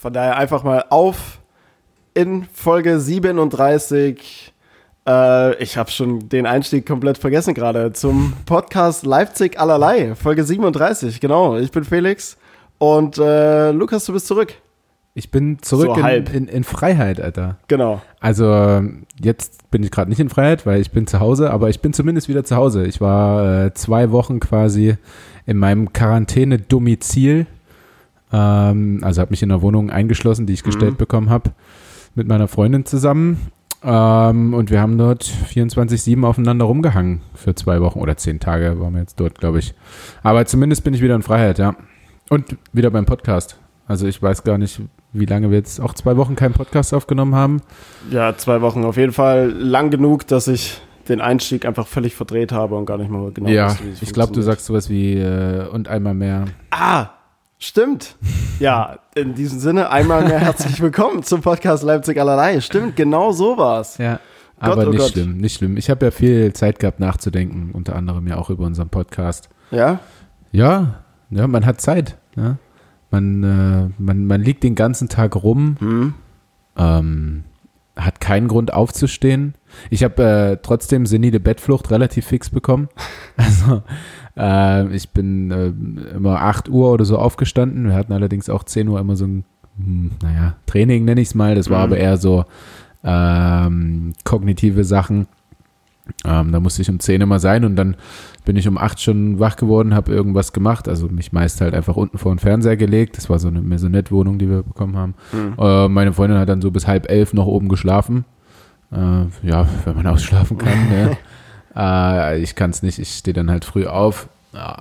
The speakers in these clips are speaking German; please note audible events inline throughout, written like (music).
Von daher einfach mal auf in Folge 37. Äh, ich habe schon den Einstieg komplett vergessen gerade zum Podcast Leipzig allerlei. Folge 37, genau. Ich bin Felix und äh, Lukas, du bist zurück. Ich bin zurück So in, in, in Freiheit, Alter. Genau. Also jetzt bin ich gerade nicht in Freiheit, weil ich bin zu Hause, aber ich bin zumindest wieder zu Hause. Ich war äh, zwei Wochen quasi in meinem Quarantäne-Domizil. Ähm, also habe mich in einer Wohnung eingeschlossen, die ich gestellt bekommen habe, mit meiner Freundin zusammen. Ähm, und wir haben dort 24-7 aufeinander rumgehangen für zwei Wochen oder zehn Tage waren wir jetzt dort, glaube ich. Aber zumindest bin ich wieder in Freiheit, ja. Und wieder beim Podcast. Also ich weiß gar nicht, wie lange wir jetzt auch zwei Wochen keinen Podcast aufgenommen haben. Ja, zwei Wochen auf jeden Fall lang genug, dass ich den Einstieg einfach völlig verdreht habe und gar nicht mal genau ja, wusste, wie es ich glaube, du sagst sowas wie äh, und einmal mehr. Ah, stimmt. Ja, in diesem Sinne einmal mehr herzlich (laughs) willkommen zum Podcast Leipzig allerlei. Stimmt, genau so war's. Ja. Gott, Aber oh nicht Gott. schlimm, nicht schlimm. Ich habe ja viel Zeit gehabt nachzudenken, unter anderem ja auch über unseren Podcast. Ja? Ja, ja, man hat Zeit. Ja. Man, äh, man, man liegt den ganzen Tag rum, Hm. ähm, hat keinen Grund aufzustehen. Ich habe äh, trotzdem senile Bettflucht relativ fix bekommen. (laughs) Also äh, ich bin äh, immer 8 Uhr oder so aufgestanden. Wir hatten allerdings auch 10 Uhr immer so ein, hm, naja, Training nenne ich es mal. Das war Mhm. aber eher so ähm, kognitive Sachen. Ähm, da musste ich um 10 immer sein und dann bin ich um 8 schon wach geworden, habe irgendwas gemacht. Also mich meist halt einfach unten vor den Fernseher gelegt. Das war so eine Maisonette-Wohnung, die wir bekommen haben. Hm. Äh, meine Freundin hat dann so bis halb elf noch oben geschlafen. Äh, ja, wenn man ausschlafen kann. (laughs) ne? Äh, ich kann es nicht, ich stehe dann halt früh auf. Ja.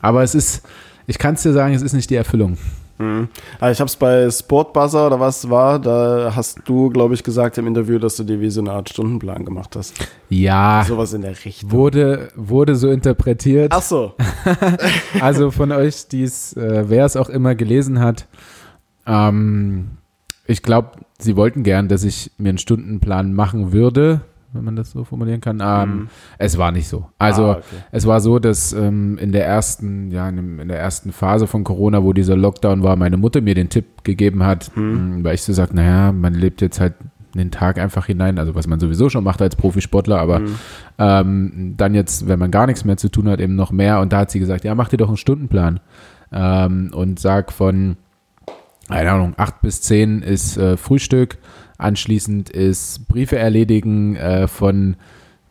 Aber es ist, ich kann es dir sagen, es ist nicht die Erfüllung. Also ich habe es bei Sportbuzzer oder was war, da hast du, glaube ich, gesagt im Interview, dass du dir wie so eine Art Stundenplan gemacht hast. Ja, Sowas in der Richtung. wurde, wurde so interpretiert. Ach so. (laughs) Also von euch, die's, äh, wer es auch immer gelesen hat, ähm, ich glaube, sie wollten gern, dass ich mir einen Stundenplan machen würde, wenn man das so formulieren kann. Ähm, Mhm. Es war nicht so. Also Ah, okay. es war so, dass ähm, in der ersten, ja, in, der ersten Phase von Corona, wo dieser Lockdown war, meine Mutter mir den Tipp gegeben hat, Mhm. mh, weil ich so sagt, naja, man lebt jetzt halt den Tag einfach hinein, also was man sowieso schon macht als Profisportler, aber Mhm. ähm, dann jetzt, wenn man gar nichts mehr zu tun hat, eben noch mehr. Und da hat sie gesagt, ja, mach dir doch einen Stundenplan ähm, und sag von, keine Ahnung, 8 bis 10 ist äh, Frühstück, anschließend ist Briefe erledigen, äh, von,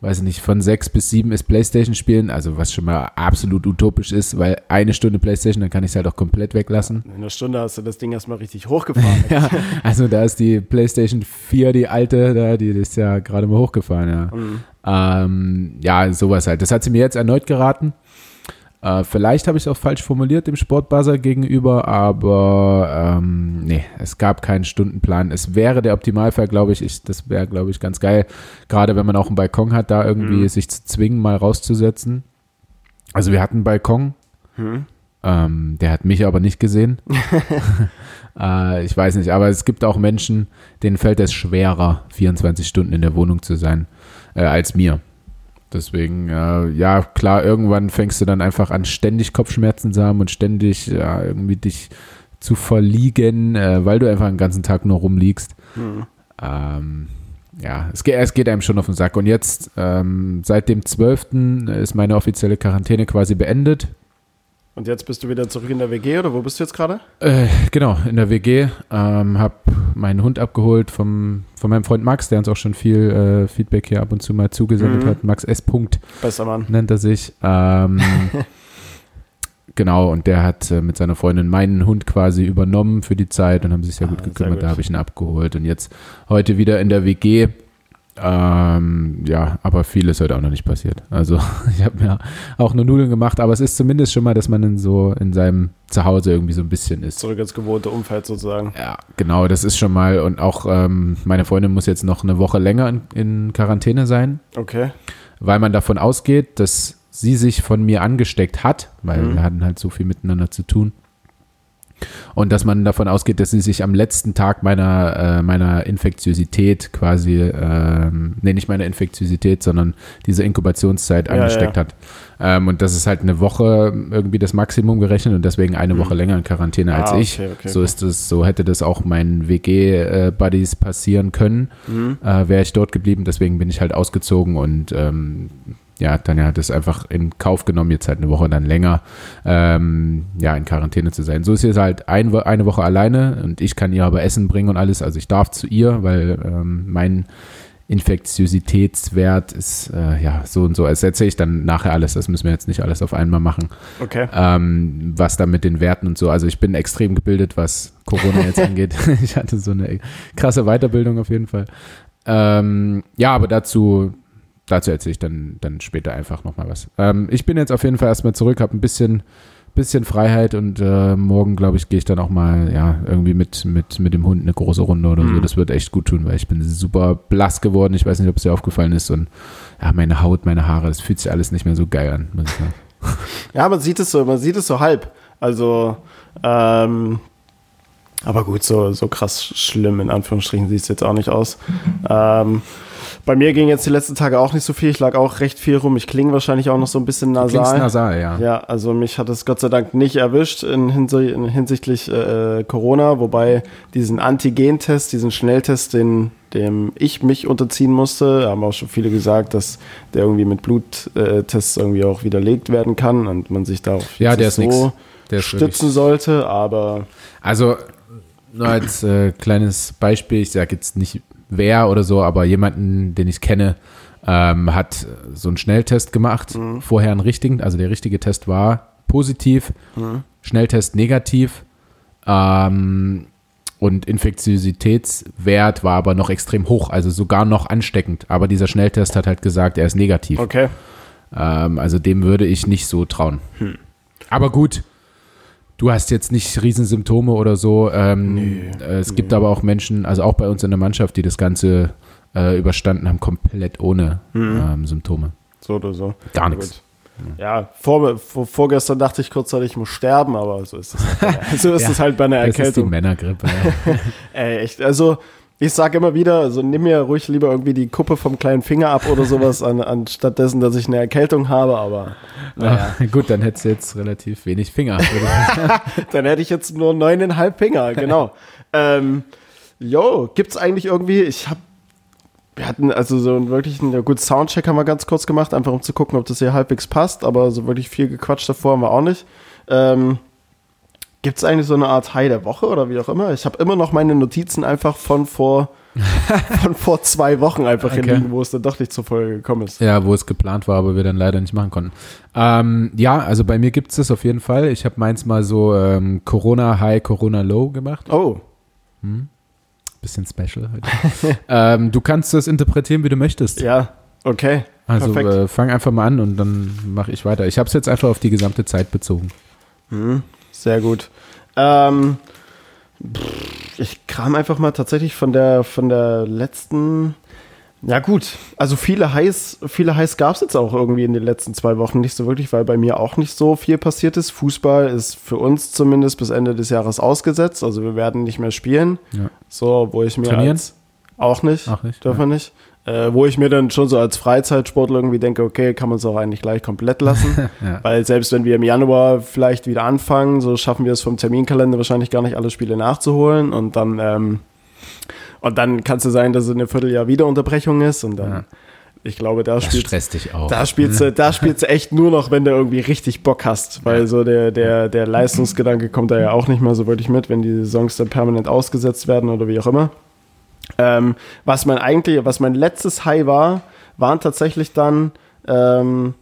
weiß ich nicht, von 6 bis 7 ist Playstation spielen, also was schon mal absolut utopisch ist, weil eine Stunde Playstation, dann kann ich es halt auch komplett weglassen. In einer Stunde hast du das Ding erstmal richtig hochgefahren. (laughs) Ja, also da ist die PlayStation 4, die alte, da, die ist ja gerade mal hochgefahren, ja. Mhm. Ähm, ja, sowas halt. Das hat sie mir jetzt erneut geraten. Äh, vielleicht habe ich es auch falsch formuliert dem Sportbuzzer gegenüber, aber ähm, nee, es gab keinen Stundenplan. Es wäre der Optimalfall, glaube ich. ich. Das wäre, glaube ich, ganz geil. Gerade wenn man auch einen Balkon hat, da irgendwie Mhm. sich zu zwingen, mal rauszusetzen. Also wir hatten einen Balkon. Hm. Ähm, der hat mich aber nicht gesehen. (laughs) äh, ich weiß nicht, aber es gibt auch Menschen, denen fällt es schwerer, 24 Stunden in der Wohnung zu sein, äh, als mir. Deswegen, äh, ja, klar, irgendwann fängst du dann einfach an, ständig Kopfschmerzen zu haben und ständig ja, irgendwie dich zu verliegen, äh, weil du einfach den ganzen Tag nur rumliegst. Hm. Ähm, ja, es geht, es geht einem schon auf den Sack. Und jetzt, ähm, seit dem 12. ist meine offizielle Quarantäne quasi beendet. Und jetzt bist du wieder zurück in der WG oder wo bist du jetzt gerade? Äh, genau, in der WG. Ähm, hab meinen Hund abgeholt vom, von meinem Freund Max, der uns auch schon viel äh, Feedback hier ab und zu mal zugesendet Mhm. hat. Max S. Punkt Besser Mann. nennt er sich. Ähm, (laughs) genau, und der hat äh, mit seiner Freundin meinen Hund quasi übernommen für die Zeit und haben sich sehr Ah, gut sehr gekümmert. gut. Da habe ich ihn abgeholt und jetzt heute wieder in der WG. Ähm, ja, aber viel ist heute auch noch nicht passiert. Also (laughs) ich habe mir auch nur Nudeln gemacht, aber es ist zumindest schon mal, dass man in so in seinem Zuhause irgendwie so ein bisschen ist. Zurück ins gewohnte Umfeld sozusagen. Ja, genau, das ist schon mal. Und auch ähm, meine Freundin muss jetzt noch eine Woche länger in, in Quarantäne sein, Okay. weil man davon ausgeht, dass sie sich von mir angesteckt hat, weil Mhm. wir hatten halt so viel miteinander zu tun. Und dass man davon ausgeht, dass sie sich am letzten Tag meiner, äh, meiner Infektiosität quasi, ähm, nee, nicht meiner Infektiosität, sondern diese Inkubationszeit Ja, angesteckt ja. hat. Ähm, und das ist halt eine Woche irgendwie das Maximum gerechnet und deswegen eine Woche länger in Quarantäne als Mhm. Ah, ich. okay, okay, so okay. ist es, so hätte das auch meinen WG-Buddies passieren können, Mhm. äh, wäre ich dort geblieben. Deswegen bin ich halt ausgezogen und ähm, ja, Tanja hat es einfach in Kauf genommen, jetzt halt eine Woche dann länger ähm, ja, in Quarantäne zu sein. So ist sie jetzt halt ein, eine Woche alleine und ich kann ihr aber Essen bringen und alles. Also ich darf zu ihr, weil ähm, mein Infektiositätswert ist äh, ja so und so. Erzähle ich dann nachher alles. Das müssen wir jetzt nicht alles auf einmal machen Okay. ähm, was da mit den Werten und so. Also ich bin extrem gebildet, was Corona jetzt (laughs) angeht. (laughs) ich hatte so eine krasse Weiterbildung auf jeden Fall. Ähm, ja, aber dazu, dazu erzähle ich dann, dann später einfach nochmal was. Ähm, ich bin jetzt auf jeden Fall erstmal zurück, habe ein bisschen, bisschen Freiheit und äh, morgen, glaube ich, gehe ich dann auch mal ja, irgendwie mit, mit, mit dem Hund eine große Runde oder so. Mhm. Das wird echt gut tun, weil ich bin super blass geworden. Ich weiß nicht, ob es dir aufgefallen ist. Und ja, meine Haut, meine Haare, das fühlt sich alles nicht mehr so geil an, muss ich sagen. (laughs) Ja, man sieht es so, man sieht es so halb. Also, ähm, aber gut, so, so krass schlimm in Anführungsstrichen sieht es jetzt auch nicht aus. (laughs) Ähm, bei mir ging jetzt die letzten Tage auch nicht so viel. Ich lag auch recht viel rum. Ich klinge wahrscheinlich auch noch so ein bisschen nasal. nasal, ja. Ja, also mich hat es Gott sei Dank nicht erwischt in, hinsi in hinsichtlich äh, Corona, wobei diesen Antigen-Test, diesen Schnelltest, den dem ich mich unterziehen musste, haben auch schon viele gesagt, dass der irgendwie mit Bluttests irgendwie auch widerlegt werden kann und man sich darauf Ja, der ist nicht nix. so Der ist stützen sollte, aber Also nur als äh, kleines Beispiel, ich sage jetzt nicht wer oder so, aber jemanden, den ich kenne, ähm, hat so einen Schnelltest gemacht, vorher einen richtigen, also der richtige Test war positiv, Schnelltest negativ ähm, und Infektiositätswert war aber noch extrem hoch, also sogar noch ansteckend. Aber dieser Schnelltest hat halt gesagt, er ist negativ. okay. Ähm, also dem würde ich nicht so trauen. Aber gut, du hast jetzt nicht Riesensymptome oder so. Ähm, äh, es gibt aber auch Menschen, also auch bei uns in der Mannschaft, die das Ganze äh, überstanden haben, komplett ohne ähm, Symptome. So oder so. Gar nichts. Ja, vor, vor, vorgestern dachte ich kurzzeitig, ich muss sterben, aber so ist es halt bei (laughs) einer, so ist Ja, es halt bei einer Das ist die Erkältung. Männergrippe. (laughs) Ey, echt. Also, ich sage immer wieder, also nimm mir ruhig lieber irgendwie die Kuppe vom kleinen Finger ab oder sowas, an, anstatt dessen, dass ich eine Erkältung habe, aber naja, Ah, (laughs) gut, dann hättest du jetzt relativ wenig Finger. (laughs) dann hätte ich jetzt nur neuneinhalb Finger, genau. (laughs) ähm, jo, gibt's eigentlich irgendwie, ich hab, wir hatten also so einen wirklichen, ja gut, Soundcheck haben wir ganz kurz gemacht, einfach um zu gucken, ob das hier halbwegs passt, aber so wirklich viel gequatscht davor haben wir auch nicht. Ähm, Gibt es eigentlich so eine Art High der Woche oder wie auch immer? Ich habe immer noch meine Notizen einfach von vor, (laughs) von vor zwei Wochen einfach Okay. liegen, wo es dann doch nicht zur Folge gekommen ist. Ja, wo es geplant war, aber wir dann leider nicht machen konnten. Ähm, ja, also bei mir gibt es das auf jeden Fall. Ich habe meins mal so ähm, Corona High, Corona Low gemacht. Oh, Bisschen special heute. (laughs) ähm, du kannst das interpretieren, wie du möchtest. ja, okay. also äh, fang einfach mal an und dann mache ich weiter. Ich habe es jetzt einfach auf die gesamte Zeit bezogen. Mhm, sehr gut. Ähm, ich kram einfach mal tatsächlich von der, von der letzten. Ja, gut. Also viele Highs, viele Highs gab es jetzt auch irgendwie in den letzten zwei Wochen nicht so wirklich, weil bei mir auch nicht so viel passiert ist. Fußball ist für uns zumindest bis Ende des Jahres ausgesetzt. Also wir werden nicht mehr spielen. Ja. So, wo ich mir Trainieren? als auch nicht, Auch nicht, dürfen ja. wir nicht. Äh, wo ich mir dann schon so als Freizeitsportler irgendwie denke, okay, kann man es auch eigentlich gleich komplett lassen. (laughs) Ja. Weil selbst wenn wir im Januar vielleicht wieder anfangen, so schaffen wir es vom Terminkalender wahrscheinlich gar nicht alle Spiele nachzuholen und dann ähm, und dann kann es ja sein, dass es in einem Vierteljahr wieder Unterbrechung ist und dann, Ja. ich glaube, da Das spielt stresst dich auch. da spielst du, da spielst du echt nur noch, wenn du irgendwie richtig Bock hast, weil so der, der, der Leistungsgedanke kommt da ja auch nicht mehr so wirklich mit, wenn die Saisons dann permanent ausgesetzt werden oder wie auch immer. Ähm, was mein eigentlich, was mein letztes High war, waren tatsächlich dann ähm,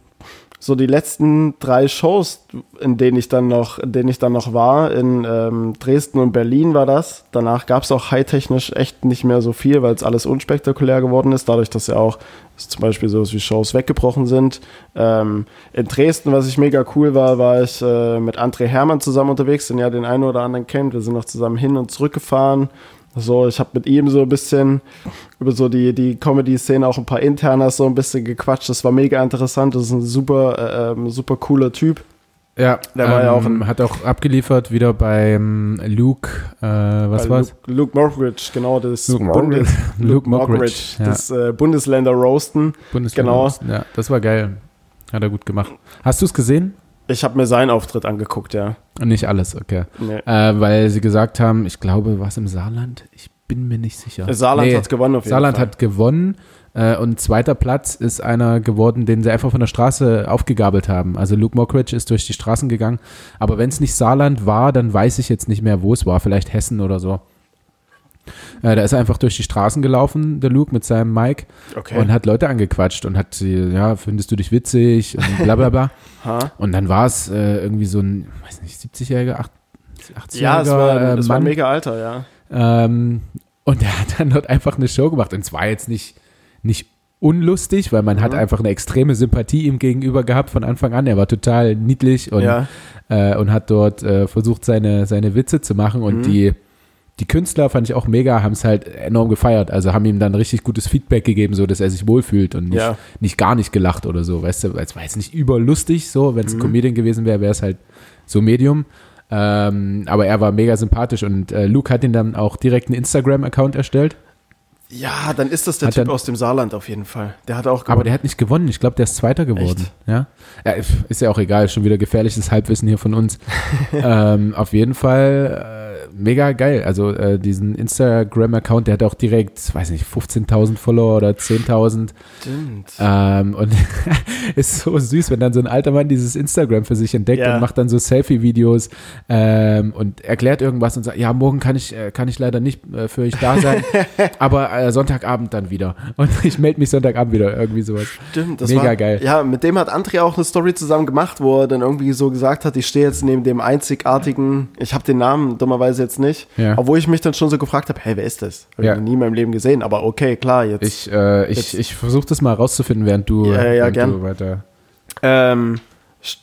so die letzten drei Shows, in denen ich dann noch, in denen ich dann noch war, in ähm, Dresden und Berlin war das. Danach gab es auch hightechnisch echt nicht mehr so viel, weil es alles unspektakulär geworden ist, dadurch, dass ja auch zum Beispiel sowas wie Shows weggebrochen sind. Ähm, in Dresden, was ich mega cool war, war ich äh, mit André Hermann zusammen unterwegs, den ja den einen oder anderen kennt. Wir sind noch zusammen hin und zurück gefahren. So, ich habe mit ihm so ein bisschen über so die, die Comedy-Szene auch ein paar Internas so ein bisschen gequatscht. Das war mega interessant. Das ist ein super, äh, ähm, super cooler Typ. Ja, Der war ja auch ähm, ein- hat auch abgeliefert wieder beim Luke, äh, was war's? Luke, Luke Mockridge, genau, das Luke Bundes, Mockridge. Luke Mockridge, ja. das äh, Bundesländer Roasten. Bundesliga genau. Osten. Ja, das war geil. Hat er gut gemacht. Hast du es gesehen? Ich habe mir seinen Auftritt angeguckt, ja. Nicht alles, okay. Nee. Äh, weil sie gesagt haben, ich glaube, war es im Saarland? Ich bin mir nicht sicher. Saarland Nee, hat gewonnen auf jeden Saarland Fall. hat gewonnen äh, und zweiter Platz ist einer geworden, den sie einfach von der Straße aufgegabelt haben. Also Luke Mockridge ist durch die Straßen gegangen. Aber wenn es nicht Saarland war, dann weiß ich jetzt nicht mehr, wo es war. Vielleicht Hessen oder so. Äh, da ist er einfach durch die Straßen gelaufen, der Luke mit seinem Mic Okay. und hat Leute angequatscht und hat sie, ja, findest du dich witzig und bla bla bla. (laughs) Und dann war es äh, irgendwie so ein, weiß nicht, 70-jähriger, 80-jähriger Ja, es war, äh, es war ein Mann. mega Alter, ja. Ähm, und er hat dann dort einfach eine Show gemacht. Und es war jetzt nicht, nicht unlustig, weil man hat Mhm. einfach eine extreme Sympathie ihm gegenüber gehabt von Anfang an. Er war total niedlich und, ja. äh, und hat dort äh, versucht, seine, seine Witze zu machen. Und Mhm. die, die Künstler fand ich auch mega, haben es halt enorm gefeiert. Also haben ihm dann richtig gutes Feedback gegeben, so dass er sich wohlfühlt und nicht, Ja. nicht gar nicht gelacht oder so. Weißt du, es war jetzt nicht überlustig so. Wenn es Mhm. ein Comedian gewesen wäre, wäre es halt so Medium. Ähm, aber er war mega sympathisch und äh, Luke hat ihn dann auch direkt einen Instagram-Account erstellt. Ja, dann ist das der Hat Typ dann- aus dem Saarland auf jeden Fall. Der hat auch Aber der hat nicht gewonnen. Ich glaube, der ist Zweiter geworden. Ja? ja, ist ja auch egal. Schon wieder gefährliches Halbwissen hier von uns. (laughs) ähm, auf jeden Fall äh, mega geil. Also äh, diesen Instagram-Account, der hat auch direkt, weiß nicht, 15.000 Follower oder 10.000. Stimmt. Ähm, und (laughs) ist so süß, wenn dann so ein alter Mann dieses Instagram für sich entdeckt Ja. und macht dann so Selfie-Videos ähm, und erklärt irgendwas und sagt, ja, morgen kann ich, äh, kann ich leider nicht äh, für euch da sein, (laughs) aber äh, Sonntagabend dann wieder. Und ich melde mich Sonntagabend wieder, irgendwie sowas. Stimmt, das Mega war, geil. Ja, mit dem hat André auch eine Story zusammen gemacht, wo er dann irgendwie so gesagt hat, ich stehe jetzt neben dem einzigartigen, ich habe den Namen dummerweise jetzt nicht, Ja. obwohl ich mich dann schon so gefragt habe, hey, wer ist das? Hab Ja. ich noch nie in meinem Leben gesehen, aber okay, klar, jetzt. Ich, äh, ich, ich versuche das mal rauszufinden, während du, Ja, ja, gern. du weiter. Ähm,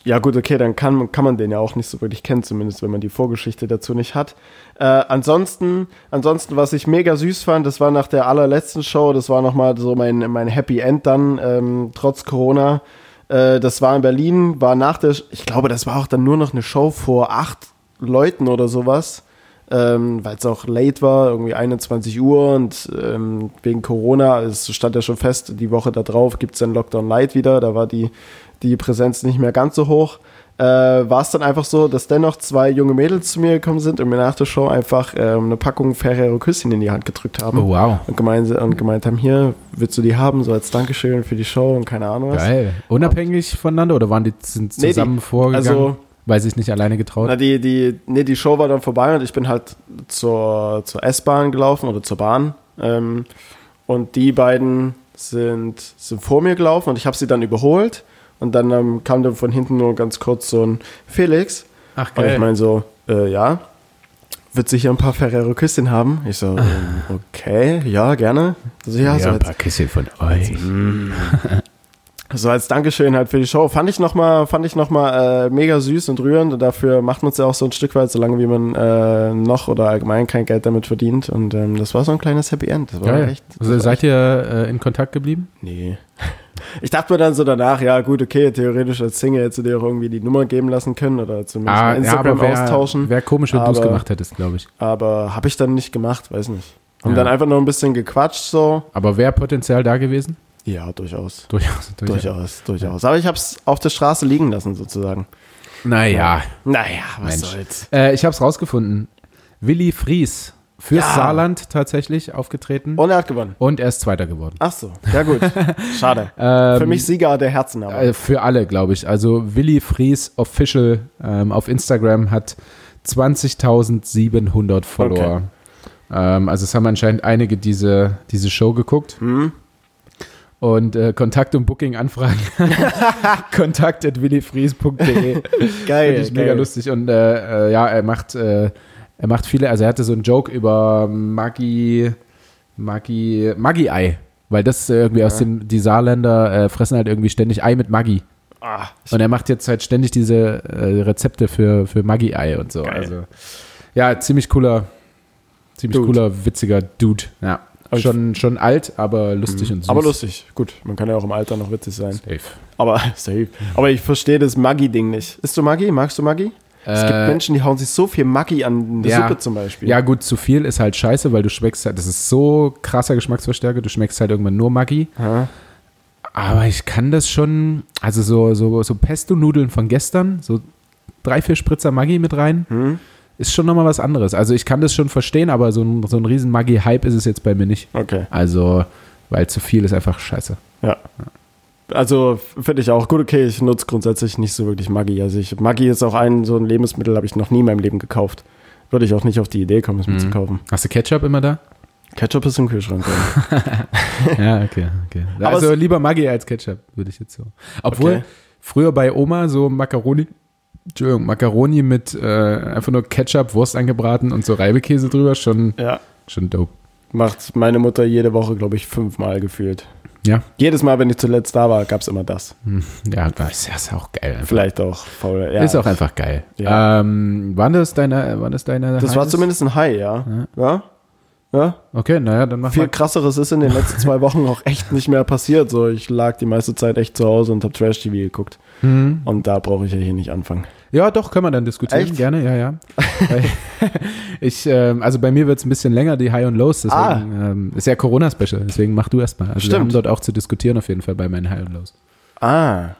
ja gut, okay, dann kann, kann man den ja auch nicht so wirklich kennen, zumindest wenn man die Vorgeschichte dazu nicht hat. Äh, ansonsten, ansonsten, was ich mega süß fand, das war nach der allerletzten Show, das war nochmal so mein, mein Happy End dann, ähm, trotz Corona. Äh, das war in Berlin, war nach der, ich glaube, das war auch dann nur noch eine Show vor acht Leuten oder sowas. Ähm, weil es auch late war, irgendwie 21 Uhr und ähm, wegen Corona, es stand ja schon fest, die Woche da drauf gibt es dann Lockdown Light wieder, da war die, die Präsenz nicht mehr ganz so hoch. Äh, war es dann einfach so, dass dennoch zwei junge Mädels zu mir gekommen sind und mir nach der Show einfach ähm, eine Packung Ferrero Küsschen in die Hand gedrückt haben. Oh, wow. Und gemeint, und gemeint haben, hier, willst du die haben, so als Dankeschön für die Show und keine Ahnung was. Geil. Unabhängig voneinander oder waren die sind Nee, die- zusammen vorgegangen, also- weil sie es nicht alleine getraut? Na, die, die, nee, die Show war dann vorbei und ich bin halt zur, zur S-Bahn gelaufen oder zur Bahn. Ähm, und die beiden sind, sind vor mir gelaufen und ich habe sie dann überholt. Und dann ähm, kam dann von hinten nur ganz kurz so ein Felix. Ach Und ich meine so, äh, ja, wird sicher ein paar Ferrero Küsschen haben? Ich so, ähm, okay, ja, gerne. Also, ja, so, als, Küsschen von euch. So als Dankeschön halt für die Show. Fand ich nochmal, fand ich noch mal, äh, mega süß und rührend und dafür macht man es ja auch so ein Stück weit, solange wie man äh, noch oder allgemein kein Geld damit verdient. Und ähm, das war so ein kleines Happy End. Das war Geil. echt. das Also, war seid ihr äh, in Kontakt geblieben? Nee. (laughs) Ich dachte mir dann so danach, ja gut, okay, theoretisch als Single hättest du dir auch irgendwie die Nummer geben lassen können oder zumindest mal Instagram wär, austauschen. Wäre komisch, wenn du es gemacht hättest, glaube ich. Aber habe ich dann nicht gemacht, weiß nicht. Haben Ja. dann einfach nur ein bisschen gequatscht so. Aber wäre Potenzial da gewesen? Ja, durchaus. (laughs) Durchaus. Durchaus, durchaus. Aber ich habe es auf der Straße liegen lassen sozusagen. Naja. Naja, was Mensch. soll's. Äh, ich habe es rausgefunden. Willi Fries. Fürs Ja. Saarland tatsächlich aufgetreten. Und er hat gewonnen. Und er ist Zweiter geworden. Ach so, ja gut. (laughs) Schade. Ähm, Für mich Sieger der Herzen aber. Äh, für alle, glaube ich. Also Willi Fries Official ähm, auf Instagram hat 20.700 Follower. Ähm, also es haben anscheinend einige diese, diese Show geguckt. Hm? Und äh, Kontakt- und Booking-Anfragen. (laughs) Kontakt at willifries.de. (laughs) Geil. Finde ich mega geil. lustig. Und äh, äh, ja, er macht, äh, er macht viele, also er hatte so einen Joke über Maggi, Maggi, Maggi-Ei. Weil das äh, irgendwie aus dem, die Saarländer äh, fressen halt irgendwie ständig Ei mit Maggi. Ah, Und er macht jetzt halt ständig diese äh, Rezepte für, für Maggi-Ei und so. Geil. Also, ja, ziemlich cooler, ziemlich Dude. cooler, witziger Dude. Ja. Aber ich- Schon, schon alt, aber lustig und süß. Aber lustig, gut. Man kann ja auch im Alter noch witzig sein. Safe. Aber (laughs) safe. Aber ich verstehe das Maggi-Ding nicht. Isst du Maggi? Magst du Maggi? es gibt Äh, Menschen, die hauen sich so viel Maggi an der ja. Suppe zum Beispiel. Ja, gut, zu viel ist halt scheiße, weil du schmeckst halt, das ist so krasser Geschmacksverstärker, du schmeckst halt irgendwann nur Maggi. Ja. Aber ich kann das schon, also so, so, so Pesto-Nudeln von gestern, so drei, vier Spritzer Maggi mit rein, Hm? Ist schon nochmal was anderes. Also ich kann das schon verstehen, aber so ein, so ein riesen Maggi-Hype ist es jetzt bei mir nicht. Okay. Also, weil zu viel ist einfach scheiße. Ja. Also finde ich auch gut, okay, ich nutze grundsätzlich nicht so wirklich Maggi. Also ich, Maggi ist auch ein so ein Lebensmittel, habe ich noch nie in meinem Leben gekauft. Würde ich auch nicht auf die Idee kommen, es mir Mhm. zu kaufen. Hast du Ketchup immer da? Ketchup ist im Kühlschrank. Ja. (laughs) okay, okay. Also lieber Maggi als Ketchup, würde ich jetzt so. Obwohl, Okay. früher bei Oma so Macaroni, Entschuldigung, Macaroni mit äh, einfach nur Ketchup, Wurst angebraten und so Reibekäse drüber, schon, ja. schon dope. Macht meine Mutter jede Woche, glaube ich, fünfmal gefühlt. Ja, Jedes Mal, wenn ich zuletzt da war, gab es immer das. hm, ja, das ist auch geil. Einfach. Vielleicht auch faul. Ja. Ist auch einfach geil. Ja. Ähm, waren das deine, waren das deine Das war zumindest ein High, ja. Ja. Ja. Okay, naja, dann mach Viel mal. krasseres ist in den letzten zwei Wochen auch echt nicht mehr passiert. So, ich lag die meiste Zeit echt zu Hause und habe Trash-TV geguckt. Mhm. Und da brauche ich ja hier nicht anfangen. Ja, doch, können wir dann diskutieren. Echt? Gerne, ja, ja. (laughs) Ich, ähm, also bei mir wird es ein bisschen länger, die High und Lows, deswegen ähm, ist ja Corona-Special, deswegen mach du erstmal. Also wir Stimmt. haben dort auch zu diskutieren auf jeden Fall bei meinen High und Lows. Ah.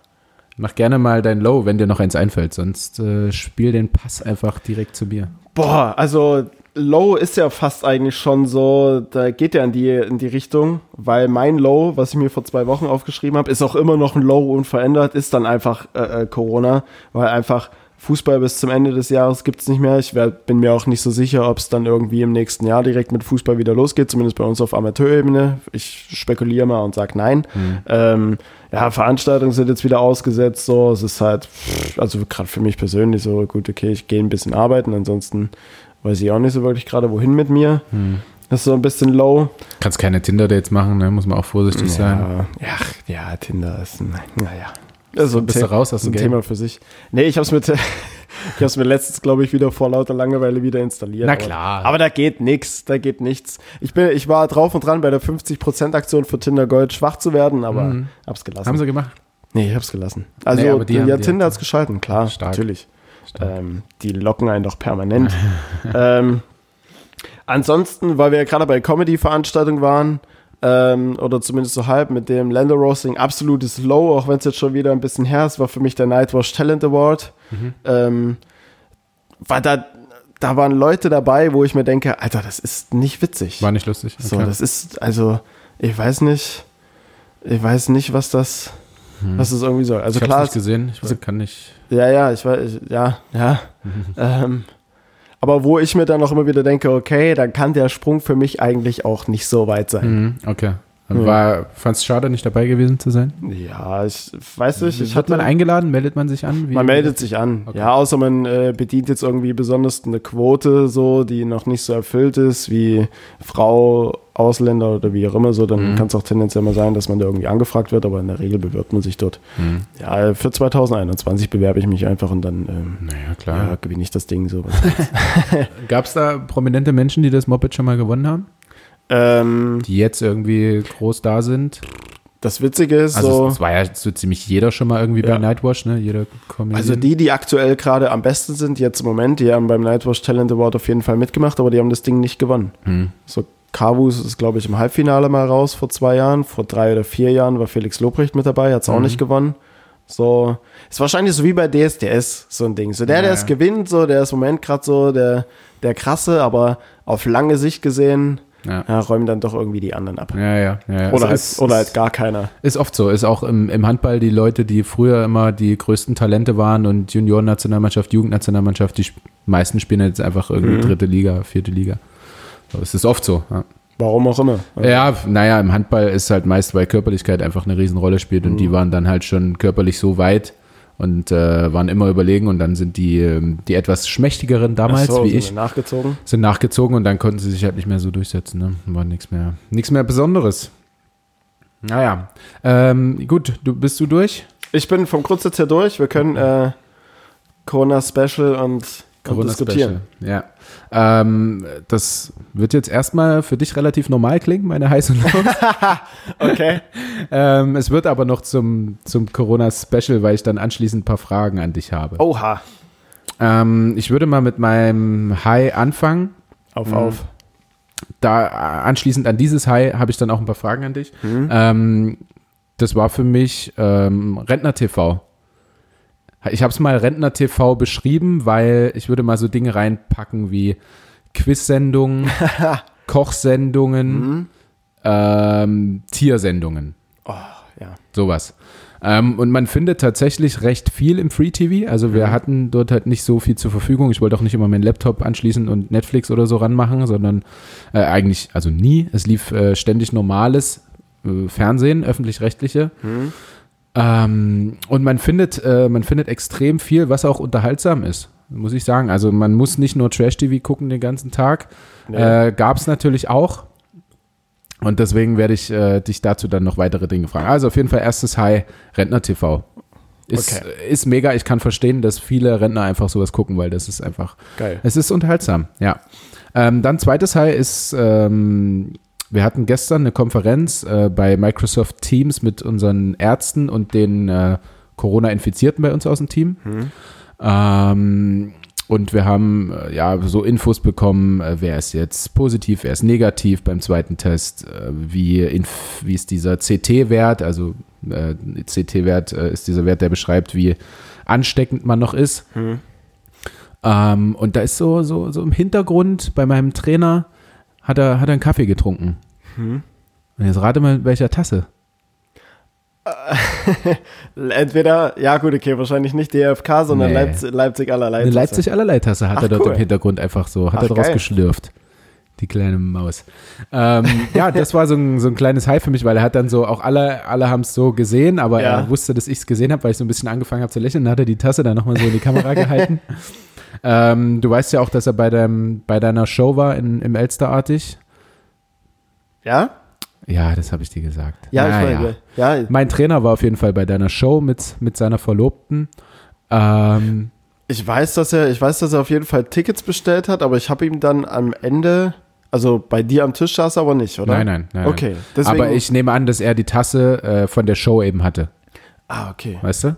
Mach gerne mal dein Low, wenn dir noch eins einfällt, sonst äh, spiel den Pass einfach direkt zu mir. Boah, also Low ist ja fast eigentlich schon so, da geht ja in die, in die Richtung, weil mein Low, was ich mir vor zwei Wochen aufgeschrieben habe, ist auch immer noch ein Low unverändert, ist dann einfach äh, äh, Corona, weil einfach Fußball bis zum Ende des Jahres gibt es nicht mehr. Ich wär, bin mir auch nicht so sicher, ob es dann irgendwie im nächsten Jahr direkt mit Fußball wieder losgeht, zumindest bei uns auf Amateurebene. Ich spekuliere mal und sage nein. Ähm, ja, Veranstaltungen sind jetzt wieder ausgesetzt, so. Es ist halt, also gerade für mich persönlich so, gut, okay, ich gehe ein bisschen arbeiten, ansonsten weiß ich auch nicht so wirklich gerade, wohin mit mir. Das ist so ein bisschen low. Kannst keine Tinder-Dates machen, ne? muss man auch vorsichtig sein. Ja, ja, ja, Tinder ist ein, naja. Das ist so ein, Bist du The- raus aus ein dem Game? Thema für sich. Nee, ich hab's mit, (laughs) ich hab's mir letztens, glaube ich, wieder vor lauter Langeweile wieder installiert. Na aber- klar. Aber da geht nix, da geht nichts. Ich bin, ich war drauf und dran bei der 50% Aktion für Tinder Gold schwach zu werden, aber Mhm. hab's gelassen. Haben sie gemacht? Nee, ich hab's gelassen. Also, Nee, aber die haben- ja, die Tinder hat's geschalten, klar, Stark. natürlich. Ähm, die locken einen doch permanent. (laughs) ähm, ansonsten, weil wir ja gerade bei Comedy-Veranstaltungen waren, ähm, oder zumindest so halb mit dem Lando Roasting, absolutes Low, auch wenn es jetzt schon wieder ein bisschen her ist, war für mich der Nightwash Talent Award. Mhm. Ähm, war da, da waren Leute dabei, wo ich mir denke, Alter, das ist nicht witzig. War nicht lustig. So, Okay. das ist, also, ich weiß nicht, ich weiß nicht, was das, was das irgendwie soll. Also ich klar, nicht gesehen, ich also- kann nicht. ja, ja, ich weiß, ja, ja. (laughs) ähm, aber wo ich mir dann auch immer wieder denke, okay, dann kann der Sprung für mich eigentlich auch nicht so weit sein. Mhm, okay. Ja. War, fand's schade, nicht dabei gewesen zu sein? Ja, ich weiß nicht, ich Wird man eingeladen? Meldet man sich an? Wie- man meldet sich an. Okay. Ja, außer man äh, bedient jetzt irgendwie besonders eine Quote, so, die noch nicht so erfüllt ist, wie Frau, Ausländer oder wie auch immer, so, dann Mhm. kann es auch tendenziell mal sein, dass man da irgendwie angefragt wird, aber in der Regel bewirbt man sich dort. Mhm. Ja, für 2021 bewerbe ich mich einfach und dann ähm, Naja, ja, klar. gewinne ich das Ding so. (laughs) Gab's da prominente Menschen, die das Moped schon mal gewonnen haben? Ähm, Die jetzt irgendwie groß da sind? das Witzige ist Also so, es, es war ja so ziemlich jeder schon mal irgendwie Ja. bei Nightwash, ne? Jeder Comedian. also die, die aktuell gerade am besten sind, jetzt im Moment, die haben beim Nightwatch Talent Award auf jeden Fall mitgemacht, aber die haben das Ding nicht gewonnen. Hm. So, Kavus ist, glaube ich, im Halbfinale mal raus vor zwei Jahren. Vor drei oder vier Jahren war Felix Lobrecht mit dabei, hat es auch Mhm. nicht gewonnen. So, ist wahrscheinlich so wie bei DSDS, so ein Ding. So der, Ja, der es gewinnt, so, der ist im Moment gerade so der, der krasse, aber auf lange Sicht gesehen, Ja. ja, räumen dann doch irgendwie die anderen ab. Ja, ja, ja. Oder, halt, Also es oder halt gar keiner. Ist oft so. Ist auch im, im Handball die Leute, die früher immer die größten Talente waren und Juniorennationalmannschaft, Jugendnationalmannschaft, die meisten spielen jetzt einfach irgendwie Mhm. dritte Liga, vierte Liga. So, Es ist oft so. Ja. Warum auch immer. Ja, naja, im Handball ist halt meist, weil Körperlichkeit einfach eine Riesenrolle spielt und Mhm. die waren dann halt schon körperlich so weit und äh, waren immer überlegen und dann sind die, ähm, die etwas schmächtigeren damals, so, wie ich, nachgezogen. sind nachgezogen und dann konnten sie sich halt nicht mehr so durchsetzen. Ne? War nichts mehr, nichts mehr Besonderes. Naja, ähm, gut, du bist du durch? Ich bin vom Grundsatz her durch. Wir können äh, Corona Special und Corona diskutieren. Special. Ja. Ähm, das wird jetzt erstmal für dich relativ normal klingen, meine und Lows. (laughs) (laughs) Okay. ähm, es wird aber noch zum, zum Corona Special, weil ich dann anschließend ein paar Fragen an dich habe. Oha. Ähm, ich würde mal mit meinem High anfangen. Auf, Mhm. auf. Da anschließend an dieses High habe ich dann auch ein paar Fragen an dich. Ähm, das war für mich ähm, Rentner TV. Ich habe es mal Rentner TV beschrieben, weil ich würde mal so Dinge reinpacken wie Quiz-Sendungen, (laughs) Kochsendungen, ähm, Tiersendungen. Oh, ja. Sowas. Ähm, und man findet tatsächlich recht viel im Free TV. Also wir hatten dort halt nicht so viel zur Verfügung. Ich wollte auch nicht immer meinen Laptop anschließen und Netflix oder so ranmachen, sondern äh, eigentlich, also nie. Es lief äh, ständig normales äh, Fernsehen, öffentlich-rechtliche. Ähm, und man findet, äh, man findet extrem viel, was auch unterhaltsam ist, muss ich sagen. Also man muss nicht nur Trash-TV gucken den ganzen Tag. Nee. Äh, Gab es natürlich auch. Und deswegen werde ich äh, dich dazu dann noch weitere Dinge fragen. Also auf jeden Fall erstes High, Rentner TV. Ist, Okay. ist mega. Ich kann verstehen, dass viele Rentner einfach sowas gucken, weil das ist einfach, Geil. es ist unterhaltsam, ja. Ähm, dann zweites High ist, ähm, wir hatten gestern eine Konferenz äh, bei Microsoft Teams mit unseren Ärzten und den äh, Corona-Infizierten bei uns aus dem Team. Ähm, und wir haben äh, ja so Infos bekommen, äh, wer ist jetzt positiv, wer ist negativ beim zweiten Test, äh, wie, inf wie ist dieser CT-Wert, also äh, CT-Wert äh, ist dieser Wert, der beschreibt, wie ansteckend man noch ist. Ähm, und da ist so, so, so im Hintergrund bei meinem Trainer, hat er, hat er einen Kaffee getrunken. Und jetzt rate mal, in welcher Tasse. (laughs) Entweder, ja gut, okay, wahrscheinlich nicht DFK, sondern Nee. Leipzig, Leipzig allerlei. Eine Leipzig allerlei Tasse hat Ach, er dort cool. im Hintergrund einfach so, hat Ach, er draus geil. geschlürft. Die kleine Maus. Ähm, (laughs) ja, das war so ein, so ein kleines High für mich, weil er hat dann so, auch alle, alle haben es so gesehen, aber Ja. er wusste, dass ich es gesehen habe, weil ich so ein bisschen angefangen habe zu lächeln. Dann hat er die Tasse dann nochmal so in die Kamera (laughs) gehalten. Ähm, du weißt ja auch, dass er bei, deinem, bei deiner Show war in, im Elsterartig. Ja? Ja, das habe ich dir gesagt. Ja, Na ich meine, ja. Mein Trainer war auf jeden Fall bei deiner Show mit, mit seiner Verlobten. Ähm, Ich weiß, dass er, ich weiß, dass er auf jeden Fall Tickets bestellt hat, aber ich habe ihm dann am Ende, also bei dir am Tisch saß er aber nicht, oder? nein, nein, nein. Okay, deswegen. Aber ich nehme an, dass er die Tasse äh, von der Show eben hatte. Ah, okay. Weißt du?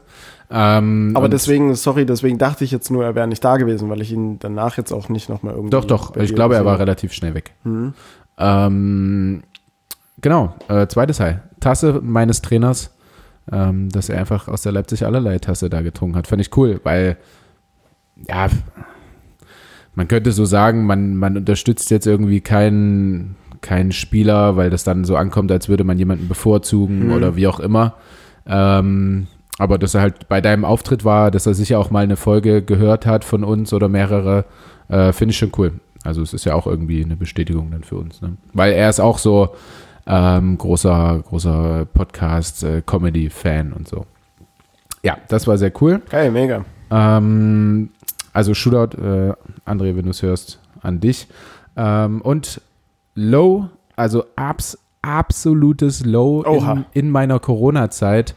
Ähm, Aber deswegen, sorry, deswegen dachte ich jetzt nur, er wäre nicht da gewesen, weil ich ihn danach jetzt auch nicht nochmal irgendwie. Doch, doch. Ich glaube, er war relativ schnell weg. Mhm. Ähm, genau. Äh, zweites High. Tasse meines Trainers, ähm, dass er einfach aus der Leipzig allerlei Tasse da getrunken hat. Fand ich cool, weil, ja, man könnte so sagen, man, man unterstützt jetzt irgendwie keinen keinen Spieler, weil das dann so ankommt, als würde man jemanden bevorzugen Mhm. oder wie auch immer. Ähm, aber dass er halt bei deinem Auftritt war, dass er sicher auch mal eine Folge gehört hat von uns oder mehrere, äh, finde ich schon cool. Also es ist ja auch irgendwie eine Bestätigung dann für uns. Ne? Weil er ist auch so ähm, großer, großer Podcast-Comedy-Fan und so. Ja, das war sehr cool. Geil, mega. Ähm, also Shootout, äh, André, wenn du es hörst, an dich. Ähm, und Low, also abs absolutes Low in, in meiner Corona-Zeit.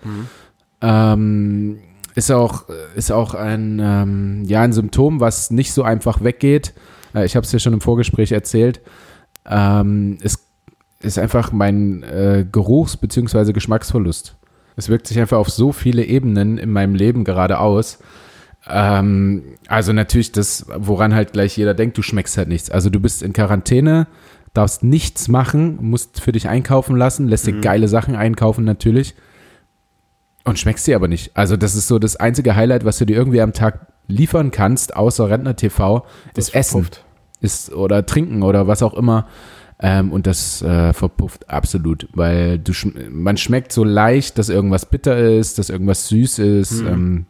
Ähm, ist auch, ist auch ein, ähm, ja, ein Symptom, was nicht so einfach weggeht. Äh, ich habe es dir schon im Vorgespräch erzählt. Ähm, es ist einfach mein äh, Geruchs- bzw. Geschmacksverlust. Es wirkt sich einfach auf so viele Ebenen in meinem Leben gerade aus. Ähm, also natürlich das, woran halt gleich jeder denkt, du schmeckst halt nichts. Also du bist in Quarantäne, darfst nichts machen, musst für dich einkaufen lassen, lässt dir geile Sachen einkaufen natürlich und schmeckst sie aber nicht. Also das ist so das einzige Highlight, was du dir irgendwie am Tag liefern kannst, außer Rentner TV, Das ist Essen verpufft. ist oder trinken oder was auch immer. Ähm, und das äh, verpufft absolut, weil du schm man schmeckt so leicht, dass irgendwas bitter ist, dass irgendwas süß ist, ähm,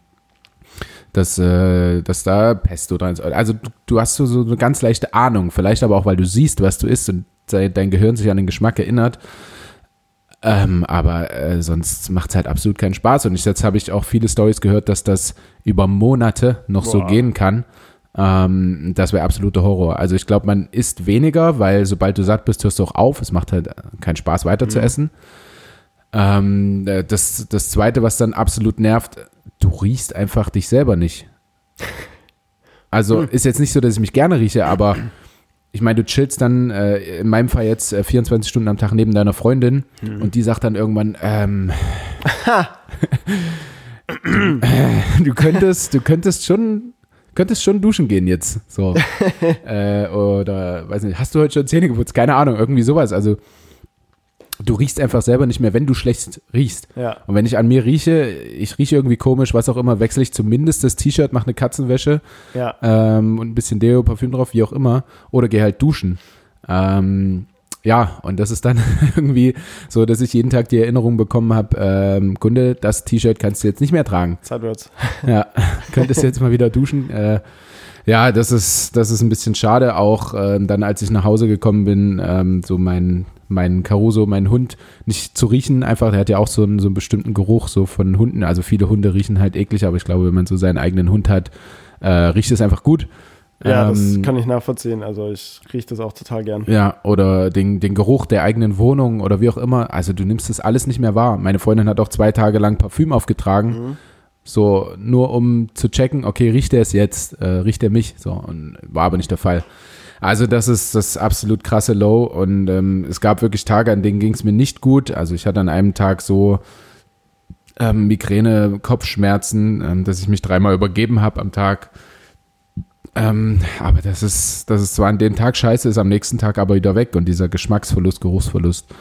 dass, äh, dass da Pesto dran ist. Also du, du hast so, so eine ganz leichte Ahnung, vielleicht aber auch, weil du siehst, was du isst und de dein Gehirn sich an den Geschmack erinnert. Ähm, aber äh, sonst macht es halt absolut keinen Spaß. Und ich, jetzt habe ich auch viele Stories gehört, dass das über Monate noch so Boah. gehen kann. Ähm, das wäre absoluter Horror. Also ich glaube, man isst weniger, weil sobald du satt bist, hörst du auch auf. Es macht halt äh, keinen Spaß, weiter zu essen. Ähm, äh, das, das Zweite, was dann absolut nervt, du riechst einfach dich selber nicht. Also ist jetzt nicht so, dass ich mich gerne rieche, aber ich meine, du chillst dann, äh, in meinem Fall jetzt äh, 24 Stunden am Tag neben deiner Freundin und die sagt dann irgendwann, ähm, (laughs) (clears throat) du könntest, du könntest schon, könntest schon duschen gehen jetzt, so. (laughs) äh, oder, weiß nicht, hast du heute schon Zähne geputzt? Keine Ahnung, irgendwie sowas. Also, du riechst einfach selber nicht mehr, wenn du schlecht riechst. Ja. Und wenn ich an mir rieche, ich rieche irgendwie komisch, was auch immer, wechsle ich zumindest das T-Shirt, mache eine Katzenwäsche Ja. ähm, und ein bisschen Deo, Parfüm drauf, wie auch immer, oder gehe halt duschen. Ähm, ja, und das ist dann (laughs) irgendwie so, dass ich jeden Tag die Erinnerung bekommen habe, ähm, Kunde, das T-Shirt kannst du jetzt nicht mehr tragen. Zeit wird's. Ja, (laughs) könntest jetzt mal wieder duschen. Äh, ja, das ist, das ist ein bisschen schade. Auch ähm, dann, als ich nach Hause gekommen bin, ähm, so mein, mein Caruso, mein Hund, nicht zu riechen. Einfach, der hat ja auch so einen, so einen bestimmten Geruch so von Hunden. Also viele Hunde riechen halt eklig, aber ich glaube, wenn man so seinen eigenen Hund hat, äh, riecht es einfach gut. Ja, das Ähm, kann ich nachvollziehen. Also ich rieche das auch total gern. Ja, oder den, den Geruch der eigenen Wohnung oder wie auch immer. Also du nimmst das alles nicht mehr wahr. Meine Freundin hat auch zwei Tage lang Parfüm aufgetragen. Mhm. So, nur um zu checken, okay, riecht er es jetzt, äh, riecht er mich? So, und war aber nicht der Fall. Also das ist das absolut krasse Low und ähm, es gab wirklich Tage, an denen ging es mir nicht gut. Also ich hatte an einem Tag so ähm, Migräne, Kopfschmerzen, ähm, dass ich mich dreimal übergeben habe am Tag. Ähm, aber das ist, das ist zwar an dem Tag scheiße, ist am nächsten Tag aber wieder weg und dieser Geschmacksverlust, Geruchsverlust,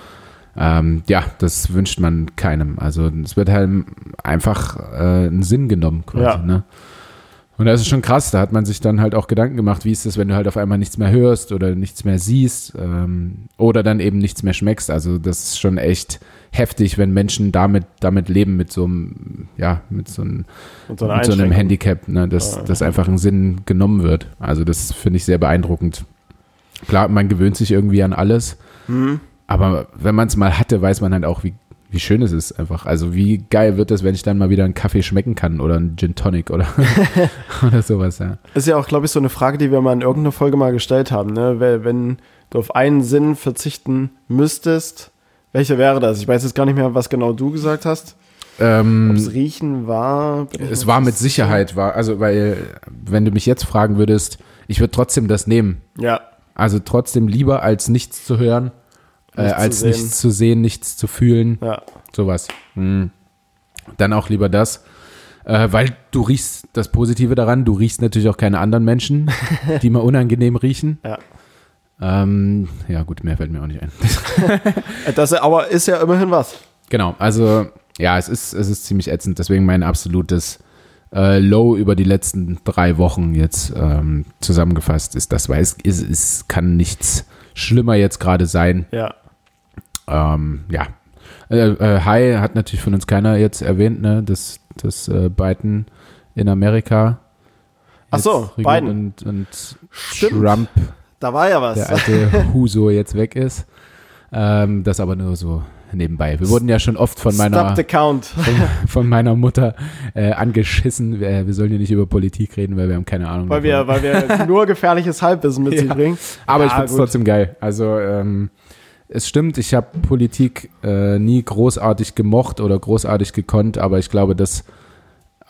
ähm, ja, das wünscht man keinem. Also es wird halt einfach äh, einen Sinn genommen quasi, Ja. ne? Und das ist schon krass, da hat man sich dann halt auch Gedanken gemacht, wie ist es, wenn du halt auf einmal nichts mehr hörst oder nichts mehr siehst ähm, oder dann eben nichts mehr schmeckst. Also das ist schon echt heftig, wenn Menschen damit, damit leben, mit so einem, ja, mit so einem, so mit so einem. Handicap, ne, dass, Ja. dass einfach ein Sinn genommen wird. Also das finde ich sehr beeindruckend. Klar, man gewöhnt sich irgendwie an alles, Mhm. Aber wenn man es mal hatte, weiß man halt auch, wie, wie schön es ist einfach. Also wie geil wird es, wenn ich dann mal wieder einen Kaffee schmecken kann oder einen Gin Tonic oder, (laughs) oder sowas, ja. Ist ja auch, glaube ich, so eine Frage, die wir mal in irgendeiner Folge mal gestellt haben. Ne? Wenn du auf einen Sinn verzichten müsstest, welcher wäre das? Ich weiß jetzt gar nicht mehr, was genau du gesagt hast. Ob Ähm, es Riechen war. es war mit sicher. Sicherheit, war, also weil, wenn du mich jetzt fragen würdest, ich würde trotzdem das nehmen. Ja, Also trotzdem lieber als nichts zu hören, äh, zu als sehen. nichts zu sehen, nichts zu fühlen. ja. Sowas. Hm. Dann auch lieber das. Äh, weil du riechst das Positive daran, du riechst natürlich auch keine anderen Menschen, die mal unangenehm riechen. Ja. Ähm, ja, gut, mehr fällt mir auch nicht ein. (laughs) Das, aber ist ja immerhin was. genau, also ja, es ist, es ist ziemlich ätzend. Deswegen mein absolutes äh, Low über die letzten drei Wochen jetzt ähm, zusammengefasst ist das, weil es, es, es kann nichts schlimmer jetzt gerade sein. Ja. Ähm, ja. Äh, äh, Hi hat natürlich von uns keiner jetzt erwähnt, ne, dass, dass äh, Biden in Amerika Ach so, Biden. und, und Stimmt. Trump, Da war ja was. der alte Huso, jetzt weg ist. Ähm, das aber nur so nebenbei. Wir wurden ja schon oft von meiner, (laughs) von, von meiner Mutter äh, angeschissen. Wir, wir sollen hier nicht über Politik reden, weil wir haben keine Ahnung. Weil wir, weil wir (laughs) nur gefährliches Halbwissen mit Ja. sich bringen. Aber ich Ja, finde es trotzdem geil. Also ähm, es stimmt, ich habe Politik äh, nie großartig gemocht oder großartig gekonnt, aber ich glaube, dass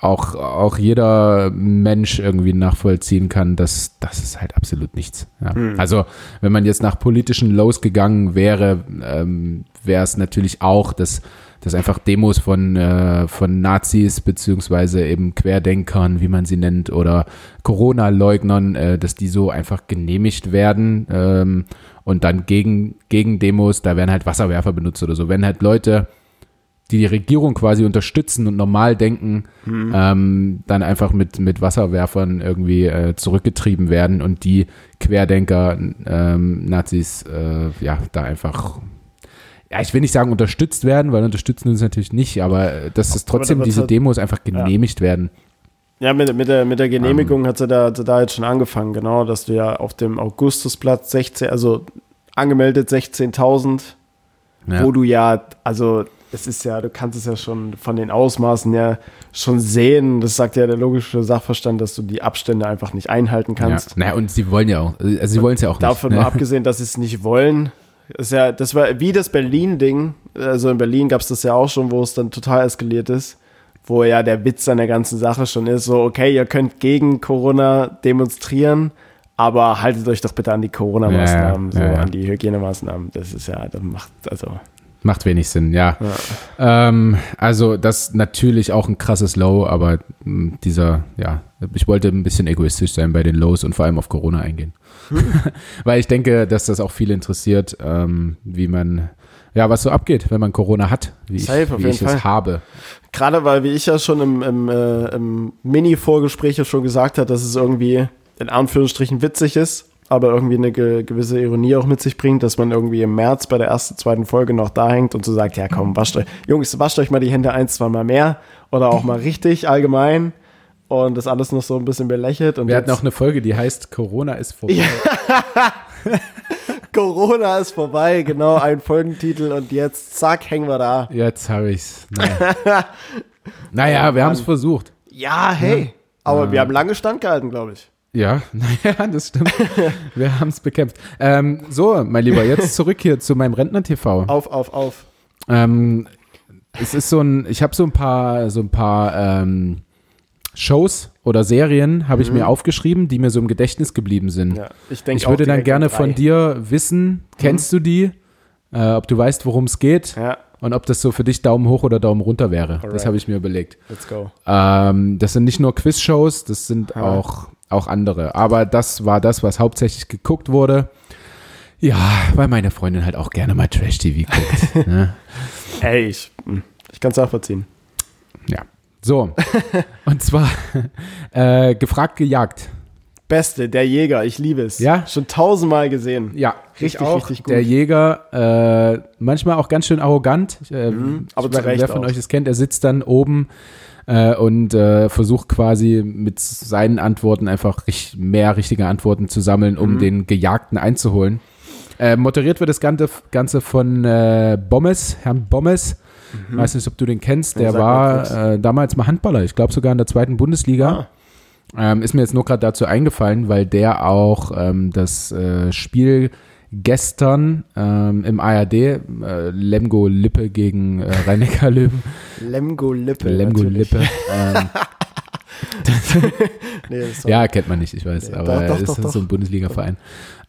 auch, auch jeder Mensch irgendwie nachvollziehen kann, dass das ist halt absolut nichts. Ja. Hm. Also wenn man jetzt nach politischen Lows gegangen wäre, ähm, wäre es natürlich auch, dass, dass einfach Demos von, äh, von Nazis beziehungsweise eben Querdenkern, wie man sie nennt, oder Corona-Leugnern, äh, dass die so einfach genehmigt werden ähm, und dann gegen, gegen Demos, da werden halt Wasserwerfer benutzt oder so. Wenn halt Leute die die Regierung quasi unterstützen und normal denken, ähm, dann einfach mit, mit Wasserwerfern irgendwie äh, zurückgetrieben werden und die Querdenker, ähm, Nazis, äh, ja, da einfach, ja, ich will nicht sagen unterstützt werden, weil unterstützen uns natürlich nicht, aber äh, dass es trotzdem da diese halt- Demos einfach genehmigt werden. Ja, mit, mit, der, mit der Genehmigung hat sie da, hat sie da jetzt schon angefangen, genau, dass du ja auf dem Augustusplatz 16, also angemeldet 16.000, Ja. wo du ja, also es ist ja, du kannst es ja schon von den Ausmaßen ja schon sehen, das sagt ja der logische Sachverstand, dass du die Abstände einfach nicht einhalten Ja. kannst. Naja, und sie wollen ja auch, also sie wollen es ja auch Davon nicht. mal ne? abgesehen, dass sie es nicht wollen. Ist ja, das war wie das Berlin-Ding. Also in Berlin gab es das ja auch schon, wo es dann total eskaliert ist. wo ja der Witz an der ganzen Sache schon ist, so, okay, ihr könnt gegen Corona demonstrieren, aber haltet euch doch bitte an die Corona-Maßnahmen, Ja, ja, so ja. an die Hygienemaßnahmen. Das ist ja, das macht, also, Macht wenig Sinn, ja. Ähm, also das natürlich auch ein krasses Low, aber mh, dieser, ja, ich wollte ein bisschen egoistisch sein bei den Lows und vor allem auf Corona eingehen. (laughs) Weil ich denke, dass das auch viele interessiert, ähm, wie man, ja, was so abgeht, wenn man Corona hat, wie Safe, ich, wie ich es habe. Gerade weil, wie ich ja schon im, im, äh, im Mini-Vorgespräch ja schon gesagt habe, dass es irgendwie in Anführungsstrichen witzig ist, aber irgendwie eine ge gewisse Ironie auch mit sich bringt, dass man irgendwie im März bei der ersten, zweiten Folge noch da hängt und so sagt, ja komm, wascht euch, Jungs, wascht euch mal die Hände ein, zwei Mal mehr oder auch mal richtig allgemein und das alles noch so ein bisschen belächelt. Und Wir hatten auch eine Folge, die heißt Corona ist vorbei. (laughs) Corona ist vorbei, genau, ein Folgentitel und jetzt, zack, hängen wir da. Jetzt habe ich's. Naja, (laughs) naja wir haben es versucht. Ja, hey. Aber wir haben lange standgehalten, glaube ich. Ja, (laughs) naja, das stimmt. Wir haben es bekämpft. Ähm, so, mein Lieber, jetzt zurück hier zu meinem Rentner-TV. Auf, auf, auf. Ähm, es ist so ein, ich habe so ein paar, so ein paar ähm, Shows oder Serien habe ich mir aufgeschrieben, die mir so im Gedächtnis geblieben sind. Mhm. Ja, ich denke ich würde dann gerne von dir wissen, kennst du die? Äh, ob du weißt, worum es geht Ja, und ob das so für dich Daumen hoch oder Daumen runter wäre. Das Alright. habe ich mir überlegt. let's go. Ähm, das sind nicht nur Quiz-Shows, das sind Ja. auch, auch andere. Aber das war das, was hauptsächlich geguckt wurde. Ja, weil meine Freundin halt auch gerne mal Trash-TV guckt. (laughs) ne? Ey, ich, hm, ich kann es nachvollziehen. Ja. So. Und zwar (laughs) äh, gefragt, gejagt. Beste, der Jäger, ich liebe es. Ja? Schon tausendmal gesehen. Ja, Richtig, richtig gut. Der Jäger, äh, manchmal auch ganz schön arrogant. Äh, Mhm, aber zu weiß, Recht wer von auch. euch es kennt, er sitzt dann oben äh, und äh, versucht quasi mit seinen Antworten einfach richt mehr richtige Antworten zu sammeln, um Mhm. den Gejagten einzuholen. Äh, moderiert wird das Ganze, Ganze von äh, Bommes, Herrn Bommes. Weiß nicht, ob du den kennst. Der Mhm. war äh, damals mal Handballer. Ich glaube sogar in der zweiten Bundesliga. Ah, Ähm, ist mir jetzt nur gerade dazu eingefallen, weil der auch ähm, das äh, Spiel gestern ähm, im ARD, äh, Lemgo Lippe gegen äh, rhein löwen Lemgo Lippe. Lemgo natürlich. Lippe. Ähm, (laughs) Nee, ja, kennt man nicht, ich weiß, Nee, aber doch, doch, ist doch. so ein Bundesliga-Verein.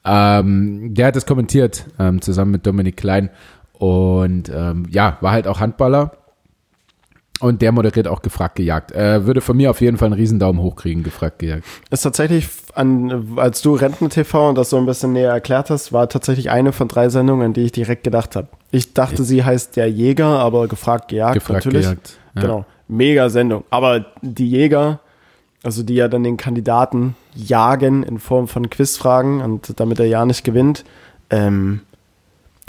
Ähm, der hat das kommentiert, ähm, zusammen mit Dominik Klein. Und ähm, ja, war halt auch Handballer. Und der moderiert auch gefragt gejagt. Äh, würde von mir auf jeden Fall einen riesen Daumen hoch kriegen, gefragt gejagt. ist tatsächlich, an, als du Renten-TV und das so ein bisschen näher erklärt hast, war tatsächlich eine von drei Sendungen, an die ich direkt gedacht habe. Ich dachte, sie heißt der Jäger, aber gefragt gejagt Gefragt natürlich. gejagt. Ja. Genau. Mega Sendung. Aber die Jäger, also die ja dann den Kandidaten jagen in Form von Quizfragen und damit er ja nicht gewinnt, ähm,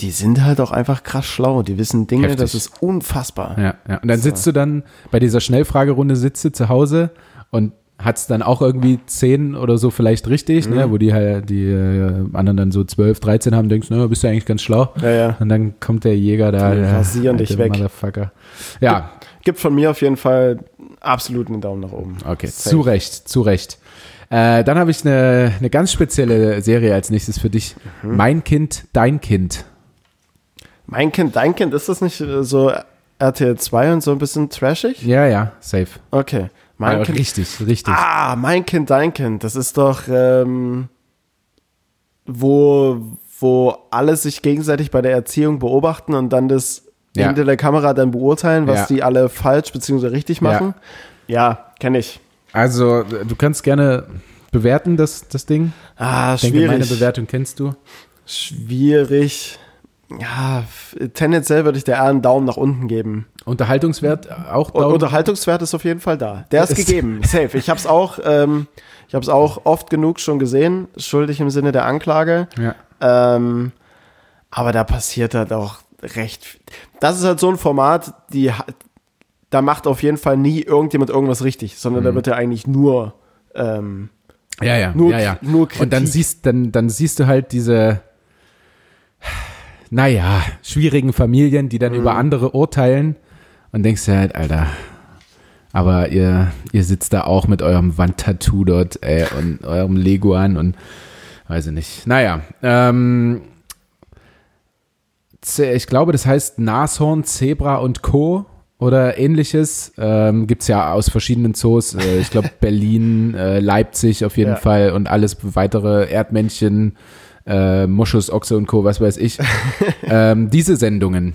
die sind halt auch einfach krass schlau. Die wissen Dinge, Heftig. das ist unfassbar. Ja, ja. Und dann So. sitzt du dann bei dieser Schnellfragerunde sitzt du zu Hause und hat's dann auch irgendwie zehn oder so vielleicht richtig, ne, Mhm. wo die halt die äh, anderen dann so zwölf, dreizehn haben, denkst, ne, bist du eigentlich ganz schlau. Ja, ja. Und dann kommt der Jäger da, Die rasieren dich weg. Motherfucker. Ja, Gibt von mir auf jeden Fall absolut einen Daumen nach oben. okay, zu Recht, zu Recht. Äh, dann habe ich eine, eine ganz spezielle Serie als nächstes für dich. Mhm. Mein Kind, dein Kind. Mein Kind, dein Kind, ist das nicht äh, so RTL 2 und so ein bisschen trashig? Ja, ja, safe. Okay. Mein Ja, Kind. richtig, richtig. Ah, mein Kind, dein Kind. Das ist doch, ähm, wo, wo alle sich gegenseitig bei der Erziehung beobachten und dann das Ja. hinter der Kamera dann beurteilen, was Ja. die alle falsch bzw. richtig machen. Ja, kenne ich. Also, du kannst gerne bewerten, das, das Ding. Ah, Ich denke, meine schwierig. Bewertung kennst du. Schwierig. Ja, tendenziell würde ich der eher einen Daumen nach unten geben. Unterhaltungswert auch Daumen? Unterhaltungswert ist auf jeden Fall da. Der ist Ist- gegeben, safe. Ich habe es auch, ähm, ich habe es auch oft genug schon gesehen, schuldig im Sinne der Anklage. Ja. Ähm, aber da passiert halt auch recht. viel. Das ist halt so ein Format, die da macht auf jeden Fall nie irgendjemand irgendwas richtig, sondern Mhm. da wird ja eigentlich nur ähm, Ja, ja, Nur- ja, ja. nur Kritik. Und dann siehst, dann, dann siehst du halt diese, naja, schwierigen Familien, die Mhm. dann über andere urteilen und denkst dir halt, Alter, aber ihr, ihr sitzt da auch mit eurem Wandtattoo dort ey, und eurem Leguan und weiß ich nicht. Naja, ähm, ich glaube, das heißt Nashorn, Zebra und Co. oder ähnliches. Ähm, Gibt es ja aus verschiedenen Zoos. Äh, ich glaube (laughs) Berlin, äh, Leipzig auf jeden Ja. Fall und alles weitere Erdmännchen, äh, Moschus, Ochse und Co., was weiß ich. (laughs) ähm, diese Sendungen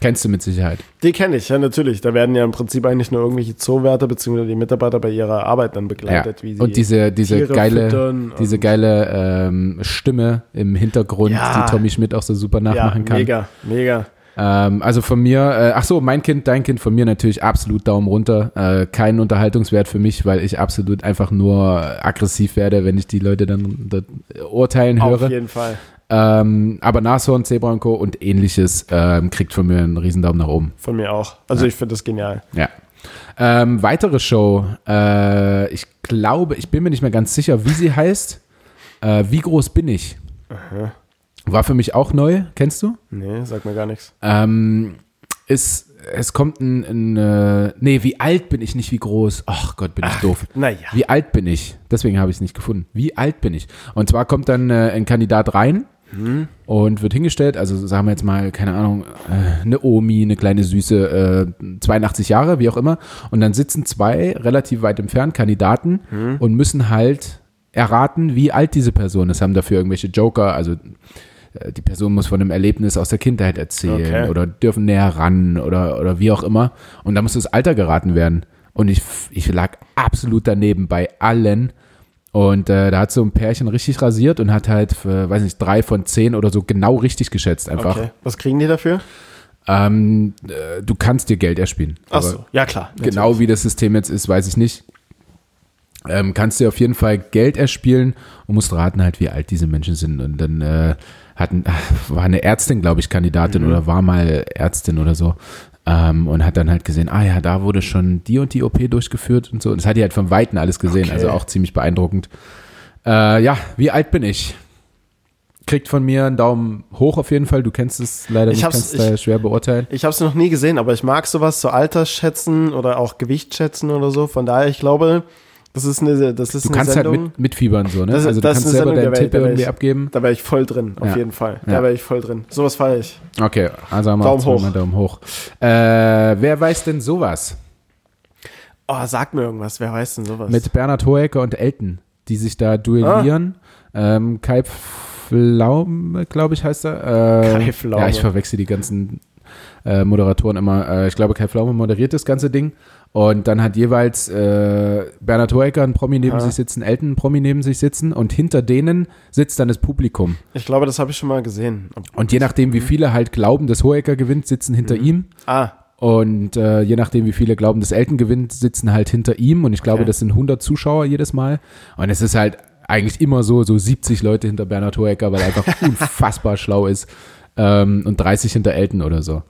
kennst du mit Sicherheit. Die kenne ich, ja, natürlich. Da werden ja im Prinzip eigentlich nur irgendwelche Zoowärter bzw. die Mitarbeiter bei ihrer Arbeit dann begleitet, wie sie und diese, diese Tiere geile, diese geile ähm, Stimme im Hintergrund, Ja. die Tommy Schmidt auch so super ja, nachmachen kann. mega, mega. Ähm, also von mir, äh, ach so, mein Kind, dein Kind, von mir natürlich absolut Daumen runter. Äh, kein Unterhaltungswert für mich, weil ich absolut einfach nur aggressiv werde, wenn ich die Leute dann da urteilen Auf höre. jeden Fall. Ähm, aber Nashorn, Zebra und Co. und ähnliches ähm, kriegt von mir einen riesen Daumen nach oben. Von mir auch. Also ich finde das genial. Ja. Ähm, weitere Show, äh, ich glaube, ich bin mir nicht mehr ganz sicher, wie sie heißt. Äh, wie groß bin ich? War für mich auch neu, kennst du? Nee, sag mir gar nichts. Ähm, ist, es kommt ein, ein äh, nee, wie alt bin ich, nicht wie groß. Ach Gott, bin ich doof. Naja. Wie alt bin ich? Deswegen habe ich es nicht gefunden. Wie alt bin ich? Und zwar kommt dann äh, ein Kandidat rein und wird hingestellt, also sagen wir jetzt mal, keine Ahnung, äh, eine Omi, eine kleine Süße, äh, 82 Jahre, wie auch immer. Und dann sitzen zwei relativ weit entfernt Kandidaten und müssen halt erraten, wie alt diese Person ist, haben dafür irgendwelche Joker, also die Person muss von einem Erlebnis aus der Kindheit erzählen Okay. oder dürfen näher ran oder, oder wie auch immer. Und da muss das Alter geraten werden. Und ich, ich lag absolut daneben bei allen. Und äh, da hat so ein Pärchen richtig rasiert und hat halt, für, weiß nicht, drei von zehn oder so genau richtig geschätzt einfach. Okay. Was kriegen die dafür? Ähm, äh, du kannst dir Geld erspielen. Ach so, ja klar. Genau wie das System jetzt ist, weiß ich nicht. Ähm, kannst dir auf jeden Fall Geld erspielen und musst raten halt, wie alt diese Menschen sind. Und dann äh, ach, war eine Ärztin, glaube ich, Kandidatin Mhm. oder war mal Ärztin oder so. Ähm, und hat dann halt gesehen, ah ja, da wurde schon die und die OP durchgeführt und so. Und das hat die halt von Weitem alles gesehen, Okay. also auch ziemlich beeindruckend. Äh, ja, wie alt bin ich? Kriegt von mir einen Daumen hoch auf jeden Fall. Du kennst es leider Ich nicht, kannst da schwer beurteilen. Ich habe es noch nie gesehen, aber ich mag sowas, so Alter schätzen oder auch Gewicht schätzen oder so. Von daher, ich glaube, das ist eine, das ist Du kannst Sendung. halt mit, mitfiebern so, ne? Das also du kannst selber Sendung, deinen Tipp wär irgendwie ich- abgeben. da wäre ich voll drin, auf Ja. jeden Fall. Ja. Da wäre ich voll drin. Sowas feiere ich. Okay, also haben wir Daumen hoch. Daumen hoch. Äh, wer weiß denn sowas? Oh, sag mir irgendwas. Wer weiß denn sowas? Mit Bernhard Hoeker und Elton, die sich da duellieren. Ah. Ähm, Kai Pflaume, glaube ich, heißt er. Äh, Kai Pflaume. Ja, ich verwechsel die ganzen äh, Moderatoren immer. Äh, ich glaube, Kai Pflaume moderiert das ganze Ding. Und dann hat jeweils äh, Bernhard Hoeker ein Promi neben Ah. sich sitzen, Elton ein Promi neben sich sitzen und hinter denen sitzt dann das Publikum. ich glaube, das habe ich schon mal gesehen. Und je nachdem, wie viele halt glauben, dass Hoeker gewinnt, sitzen hinter ihm. Ah, Und äh, je nachdem, wie viele glauben, dass Elton gewinnt, sitzen halt hinter ihm. Und ich glaube, Okay. das sind 100 Zuschauer jedes Mal. Und es ist halt eigentlich immer so, so 70 Leute hinter Bernhard Hoeker, weil er einfach (laughs) unfassbar schlau ist. Ähm, und 30 hinter Elton oder so.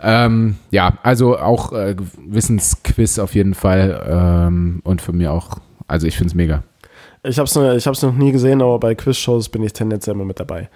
Ähm, ja, also auch äh, Wissensquiz auf jeden Fall. Ähm, und für mich auch, also ich finde es mega. ich habe es noch, ich hab's noch nie gesehen, aber bei Quizshows bin ich tendenziell immer mit dabei.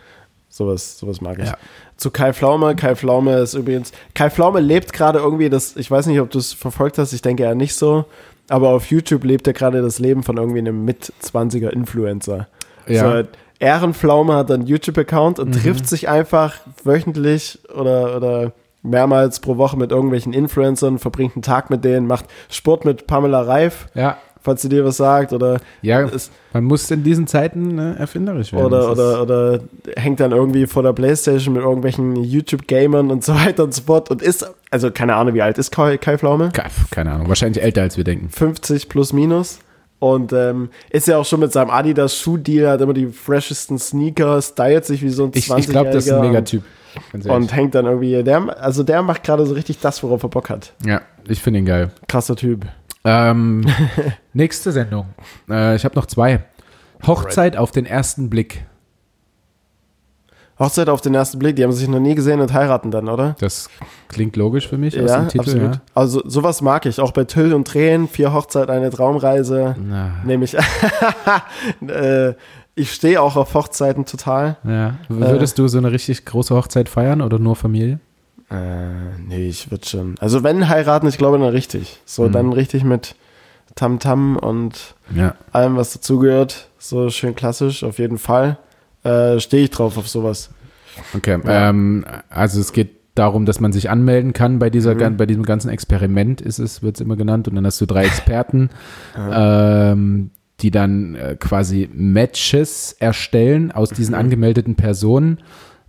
Sowas, sowas mag ich. Ja. Zu Kai Pflaume. Kai Pflaume ist übrigens. Kai Pflaume lebt gerade irgendwie das. Ich weiß nicht, ob du es verfolgt hast. Ich denke eher nicht so. Aber auf YouTube lebt er gerade das Leben von irgendwie einem Mit-20er Influencer. Ja. So, Ehrenpflaume hat einen YouTube-Account und trifft sich einfach wöchentlich oder, oder mehrmals pro Woche mit irgendwelchen Influencern, verbringt einen Tag mit denen, macht Sport mit Pamela Reif, Ja, falls sie dir was sagt, oder ja ist, man muss in diesen Zeiten äh, erfinderisch werden. oder, oder, oder hängt dann irgendwie vor der Playstation mit irgendwelchen YouTube-Gamern und so weiter und so fort und ist, also keine Ahnung, wie alt ist Kai, Kai Pflaume? Ke- Keine Ahnung, wahrscheinlich älter als wir denken. 50 plus minus. Und ähm, ist ja auch schon mit seinem Adidas Schuhdeal, hat immer die freshesten Sneaker, stylt sich wie so ein 20-Jähriger. Ich, ich glaube, das ist ein Megatyp. Und hängt dann irgendwie, der, also der macht gerade so richtig das, worauf er Bock hat. Ja, ich finde ihn geil. Krasser Typ. Ähm, (laughs) nächste Sendung. Äh, ich habe noch zwei. Hochzeit auf den ersten Blick. Hochzeit auf den ersten Blick, die haben sich noch nie gesehen und heiraten dann, oder? Das klingt logisch für mich aus ja, dem Titel. absolut. Also sowas mag ich. Auch bei Till und Tränen, vier Hochzeit, eine Traumreise, Ja. Nehme ich. (laughs) äh, ich stehe auch auf Hochzeiten total. ja. Würdest du so eine richtig große Hochzeit feiern oder nur Familie? Äh, nee, ich würde schon. Also wenn heiraten, ich glaube dann richtig. So Mhm. dann richtig mit Tamtam und Ja. allem, was dazugehört. So schön klassisch, auf jeden Fall. Äh, Stehe ich drauf auf sowas. Okay. Ja. Ähm, also es geht darum, dass man sich anmelden kann bei dieser, Mhm. bei diesem ganzen Experiment ist es, wird es immer genannt. Und dann hast du drei Experten, (laughs) ähm, die dann äh, quasi Matches erstellen aus diesen angemeldeten Personen.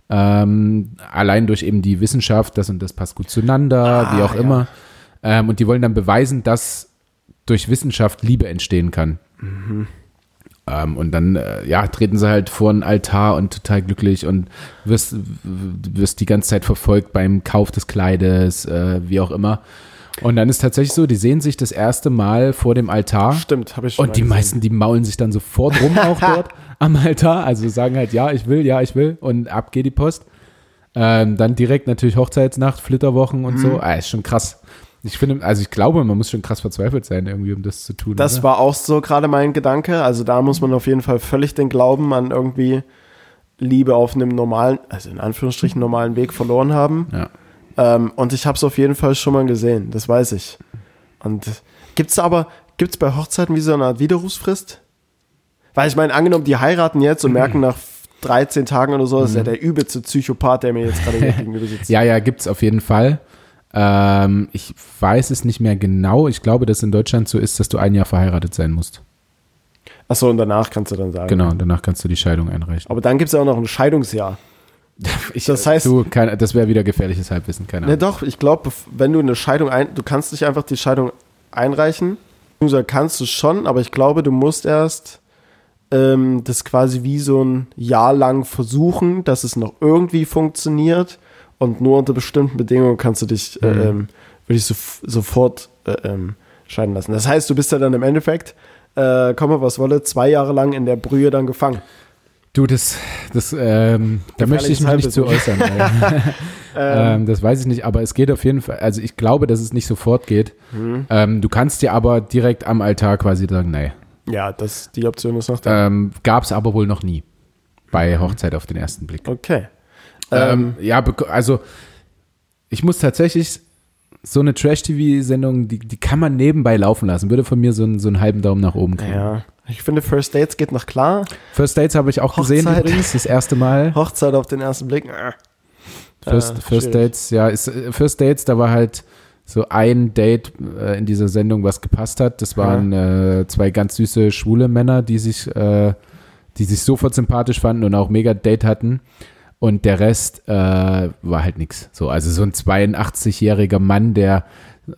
Ähm, allein durch eben die Wissenschaft, das und das passt gut zueinander, wie Ah, auch ja. immer. Ähm, und die wollen dann beweisen, dass durch Wissenschaft Liebe entstehen kann. Ähm, und dann, äh, ja, treten sie halt vor einen Altar und total glücklich und wirst, wirst die ganze Zeit verfolgt beim Kauf des Kleides, äh, wie auch immer. Und dann ist tatsächlich so, die sehen sich das erste Mal vor dem Altar. Stimmt, habe ich schon Und die gesehen. meisten, die maulen sich dann sofort rum auch (laughs) dort am Altar. Also sagen halt, ja, ich will, ja, ich will. Und ab geht die Post. Ähm, dann direkt natürlich Hochzeitsnacht, Flitterwochen und Mhm. so. Ah, ist schon krass. Ich finde, also ich glaube, man muss schon krass verzweifelt sein, irgendwie, um das zu tun. Das oder? war auch so gerade mein Gedanke. Also da muss man auf jeden Fall völlig den Glauben an irgendwie Liebe auf einem normalen, also in Anführungsstrichen normalen Weg verloren haben. Ja. Ähm, und ich habe es auf jeden Fall schon mal gesehen, das weiß ich. Und gibt es aber, gibt es bei Hochzeiten wie so eine Art Widerrufsfrist? Weil ich meine, angenommen, die heiraten jetzt und merken nach 13 Tagen oder so, das ist ja der übelste Psychopath, der mir jetzt gerade (laughs) gegenüber sitzt. Mhm. Ja, ja, gibt's auf jeden Fall. Ähm, ich weiß es nicht mehr genau. Ich glaube, dass in Deutschland so ist, dass du ein Jahr verheiratet sein musst. Achso, und danach kannst du dann sagen. Genau, und danach kannst du die Scheidung einreichen. Aber dann gibt es ja auch noch ein Scheidungsjahr. (laughs) Ich, das heißt- du, kein, das wäre wieder gefährliches Halbwissen, keine Ne, Ahnung. doch, ich glaube, wenn du eine Scheidung ein, du kannst nicht einfach die Scheidung einreichen. Beziehungsweise kannst du schon, aber ich glaube, du musst erst ähm, das quasi wie so ein Jahr lang versuchen, dass es noch irgendwie funktioniert und nur unter bestimmten Bedingungen kannst du dich, äh, Mhm. ähm, würde ich so, sofort äh, ähm, scheiden lassen. Das heißt, du bist ja dann im Endeffekt, äh, komme was wolle, zwei Jahre lang in der Brühe dann gefangen. Du, das, das, ähm, da möchte ich mich nicht zu äußern. (laughs) weil, ähm, das weiß ich nicht, aber es geht auf jeden Fall, also ich glaube, dass es nicht sofort geht. Mhm. Ähm, du kannst dir aber direkt am Altar quasi sagen, nee. Ja, das, die Option ist noch da. Ähm, Gab es aber wohl noch nie bei Hochzeit auf den ersten Blick. Okay. Ähm, ja, bek- also ich muss tatsächlich so eine Trash-TV-Sendung, die, die kann man nebenbei laufen lassen. Würde von mir so einen, so einen halben Daumen nach oben kriegen. Ja, ich finde First Dates geht noch klar. First Dates habe ich auch gesehen Hochzeit. übrigens, das erste Mal. (laughs) Hochzeit auf den ersten Blick. äh, First, äh, First. Dates, ja, ist, äh, First Dates, da war halt so ein Date äh, in dieser Sendung, was gepasst hat. Das waren äh, zwei ganz süße schwule Männer, die sich, äh, die sich sofort sympathisch fanden und auch mega Date hatten. Und der Rest äh, war halt nix. So, also so ein 82-jähriger Mann, der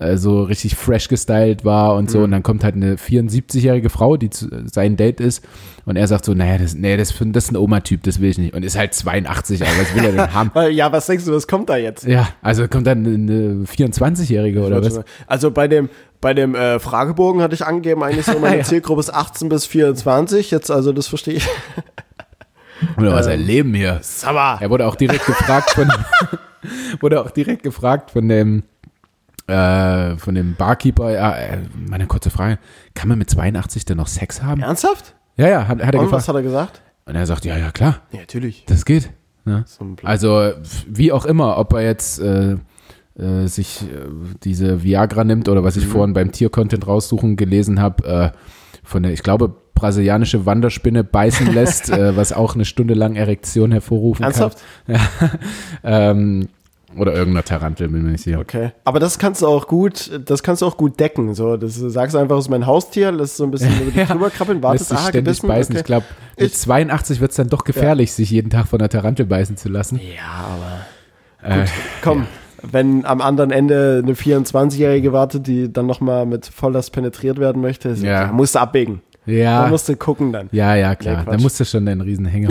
äh, so richtig fresh gestylt war und Mhm. so. Und dann kommt halt eine 74-jährige Frau, die zu, sein Date ist. Und er sagt so, naja, das, nee, das, das ist ein Oma-Typ, das will ich nicht. Und ist halt 82, aber was will er denn haben? (laughs) Ja, was denkst du, was kommt da jetzt? Ja, also kommt dann eine 24-Jährige oder was? Also bei dem, bei dem äh, Fragebogen hatte ich angegeben, eigentlich so meine (laughs) Ja. Zielgruppe ist 18 bis 24. Jetzt, also das verstehe ich. (laughs) Oder was erleben hier? Aber Er wurde auch direkt gefragt von, (laughs) wurde auch direkt gefragt von dem, äh, von dem Barkeeper. Äh, meine kurze Frage: Kann man mit 82 denn noch Sex haben? ernsthaft? Ja, ja, hat, hat er Und was gefragt. hat er gesagt? Und er sagt: Ja, ja, klar, Ja, natürlich. das geht. Plan. Also, wie auch immer, ob er jetzt äh, äh, sich äh, diese Viagra nimmt oder was ich vorhin beim Tier-Content raussuchen gelesen habe, äh, von der, ich glaube, brasilianische Wanderspinne beißen lässt, (laughs) äh, was auch eine Stunde lang Erektion hervorrufen Ernsthaft? kann. (laughs) Ja. ähm, oder irgendeiner Tarantel, bin mir nicht sicher. Okay. Aber das kannst du auch gut, das kannst du auch gut decken. So, das sagst du einfach, das ist mein Haustier, lässt so ein bisschen (laughs) über dich drüber krabbeln, Lässt wartest, sich ah, ständig gebissen. beißen. Okay. Ich glaube, mit Ich- 82 wird es dann doch gefährlich, sich jeden Tag von einer Tarantel beißen zu lassen. Ja, aber Äh, komm, wenn am anderen Ende eine 24-Jährige wartet, die dann nochmal mit Volllast penetriert werden möchte, Ja. musst du abwägen. Da ja, musst du gucken dann. ja, ja, klar. Nee, da musst du schon deinen riesen Hänger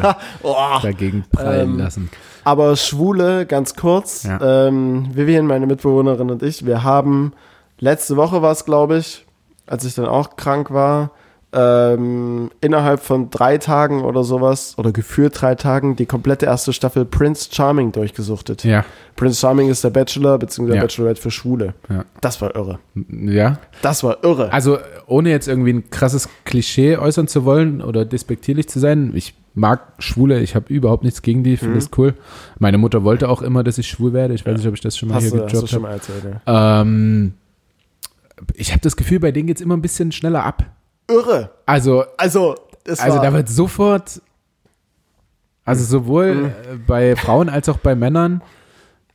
da- (laughs) Oh. dagegen prallen Ähm, lassen. Aber Schwule, ganz kurz, Ja. ähm, Vivian, meine Mitbewohnerin und ich, wir haben, letzte Woche war es, glaube ich, als ich dann auch krank war, ähm, innerhalb von drei Tagen oder sowas, oder geführt drei Tagen, die komplette erste Staffel Prince Charming durchgesuchtet. Ja, Prince Charming ist der Bachelor, beziehungsweise Ja. Bachelorette für Schwule. ja. Das war irre. Ja, Das war irre. also ohne jetzt irgendwie ein krasses Klischee äußern zu wollen oder despektierlich zu sein, ich mag Schwule, ich habe überhaupt nichts gegen die, finde Mhm. es cool. Meine Mutter wollte auch immer, dass ich schwul werde. Ich weiß nicht, ob ich das schon mal Hast hier du, schon habe. ja. Ähm, ich habe das Gefühl, bei denen geht es immer ein bisschen schneller ab. Irre. Also, Also, also da wird sofort, also sowohl Mhm. äh, bei Frauen als auch bei Männern,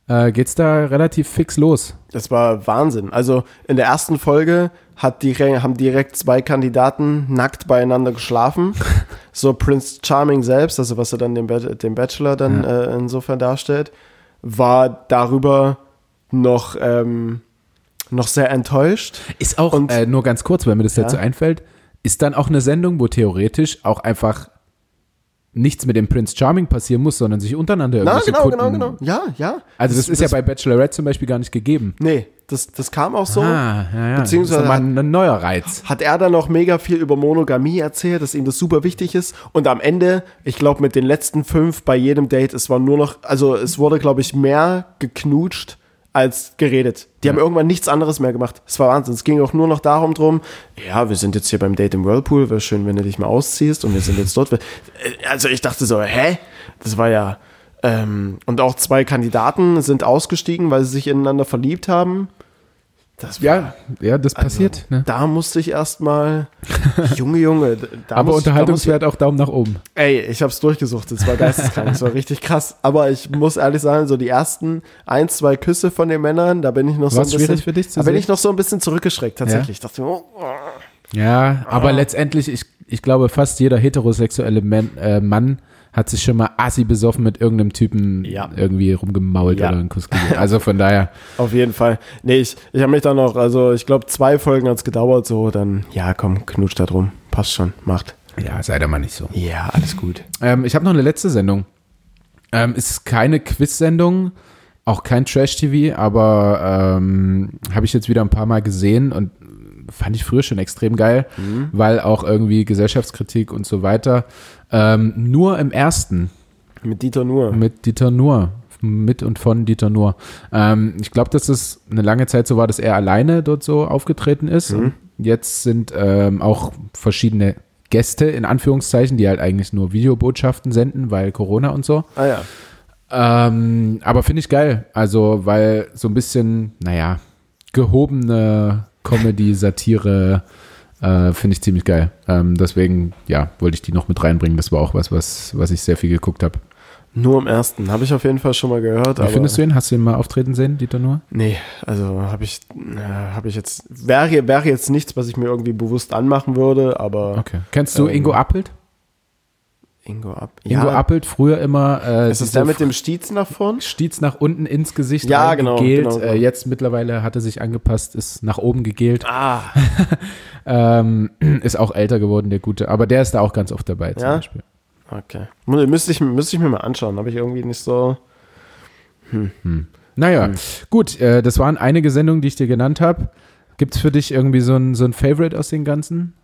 äh, geht's da relativ fix los. Das war Wahnsinn. Also in der ersten Folge hat direkt, haben direkt zwei Kandidaten nackt beieinander geschlafen. (laughs) so Prince Charming selbst, also was er dann dem, dem Bachelor dann Ja. äh, insofern darstellt, war darüber noch, ähm, noch sehr enttäuscht. Ist auch, Und- äh, nur ganz kurz, weil mir das Ja. dazu einfällt, ist dann auch eine Sendung, wo theoretisch auch einfach nichts mit dem Prince Charming passieren muss, sondern sich untereinander Na, irgendwelche genau, Kunden. genau, genau. Ja, ja. Also das, ist ja bei Bachelorette zum Beispiel gar nicht gegeben. Nee, das, das kam auch so. ah, ja, ja. Beziehungsweise das ist nochmal ein neuer Reiz. hat er dann noch mega viel über Monogamie erzählt, dass ihm das super wichtig ist. Und am Ende, ich glaube, mit den letzten fünf bei jedem Date, es war nur noch, also es wurde, glaube ich, mehr geknutscht als geredet. Die haben irgendwann nichts anderes mehr gemacht. Es war Wahnsinn. Es ging auch nur noch darum drum, ja, wir sind jetzt hier beim Date im Whirlpool, wäre schön, wenn du dich mal ausziehst und wir sind jetzt dort. Äh, Also ich dachte so, hä? Das war ja. Ähm, und auch zwei Kandidaten sind ausgestiegen, weil sie sich ineinander verliebt haben. Das war, Ja, ja, das passiert. Ne? da musste ich erstmal, Junge, Junge, da Aber muss ich- da Unterhaltungswert auch Daumen nach oben. ey, ich hab's durchgesucht, das war geisteskrank, das war richtig krass. Aber ich muss ehrlich sagen, so die ersten ein, zwei Küsse von den Männern, da bin ich noch so War's ein bisschen, schwierig für dich zu da bin sehen? ich noch so ein bisschen zurückgeschreckt, tatsächlich. Ich dachte, mir, oh, oh. Ja, aber Ah. letztendlich, ich, ich glaube, fast jeder heterosexuelle Man, äh, Mann hat sich schon mal assi besoffen mit irgendeinem Typen Ja. irgendwie rumgemault Ja. oder einen Kuss gegeben. Also von daher, (laughs) auf jeden Fall. Nee, ich, ich habe mich dann noch, also ich glaube, zwei Folgen hat's gedauert, so, dann, ja, komm, knutscht da drum, passt schon, macht. ja, sei doch mal nicht so. Ja, alles gut. Ähm, ich habe noch eine letzte Sendung. Ähm, ist keine Quiz-Sendung, auch kein Trash-TV, aber ähm, habe ich jetzt wieder ein paar Mal gesehen und fand ich früher schon extrem geil, weil auch irgendwie Gesellschaftskritik und so weiter. Ähm, nur im ersten Mit Dieter Nuhr. mit Dieter Nuhr. Mit und von Dieter Nuhr. Ähm, ich glaube, dass es eine lange Zeit so war, dass er alleine dort so aufgetreten ist. Und jetzt sind ähm, auch verschiedene Gäste, in Anführungszeichen, die halt eigentlich nur Videobotschaften senden, weil Corona und so. Ah ja. Ähm, aber finde ich geil. Also, weil so ein bisschen, naja, gehobene Comedy, Satire äh, finde ich ziemlich geil. Ähm, deswegen, ja, wollte ich die noch mit reinbringen. Das war auch was, was, was ich sehr viel geguckt habe. Nur im ersten. Habe ich auf jeden Fall schon mal gehört. Wie findest du ihn? Hast du ihn mal auftreten sehen, Dieter Nuhr? Nee, also habe ich, äh, habe ich jetzt, wäre, wäre jetzt nichts, was ich mir irgendwie bewusst anmachen würde, aber Okay. Kennst du Ähm, Ingo Appelt? Ingo ab. Ingo Appelt früher immer äh, Ist das diese der mit dem Stiez nach vorn? Stiez nach unten ins Gesicht Ja, genau, genau, genau. Äh, jetzt mittlerweile hat er sich angepasst, ist nach oben gegelt. Ah, (laughs) Ähm, ist auch älter geworden, der Gute. Aber der ist da auch ganz oft dabei zum Ja? Beispiel. okay. Müsste ich, müsste ich mir mal anschauen. Habe ich irgendwie nicht so. Naja, Hm. gut, äh, das waren einige Sendungen, die ich dir genannt habe. Gibt es für dich irgendwie so ein, so ein Favorite aus den ganzen?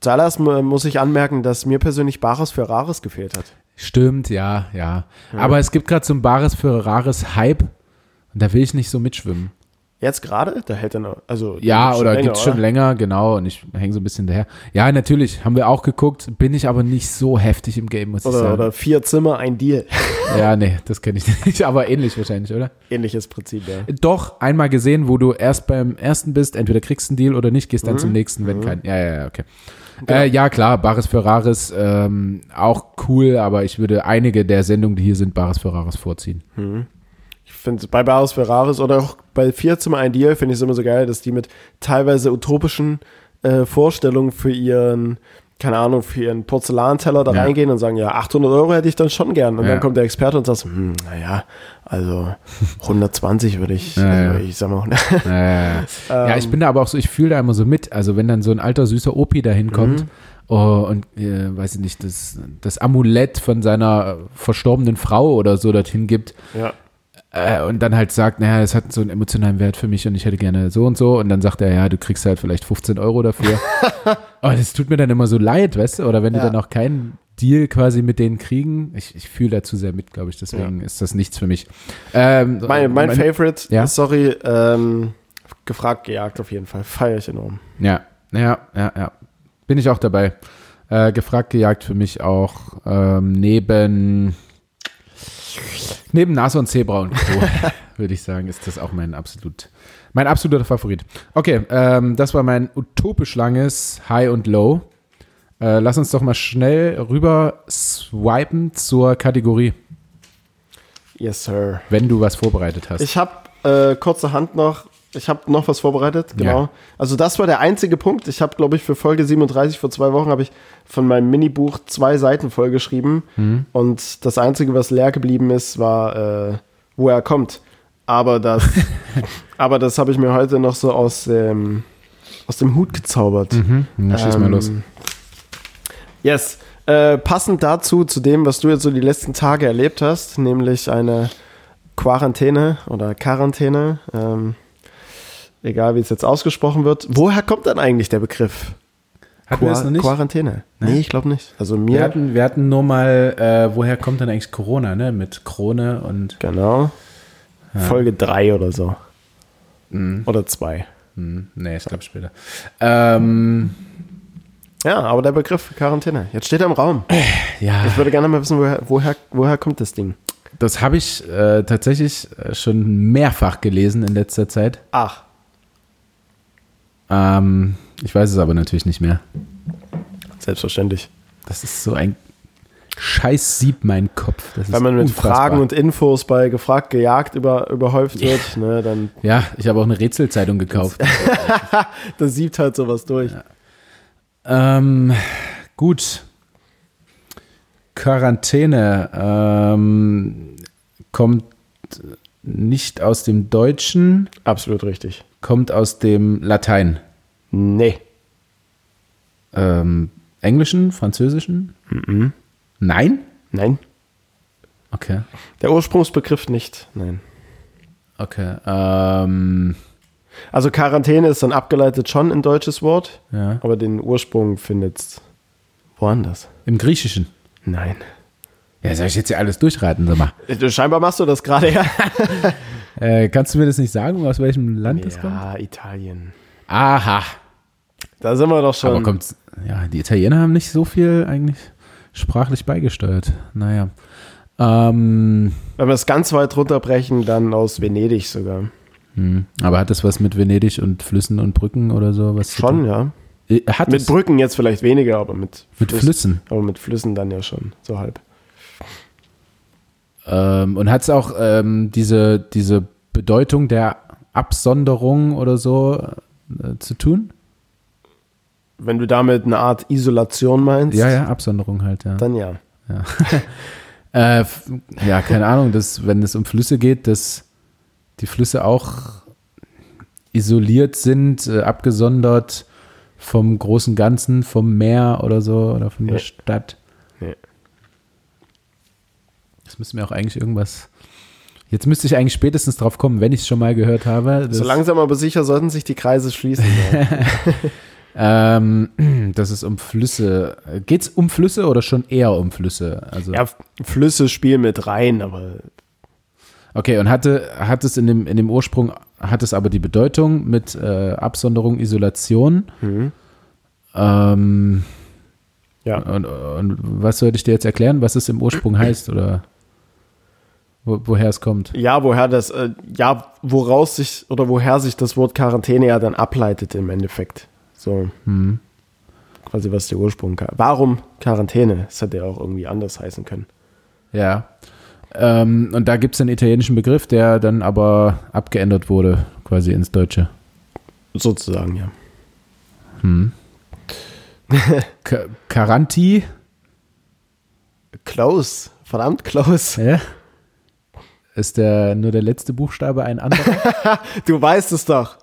Zuallererst mu- muss ich anmerken, dass mir persönlich Bares für Rares gefehlt hat. Stimmt, ja, ja. Aber es gibt gerade so ein Bares für Rares Hype und da will ich nicht so mitschwimmen. Jetzt gerade? Da hält er noch. Also, Ja, oder länger, gibt's schon oder? länger, genau. Und ich hänge so ein bisschen daher. Ja, natürlich, haben wir auch geguckt. Bin ich aber nicht so heftig im Game, muss ich Oder, sagen. oder vier Zimmer, ein Deal. (laughs) Ja, nee, das kenne ich nicht. Aber ähnlich wahrscheinlich, oder? Ähnliches Prinzip, ja. Doch, einmal gesehen, wo du erst beim ersten bist, entweder kriegst einen Deal oder nicht, gehst dann zum nächsten, wenn kein. Ja, ja, ja, okay. Äh, ja, klar, Bares für Rares, ähm, auch cool, aber ich würde einige der Sendungen, die hier sind, Bares für Rares vorziehen. Ich finde bei Bares für Rares oder auch bei Vier Zimmer ein Deal finde ich es immer so geil, dass die mit teilweise utopischen äh, Vorstellungen für ihren, keine Ahnung, für ihren Porzellanteller da Ja. reingehen und sagen, ja, 800 Euro hätte ich dann schon gern. Und Ja. dann kommt der Experte und sagt, hm, naja, also (laughs) 120 würde ich, Ja, also ja. ich sag mal, Äh, (laughs) ja, ich bin da aber auch so, ich fühle da immer so mit. Also wenn dann so ein alter süßer Opi da hinkommt oh, und, äh, weiß ich nicht, das, das Amulett von seiner verstorbenen Frau oder so dorthin gibt ja. Äh, und dann halt sagt, naja, das hat so einen emotionalen Wert für mich und ich hätte gerne so und so und dann sagt er, ja, du kriegst halt vielleicht 15 Euro dafür. (laughs) Aber das tut mir dann immer so leid, weißt du? Oder wenn die Ja. dann auch keinen Deal quasi mit denen kriegen. Ich, ich fühle da zu sehr mit, glaube ich, deswegen ist das nichts für mich. Ähm, Mein, mein meine- Favorite, Ja? sorry, ähm, gefragt, gejagt auf jeden Fall. Feier ich enorm. Ja, ja, ja, ja. Bin ich auch dabei. Äh, gefragt, gejagt für mich auch ähm, neben neben Nase und Zebra und Co. (laughs) würde ich sagen, ist das auch mein absolut mein absoluter Favorit. Okay, ähm, das war mein utopisch langes High und Low. Äh, lass uns doch mal schnell rüber swipen zur Kategorie. Yes, Sir. Wenn du was vorbereitet hast. Ich habe äh, kurze Hand noch. Ich habe noch was vorbereitet, genau. Ja. Also das war der einzige Punkt. Ich habe, glaube ich, für Folge 37 vor zwei Wochen habe ich von meinem Minibuch zwei Seiten vollgeschrieben. Mhm. Und das Einzige, was leer geblieben ist, war, äh, wo er kommt. Aber das, (laughs) aber das habe ich mir heute noch so aus dem, aus dem Hut gezaubert. mhm. Na, schieß mal Ähm, los. Yes. Äh, passend dazu, zu dem, was du jetzt so die letzten Tage erlebt hast, nämlich eine Quarantäne oder Quarantäne, ähm, egal wie es jetzt ausgesprochen wird. Woher kommt dann eigentlich der Begriff? Hatten wir das noch nicht? Quarantäne? Nee, ich glaube nicht. Also Wir mir. hatten, wir hatten nur mal, äh, woher kommt denn eigentlich Corona, ne? Mit Krone und Genau. Folge 3 oder so. Mhm. Oder 2. hm, nee, ich glaube später. Ähm, Ja, aber der Begriff Quarantäne. Jetzt steht er im Raum. ja, Ich würde gerne mal wissen, woher, woher, woher kommt das Ding? das habe ich äh, tatsächlich äh, schon mehrfach gelesen in letzter Zeit. Ach. Ähm, ich weiß es aber natürlich nicht mehr. Selbstverständlich. Das ist so ein scheiß Sieb mein Kopf. Das Wenn man mit unfassbar. Fragen und Infos bei gefragt, gejagt über, überhäuft wird, ne, dann Ja, ich habe auch eine Rätselzeitung gekauft. (laughs) da sieht halt sowas durch. ähm, gut. Quarantäne ähm, kommt nicht aus dem Deutschen, Absolut richtig. Kommt aus dem Latein. Nee. Ähm, Englischen, Französischen? Nein? Nein. Okay. Der Ursprungsbegriff nicht. Nein. Okay. Ähm, Also Quarantäne ist dann abgeleitet schon ein deutsches Wort, ja. aber den Ursprung findet's woanders. Im Griechischen. Nein. Ja, soll ich jetzt ja alles durchraten, sag mal. Äh, Scheinbar machst du das gerade ja. (laughs) Äh, kannst du mir das nicht sagen, aus welchem Land das kommt? Ja, Italien. Aha. Da sind wir doch schon. Aber kommt's, ja, die Italiener haben nicht so viel eigentlich sprachlich beigesteuert. Naja. Ähm, Wenn wir es ganz weit runterbrechen, dann aus Venedig sogar. hm. Aber hat das was mit Venedig und Flüssen und Brücken oder so? Was zu Schon, ja. Äh, Hat Mit Brücken jetzt vielleicht weniger, aber mit, mit Flüssen- Flüssen. Aber mit Flüssen dann ja schon, so halb. Ähm, und hat es auch ähm, diese, diese Bedeutung der Absonderung oder so äh, zu tun? Wenn du damit eine Art Isolation meinst, Ja, ja, Absonderung halt, ja. dann ja. (laughs) Äh, f- ja, keine Ahnung, dass, wenn es um Flüsse geht, dass die Flüsse auch isoliert sind, äh, abgesondert vom großen Ganzen, vom Meer oder so oder von der. Stadt. Das müsste mir auch eigentlich irgendwas. Jetzt müsste ich eigentlich spätestens drauf kommen, wenn ich es schon mal gehört habe. So langsam aber sicher sollten sich die Kreise schließen. (laughs) Ähm, dass es um Flüsse. Geht es um Flüsse oder schon eher um Flüsse? Also, ja, Flüsse spielen mit rein, aber Okay, und hatte, hat es in dem, in dem Ursprung, hat es aber die Bedeutung mit äh, Absonderung, Isolation. Ähm, ja. und, und was sollte ich dir jetzt erklären, was es im Ursprung heißt oder wo, woher es kommt? Ja, woher das, äh, ja, woraus sich oder woher sich das Wort Quarantäne ja dann ableitet im Endeffekt. So. Hm. Quasi was der Ursprung. Warum Quarantäne? Das hätte ja auch irgendwie anders heißen können. Ja. Ähm, und da gibt es einen italienischen Begriff, der dann aber abgeändert wurde, quasi ins Deutsche. Sozusagen, ja. Hm. (laughs) Karanti, Close. Verdammt close. ja? Ist der, nur der letzte Buchstabe ein anderer? (laughs) Du weißt es doch.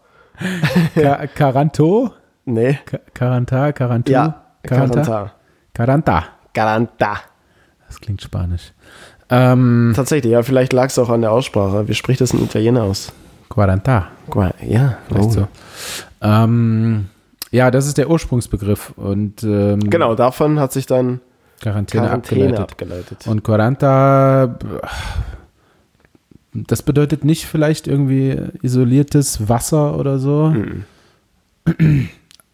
Ka Karanto? Nee. Ka Karanta? Karantu? Ja. Karanta? Quaranta. Karanta. Garanta. Das klingt spanisch. Ähm, Tatsächlich, ja, vielleicht lag es auch an der Aussprache. Wie spricht das ein Italiener aus? Quaranta. Qua- Ja, Vielleicht oh. so. Ähm, ja, das ist der Ursprungsbegriff und ähm, Genau, davon hat sich dann Quarantäne, Quarantäne abgeleitet. abgeleitet. Und Quaranta, das bedeutet nicht vielleicht irgendwie isoliertes Wasser oder so, Mhm. (clears throat)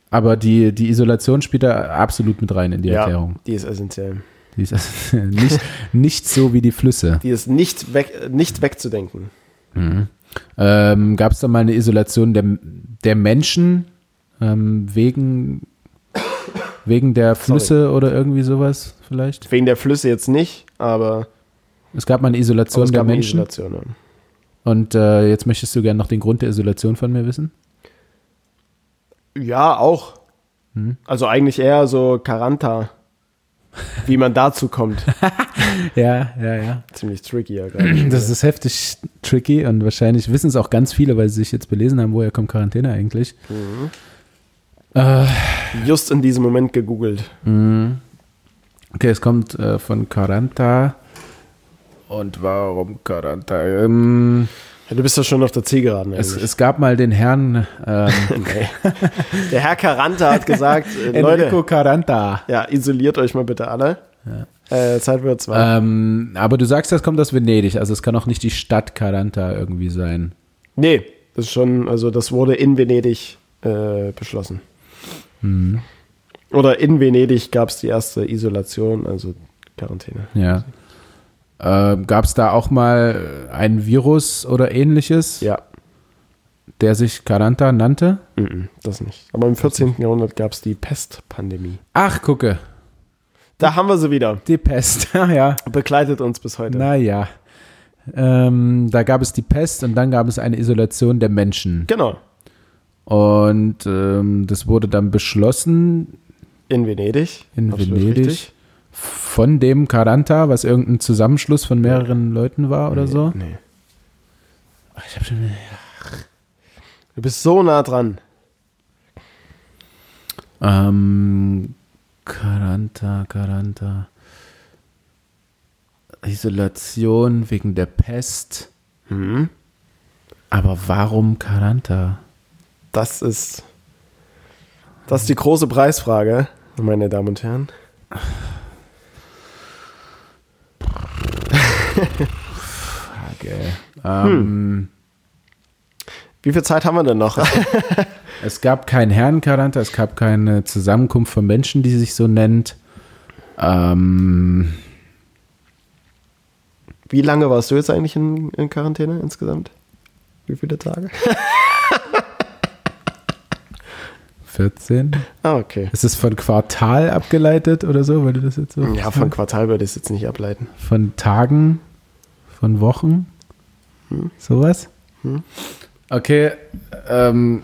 aber die, die Isolation spielt da absolut mit rein in die ja, Erklärung. die ist essentiell. Die ist also (laughs) nicht, nicht so wie die Flüsse. Die ist nicht, weg, nicht wegzudenken. Mhm. Ähm, Gab es da mal eine Isolation der, der Menschen ähm, wegen, wegen der Flüsse oder irgendwie sowas vielleicht? Wegen der Flüsse jetzt nicht, aber Es gab mal eine Isolation es der Menschen. Isolation. ja. Und äh, jetzt möchtest du gerne noch den Grund der Isolation von mir wissen? Ja, auch. Hm? Also eigentlich eher so Karanta. Wie man dazu kommt. (laughs) Ja, ja, ja. Ziemlich tricky ja gerade. (clears throat) Das ist heftig tricky und wahrscheinlich wissen es auch ganz viele, weil sie sich jetzt belesen haben, woher kommt Quarantäne eigentlich. Äh, Just in diesem Moment gegoogelt. mh. okay, es kommt äh, von Quaranta. Und warum Quaranta? Ähm, Ja, du bist ja schon auf der Zielgeraden es, es gab mal den Herrn ähm. (laughs) (laughs) Der Herr Karanta hat gesagt, äh, Enrico Leute, Quaranta. ja, isoliert euch mal bitte alle. Äh, Zeit für zwei. Ähm, aber du sagst, das kommt aus Venedig, also es kann auch nicht die Stadt Quaranta irgendwie sein. Nee, das ist schon, also das wurde in Venedig äh, beschlossen. Mhm. Oder in Venedig gab es die erste Isolation, also Quarantäne. Ja. Ähm, Gab es da auch mal ein Virus oder ähnliches, Ja, der sich Quaranta nannte? mhm, das nicht. Aber im 14. Jahrhundert gab es die Pestpandemie. Ach, gucke, Da haben wir sie wieder. die Pest. (laughs) Ah, ja, Begleitet uns bis heute. naja. Ähm, da gab es die Pest und dann gab es eine Isolation der Menschen. Genau. Und ähm, das wurde dann beschlossen In Venedig. in Absolut Venedig richtig. Von dem Quaranta, was irgendein Zusammenschluss von mehreren Leuten war oder so. Nee. Ich hab schon, Du bist so nah dran. Ähm, Quaranta, Quaranta. Isolation wegen der Pest. Mhm. Aber warum Quaranta? Das ist, das ist die große Preisfrage, meine Damen und Herren. Frage. Ähm, Wie viel Zeit haben wir denn noch? (laughs) Es gab keinen Herrn Quaranta, es gab keine Zusammenkunft von Menschen, die sich so nennt. Ähm, Wie lange warst du jetzt eigentlich in, in Quarantäne insgesamt? Wie viele Tage? (laughs) 14. Ah, okay. Ist es von Quartal abgeleitet oder so, weil du das jetzt so. Ja, von Quartal würde ich es jetzt nicht ableiten. Von Tagen, von Wochen, sowas. Hm. Okay, ähm,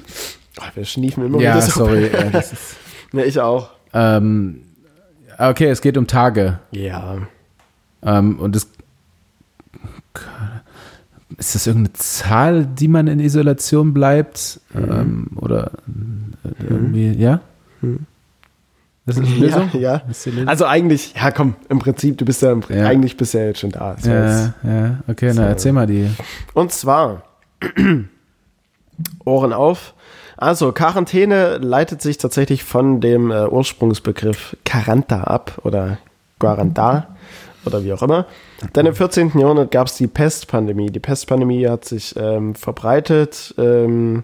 Oh, wir schniefen immer ja, wieder so. sorry. (laughs) Ne, ich auch. ähm, okay, es geht um Tage. Ja. Ähm, und es. Ist das irgendeine Zahl, die man in Isolation bleibt? Ähm, oder äh, irgendwie, ja? Mhm. Das ist die Lösung? Ja, ja. Die Lösung? Also eigentlich, ja komm, im Prinzip, du bist ja, Ja. eigentlich bist ja jetzt schon da. Jetzt- ja, ja, okay, So. na erzähl mal die. Und zwar, (clears throat) Ohren auf. Also, Quarantäne leitet sich tatsächlich von dem äh, Ursprungsbegriff Quaranta ab oder Quaranta oder wie auch immer. Denn im 14. Jahrhundert gab es die Pestpandemie. Die Pestpandemie hat sich ähm, verbreitet, ähm,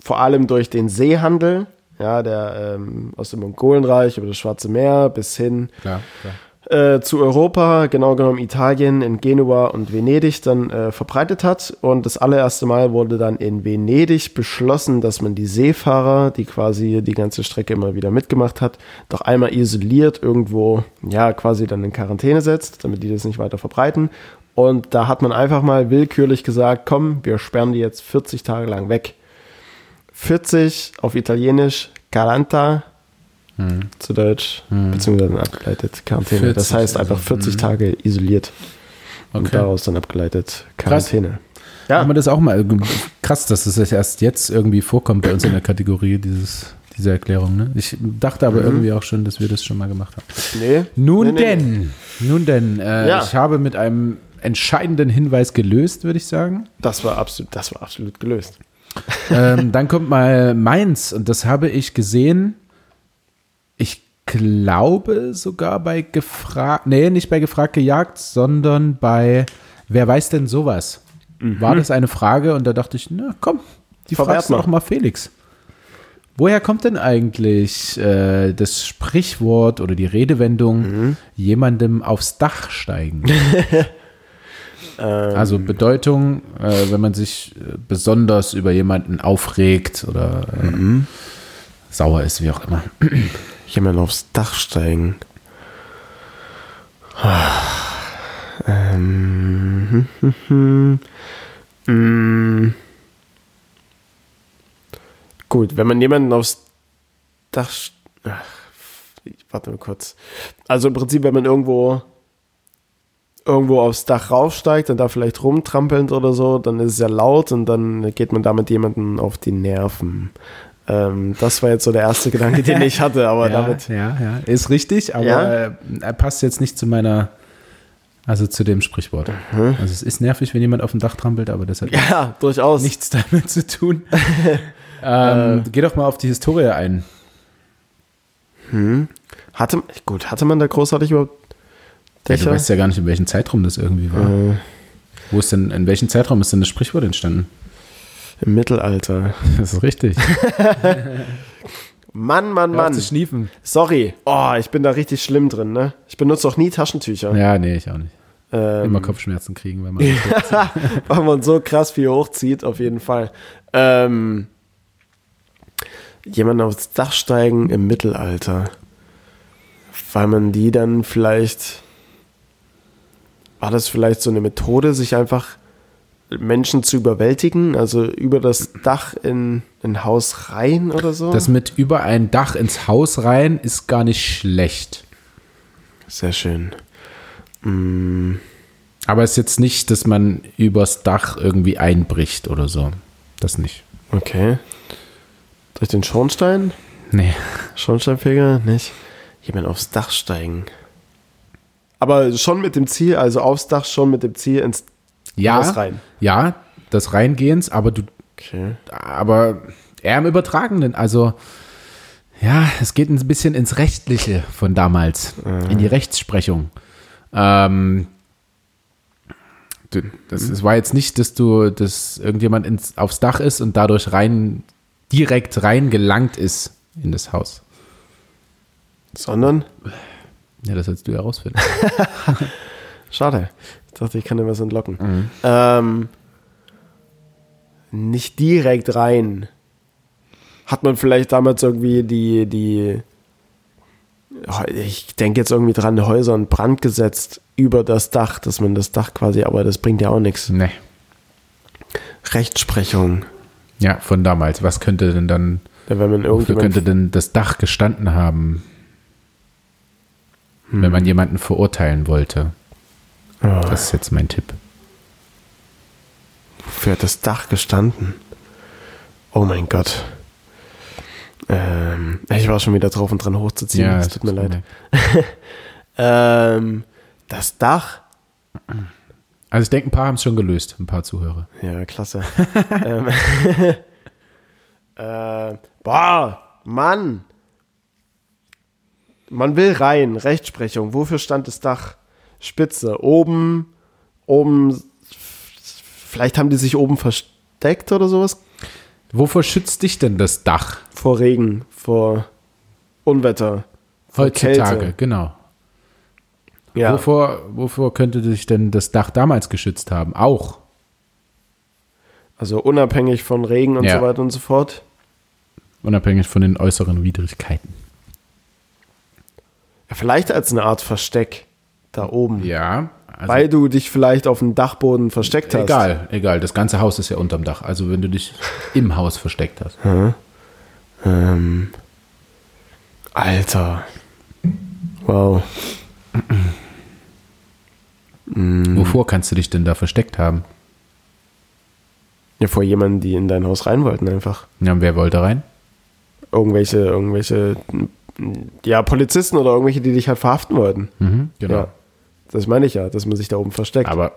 vor allem durch den Seehandel, ja, der ähm, aus dem Mongolenreich über das Schwarze Meer bis hin Klar, klar. äh, zu Europa, genau genommen Italien, in Genua und Venedig dann äh, verbreitet hat. Und das allererste Mal wurde dann in Venedig beschlossen, dass man die Seefahrer, die quasi die ganze Strecke immer wieder mitgemacht hat, doch einmal isoliert irgendwo, ja, quasi dann in Quarantäne setzt, damit die das nicht weiter verbreiten. Und da hat man einfach mal willkürlich gesagt, komm, wir sperren die jetzt 40 Tage lang weg. 40 auf Italienisch, Quaranta, zu Deutsch, beziehungsweise dann abgeleitet Quarantäne. das 40, heißt einfach also, 40 Tage isoliert und Okay. daraus dann abgeleitet Quarantäne. Ja. Ja, Haben wir das auch mal krass, dass es erst jetzt irgendwie vorkommt bei uns in der Kategorie, dieses, diese Erklärung. Ne? Ich dachte aber irgendwie auch schon, dass wir das schon mal gemacht haben. nee. Nun Nee, nee, denn, nun denn, äh, Ja. ich habe mit einem entscheidenden Hinweis gelöst, würde ich sagen. Das war absolut, das war absolut gelöst. Ähm, dann kommt mal meins und das habe ich gesehen. Ich glaube sogar bei gefragt, nee, nicht bei gefragt gejagt, sondern bei wer weiß denn sowas? War das eine Frage und da dachte ich, na komm, die Verwehrt fragst du mal. auch mal Felix. Woher kommt denn eigentlich äh, das Sprichwort oder die Redewendung jemandem aufs Dach steigen? (laughs) Ähm, Also Bedeutung, äh, wenn man sich äh, besonders über jemanden aufregt oder äh, sauer ist, wie auch immer. jemand aufs Dach steigen. Ähm, hm, hm, hm. Mm. Gut, wenn man jemanden aufs Dach. Ach, warte mal kurz. Also im Prinzip, wenn man irgendwo irgendwo aufs Dach raufsteigt und da vielleicht rumtrampelnd oder so, dann ist es ja laut und dann geht man damit jemanden auf die Nerven. Ähm, das war jetzt so der erste Gedanke, den ich hatte, (laughs) aber ja, damit. ja, ja, ist richtig, aber Ja? äh, er passt jetzt nicht zu meiner, also zu dem Sprichwort. Also es ist nervig, wenn jemand auf dem Dach trampelt, aber das hat Ja, durchaus. nichts damit zu tun. (laughs) ähm, geh doch mal auf die Historie ein. Hatte, gut, hatte man da großartig überhaupt Ja, du Dächer? weißt ja gar nicht, in welchem Zeitraum das irgendwie war. äh, Wo ist denn, in welchem Zeitraum ist denn das Sprichwort entstanden? Im Mittelalter. (laughs) Das ist richtig. (laughs) Mann, Mann, Hör Mann. zu schniefen. Sorry. Oh, ich bin da richtig schlimm drin, ne? Ich benutze auch nie Taschentücher. Ja, nee, ich auch nicht. Ähm, Immer Kopfschmerzen kriegen, wenn man. (laughs) weil man so krass viel hochzieht, auf jeden Fall. Ähm, jemand aufs Dach steigen im Mittelalter. Weil man die dann vielleicht. War das vielleicht so eine Methode, sich einfach Menschen zu überwältigen? Also über das Dach in ein Haus rein oder so? Das mit über ein Dach ins Haus rein ist gar nicht schlecht. Sehr schön. Mm, Aber es ist jetzt nicht, dass man übers Dach irgendwie einbricht oder so. Das nicht. okay. Durch den Schornstein? Nee. Schornsteinfeger? Nicht. Jemand aufs Dach steigen. Aber schon mit dem Ziel, also aufs Dach, schon mit dem Ziel ins Ja, Haus rein. ja, das Reingehens, aber du, Okay. aber eher im Übertragenen. Also, ja, es geht ein bisschen ins Rechtliche von damals, in die Rechtsprechung. Ähm, du, das, es war jetzt nicht, dass du, dass irgendjemand ins, aufs Dach ist und dadurch rein, direkt rein gelangt ist in das Haus. Sondern? Ja, das sollst du herausfinden. (laughs) Schade. Ich dachte, ich kann dir was entlocken. Ähm, nicht direkt rein. Hat man vielleicht damals irgendwie die, die, ich denke jetzt irgendwie dran, Häuser in Brand gesetzt über das Dach, dass man das Dach quasi, aber das bringt ja auch nichts. nee. Rechtsprechung. Ja, von damals. Was könnte denn dann, Ja, Wenn man wofür irgendjemand könnte denn das Dach gestanden haben, wenn man jemanden verurteilen wollte? Ah. Das ist jetzt mein Tipp. Wofür hat das Dach gestanden? Oh mein Gott. Ähm, ich war schon wieder drauf und dran hochzuziehen. es tut mir leid. (laughs) Ähm, das Dach? Also ich denke, ein paar haben es schon gelöst, ein paar Zuhörer. Ja, klasse. (laughs) ähm, (laughs) äh, boah, Mann. Man will rein, Rechtsprechung. Wofür stand das Dach? Spitze. Oben, oben, vielleicht haben die sich oben versteckt oder sowas? Wovor schützt dich denn das Dach Vor Regen, vor Unwetter. vor heutzutage? Kälte. Genau. Ja. Wovor, wovor könnte dich denn das Dach damals geschützt haben? Auch. Also unabhängig von Regen und Ja. so weiter und so fort. Unabhängig von den äußeren Widrigkeiten. Vielleicht als eine Art Versteck da oben. Ja. Also Weil du dich vielleicht auf dem Dachboden versteckt hast. egal, egal. Das ganze Haus ist ja unterm Dach. Also wenn du dich im Haus versteckt hast. Ähm, Alter. Wow. Mhm. Wovor kannst du dich denn da versteckt haben? Ja, vor jemanden, die in dein Haus rein wollten einfach. Ja, und wer wollte rein? Irgendwelche, irgendwelche, ja, Polizisten oder irgendwelche, die dich halt verhaften wollten. Mhm, genau. Ja. Das meine ich ja, dass man sich da oben versteckt. Aber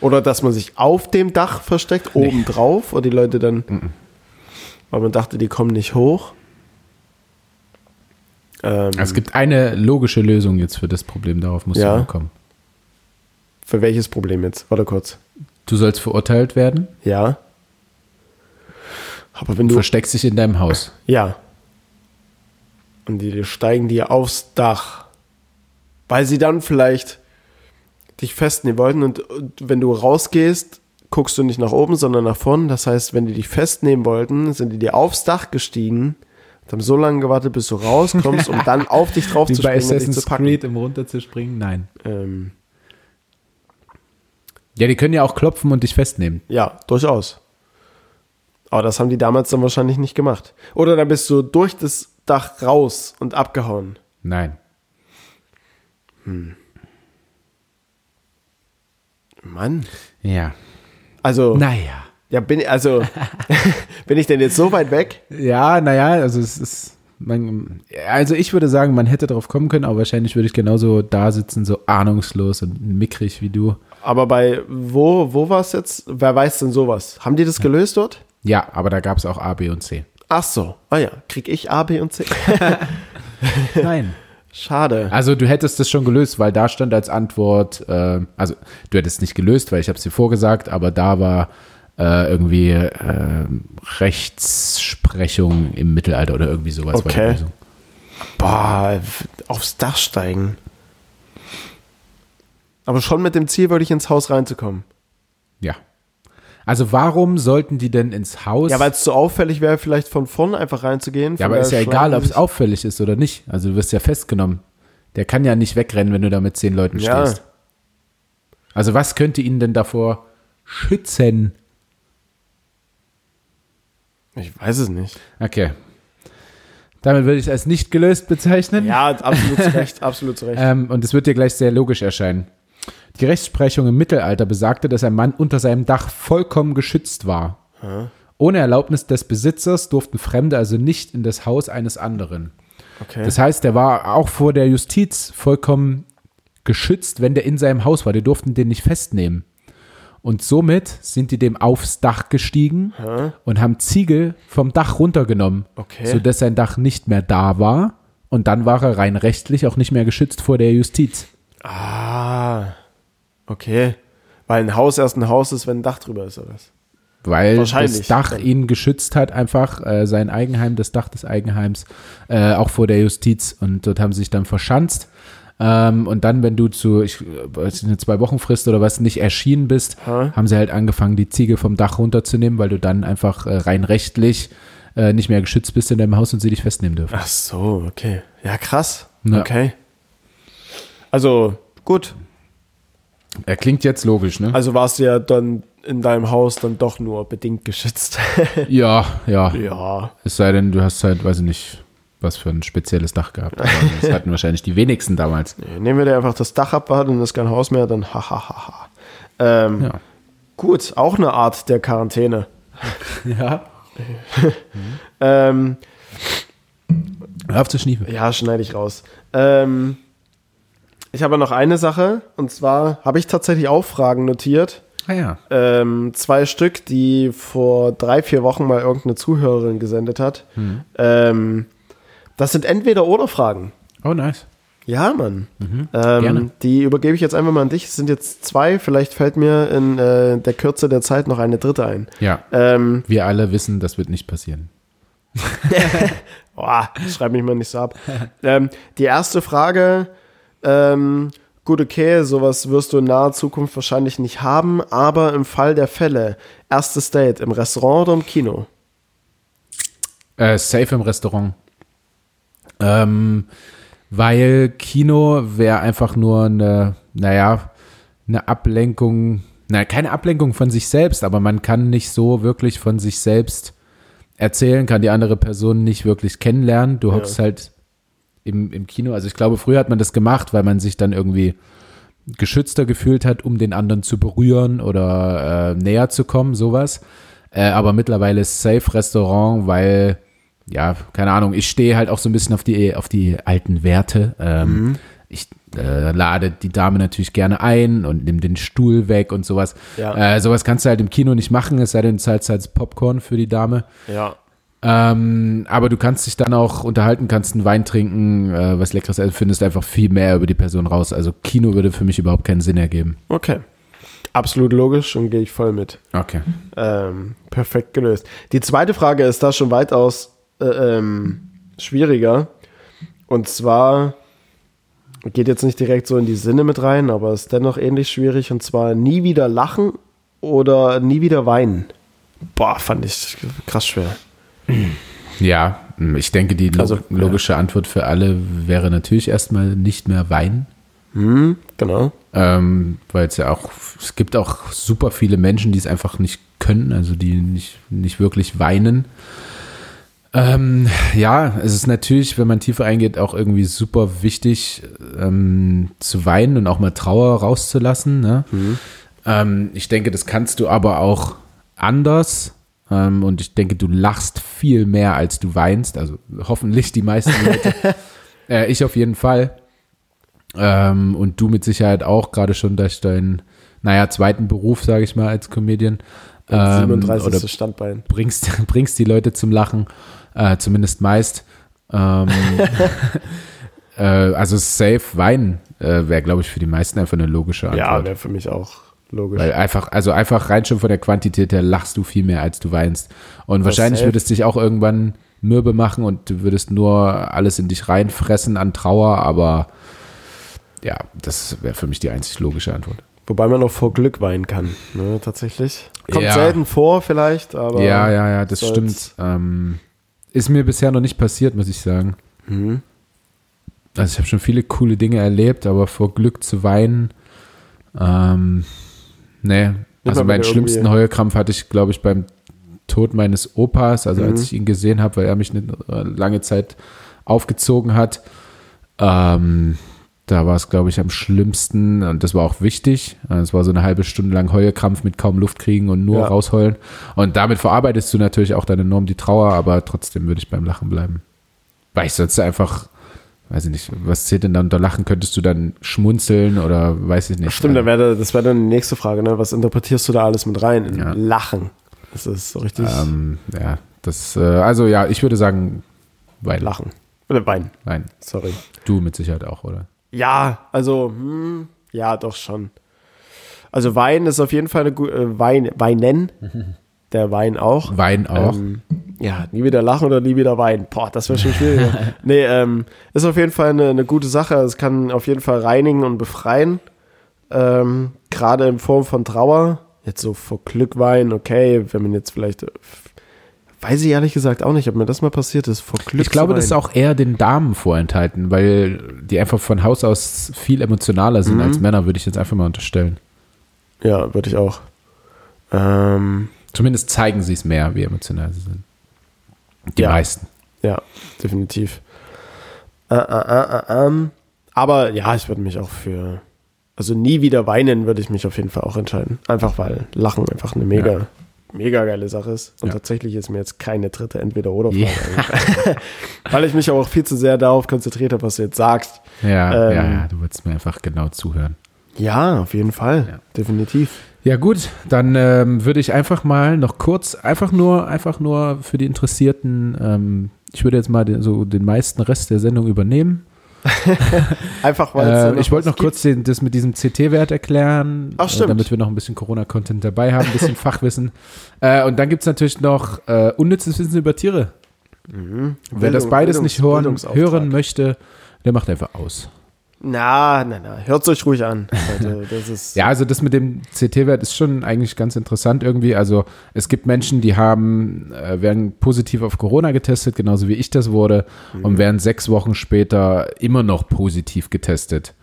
Oder dass man sich auf dem Dach versteckt, oben drauf, und die Leute dann, weil man dachte, die kommen nicht hoch. Ähm, es gibt eine logische Lösung jetzt für das Problem. Darauf musst Ja. du kommen. für welches Problem jetzt? Warte kurz. Du sollst verurteilt werden. Ja. Aber wenn du. versteckst dich in deinem Haus. Ja. Und die steigen dir aufs Dach. Weil sie dann vielleicht dich festnehmen wollten und, und wenn du rausgehst, guckst du nicht nach oben, sondern nach vorne. Das heißt, wenn die dich festnehmen wollten, sind die dir aufs Dach gestiegen und haben so lange gewartet, bis du rauskommst, um dann auf dich drauf (laughs) Wie zu bei springen und dich zu Assassin's packen. Creed im runterzuspringen? Nein. Ähm, Ja, die können ja auch klopfen und dich festnehmen. Ja, durchaus. Aber das haben die damals dann wahrscheinlich nicht gemacht. Oder dann bist du durch das Dach raus und abgehauen. Nein. Mann. Ja. Also, Naja. ja, bin, also, (laughs) (laughs) bin ich denn jetzt so weit weg? Ja, naja, also es ist. Man, also ich würde sagen, man hätte drauf kommen können, aber wahrscheinlich würde ich genauso da sitzen, so ahnungslos und mickrig wie du. Aber bei, wo, wo war es jetzt? Wer weiß denn sowas? Haben die das gelöst dort? Ja, aber da gab es auch A, B und C. Ach so. Ah ja, krieg ich A, B und C? (laughs) Nein. Schade. Also du hättest das schon gelöst, weil da stand als Antwort, äh, also du hättest nicht gelöst, weil ich habe es dir vorgesagt, aber da war äh, irgendwie äh, Rechtsprechung im Mittelalter oder irgendwie sowas. Okay. Lösung. Boah, aufs Dach steigen. Aber schon mit dem Ziel, wirklich ins Haus reinzukommen. Ja. Also warum sollten die denn ins Haus? Ja, weil es so auffällig wäre, vielleicht von vorne einfach reinzugehen. Ja, aber ist ja egal, ob es auffällig ist oder nicht. Also du wirst ja festgenommen. Der kann ja nicht wegrennen, wenn du da mit zehn Leuten Ja. stehst. Also was könnte ihn denn davor schützen? Ich weiß es nicht. Okay. Damit würde ich es als nicht gelöst bezeichnen. Ja, absolut zu Recht, absolut zu Recht. Ähm, und es wird dir gleich sehr logisch erscheinen. Die Rechtsprechung im Mittelalter besagte, dass ein Mann unter seinem Dach vollkommen geschützt war. Ohne Erlaubnis des Besitzers durften Fremde also nicht in das Haus eines anderen. Okay. Das heißt, er war auch vor der Justiz vollkommen geschützt, wenn der in seinem Haus war. Die durften den nicht festnehmen. Und somit sind die dem aufs Dach gestiegen und haben Ziegel vom Dach runtergenommen, Okay. sodass sein Dach nicht mehr da war. Und dann war er rein rechtlich auch nicht mehr geschützt vor der Justiz. ah, okay. Weil ein Haus erst ein Haus ist, wenn ein Dach drüber ist, oder was? Weil das Dach ihn geschützt hat, einfach äh, sein Eigenheim, das Dach des Eigenheims, äh, auch vor der Justiz. Und dort haben sie sich dann verschanzt. Ähm, und dann, wenn du zu, ich weiß nicht, eine zwei Wochen Frist oder was nicht erschienen bist, Ha? haben sie halt angefangen, die Ziegel vom Dach runterzunehmen, weil du dann einfach äh, rein rechtlich äh, nicht mehr geschützt bist in deinem Haus und sie dich festnehmen dürfen. Ach so, okay. Ja, krass. Ja. Okay. Also, gut. Er klingt jetzt logisch, ne? Also warst du ja dann in deinem Haus dann doch nur bedingt geschützt. (laughs) ja, ja. ja. Es sei denn, du hast halt, weiß ich nicht, was für ein spezielles Dach gehabt. Aber das hatten (laughs) wahrscheinlich die wenigsten damals. Nee, Nehmen wir dir einfach das Dach ab, und das ist kein Haus mehr, dann hahaha. Ähm, Ja. Gut, auch eine Art der Quarantäne. (laughs) Ja. Ähm, Hör auf zu schniefen. ja, schneide ich raus. Ähm, ich habe noch eine Sache, und zwar habe ich tatsächlich auch Fragen notiert. Ah ja. Ähm, zwei Stück, die vor drei, vier Wochen mal irgendeine Zuhörerin gesendet hat. Ähm, das sind entweder oder Fragen. Oh, nice. Ja, Mann. Mhm. Ähm. Die übergebe ich jetzt einfach mal an dich. Es sind jetzt zwei. Vielleicht fällt mir in äh, der Kürze der Zeit noch eine dritte ein. Ja. Ähm, Wir alle wissen, das wird nicht passieren. (laughs) boah, schreib mich mal nicht so ab. (laughs) ähm, die erste Frage, ähm, gut, okay, sowas wirst du in naher Zukunft wahrscheinlich nicht haben, aber im Fall der Fälle, erstes Date im Restaurant oder im Kino? Äh, safe im Restaurant. Ähm, weil Kino wäre einfach nur eine, naja, eine Ablenkung, na, keine Ablenkung von sich selbst, aber man kann nicht so wirklich von sich selbst erzählen, kann die andere Person nicht wirklich kennenlernen. Du hockst halt im, im Kino. Also ich glaube, früher hat man das gemacht, weil man sich dann irgendwie geschützter gefühlt hat, um den anderen zu berühren oder äh, näher zu kommen, sowas. Äh, aber mittlerweile ist Safe Restaurant, weil, ja, keine Ahnung, ich stehe halt auch so ein bisschen auf die, auf die alten Werte. Ähm, Ich äh, lade die Dame natürlich gerne ein und nehme den Stuhl weg und sowas. Ja. Äh, sowas kannst du halt im Kino nicht machen, es sei denn, du zahlst halt Popcorn für die Dame. Ja. Ähm, aber du kannst dich dann auch unterhalten, kannst einen Wein trinken, äh, was Leckeres essen, findest einfach viel mehr über die Person raus. Also Kino würde für mich überhaupt keinen Sinn ergeben. Okay. Absolut logisch und gehe ich voll mit. Okay. Ähm, perfekt gelöst. Die zweite Frage ist da schon weitaus äh, ähm, schwieriger. Und zwar geht jetzt nicht direkt so in die Sinne mit rein, aber ist dennoch ähnlich schwierig. Und zwar nie wieder lachen oder nie wieder weinen. Boah, fand ich krass schwer. Ja, ich denke, die Also, logische Antwort für alle wäre natürlich erstmal nicht mehr weinen. Hm, Genau. Ähm, Weil es ja auch, es gibt auch super viele Menschen, die es einfach nicht können, also die nicht, nicht wirklich weinen. Ähm, ja, es ist natürlich, wenn man tiefer eingeht, auch irgendwie super wichtig ähm, zu weinen und auch mal Trauer rauszulassen. Ne? Ähm, ich denke, das kannst du aber auch anders. Ähm, und ich denke, du lachst viel mehr, als du weinst. Also hoffentlich die meisten Leute. (laughs) äh, ich auf jeden Fall. Ähm, und du mit Sicherheit auch, gerade schon durch deinen, naja, zweiten Beruf, sage ich mal, als Comedian. Ähm, 37. oder Standbein. bringst, (laughs) bringst die Leute zum Lachen, äh, zumindest meist. Ähm, (laughs) äh, also safe weinen äh, wäre, glaube ich, für die meisten einfach eine logische Ja, Antwort. wäre für mich auch logisch. Weil einfach, also einfach rein schon von der Quantität her lachst du viel mehr, als du weinst. Und wahrscheinlich safe. würdest dich auch irgendwann mürbe machen und du würdest nur alles in dich reinfressen an Trauer, aber ja, das wäre für mich die einzig logische Antwort. Wobei man auch vor Glück weinen kann, ne, tatsächlich. Kommt Ja. selten vor vielleicht, aber ja, ja, ja, das stimmt. Ähm, ist mir bisher noch nicht passiert, muss ich sagen. Mhm. Also ich habe schon viele coole Dinge erlebt, aber vor Glück zu weinen, ähm, nee. Also meinen schlimmsten irgendwie- Heulkrampf hatte ich, glaube ich, beim Tod meines Opas, also als Mhm. ich ihn gesehen habe, weil er mich eine äh, lange Zeit aufgezogen hat. Ähm, da war es, glaube ich, am schlimmsten und das war auch wichtig. Es war so eine halbe Stunde lang Heulkrampf mit kaum Luft kriegen und nur Ja. rausheulen. Und damit verarbeitest du natürlich auch dann enorm die Trauer, aber trotzdem würde ich beim Lachen bleiben. Weil ich sonst einfach, weiß ich nicht, was zählt denn da unter Lachen? Könntest du dann schmunzeln oder weiß ich nicht. Stimmt, da wäre, das wäre dann die nächste Frage, ne? Was interpretierst du da alles mit rein? In Ja. Lachen. Das ist so richtig ähm, ja, das, äh, also ja, ich würde sagen, weinen. Lachen. Oder Wein, Nein, sorry. du mit Sicherheit auch, oder? Ja, also, hm, ja, doch schon. Also Wein ist auf jeden Fall eine gute, äh, Wein, Weinen. (laughs) Der Wein auch. Wein auch. Ähm, ja, nie wieder lachen oder nie wieder weinen. Boah, das wäre schon schwierig. (laughs) nee, ähm, ist auf jeden Fall eine, eine gute Sache. Es kann auf jeden Fall reinigen und befreien. Ähm, Gerade in Form von Trauer. Jetzt so vor Glück weinen, okay, wenn man jetzt vielleicht. äh, Weiß ich ehrlich gesagt auch nicht, ob mir das mal passiert ist. Vor Glück ich glaube, das ist auch eher den Damen vorenthalten, weil die einfach von Haus aus viel emotionaler sind Mhm. als Männer, würde ich jetzt einfach mal unterstellen. Ja, würde ich auch. Ähm, Zumindest zeigen sie es mehr, wie emotional sie sind. Die Ja. meisten. Ja, definitiv. Äh, äh, äh, ähm. Aber ja, ich würde mich auch für. Also nie wieder weinen würde ich mich auf jeden Fall auch entscheiden. Einfach weil Lachen einfach eine mega, Ja. mega geile Sache ist. Und Ja. tatsächlich ist mir jetzt keine dritte Entweder-Oder-Frage. Eingefallen. (laughs) weil ich mich auch viel zu sehr darauf konzentriert habe, was du jetzt sagst. Ja, Ähm. ja, ja, du würdest mir einfach genau zuhören. Ja, auf jeden Fall. Ja. Definitiv. Ja gut, dann ähm, würde ich einfach mal noch kurz, einfach nur, einfach nur für die Interessierten, ähm, ich würde jetzt mal den, so den meisten Rest der Sendung übernehmen. (laughs) Einfach weil Äh, ich wollte noch kurz den, das mit diesem CT-Wert erklären, Ach, stimmt. äh, damit wir noch ein bisschen Corona-Content dabei haben, ein bisschen (laughs) Fachwissen. Äh, und dann gibt es natürlich noch äh, unnützes Wissen über Tiere. Mhm. Wer das Bildung- beides Bildungs- nicht hören, hören möchte, der macht einfach aus. Na, na, na. Hört euch ruhig an. (laughs) Ist. Ja, also das mit dem CT-Wert ist schon eigentlich ganz interessant irgendwie. Also es gibt Menschen, die haben, äh, werden positiv auf Corona getestet, genauso wie ich das wurde, und werden sechs Wochen später immer noch positiv getestet.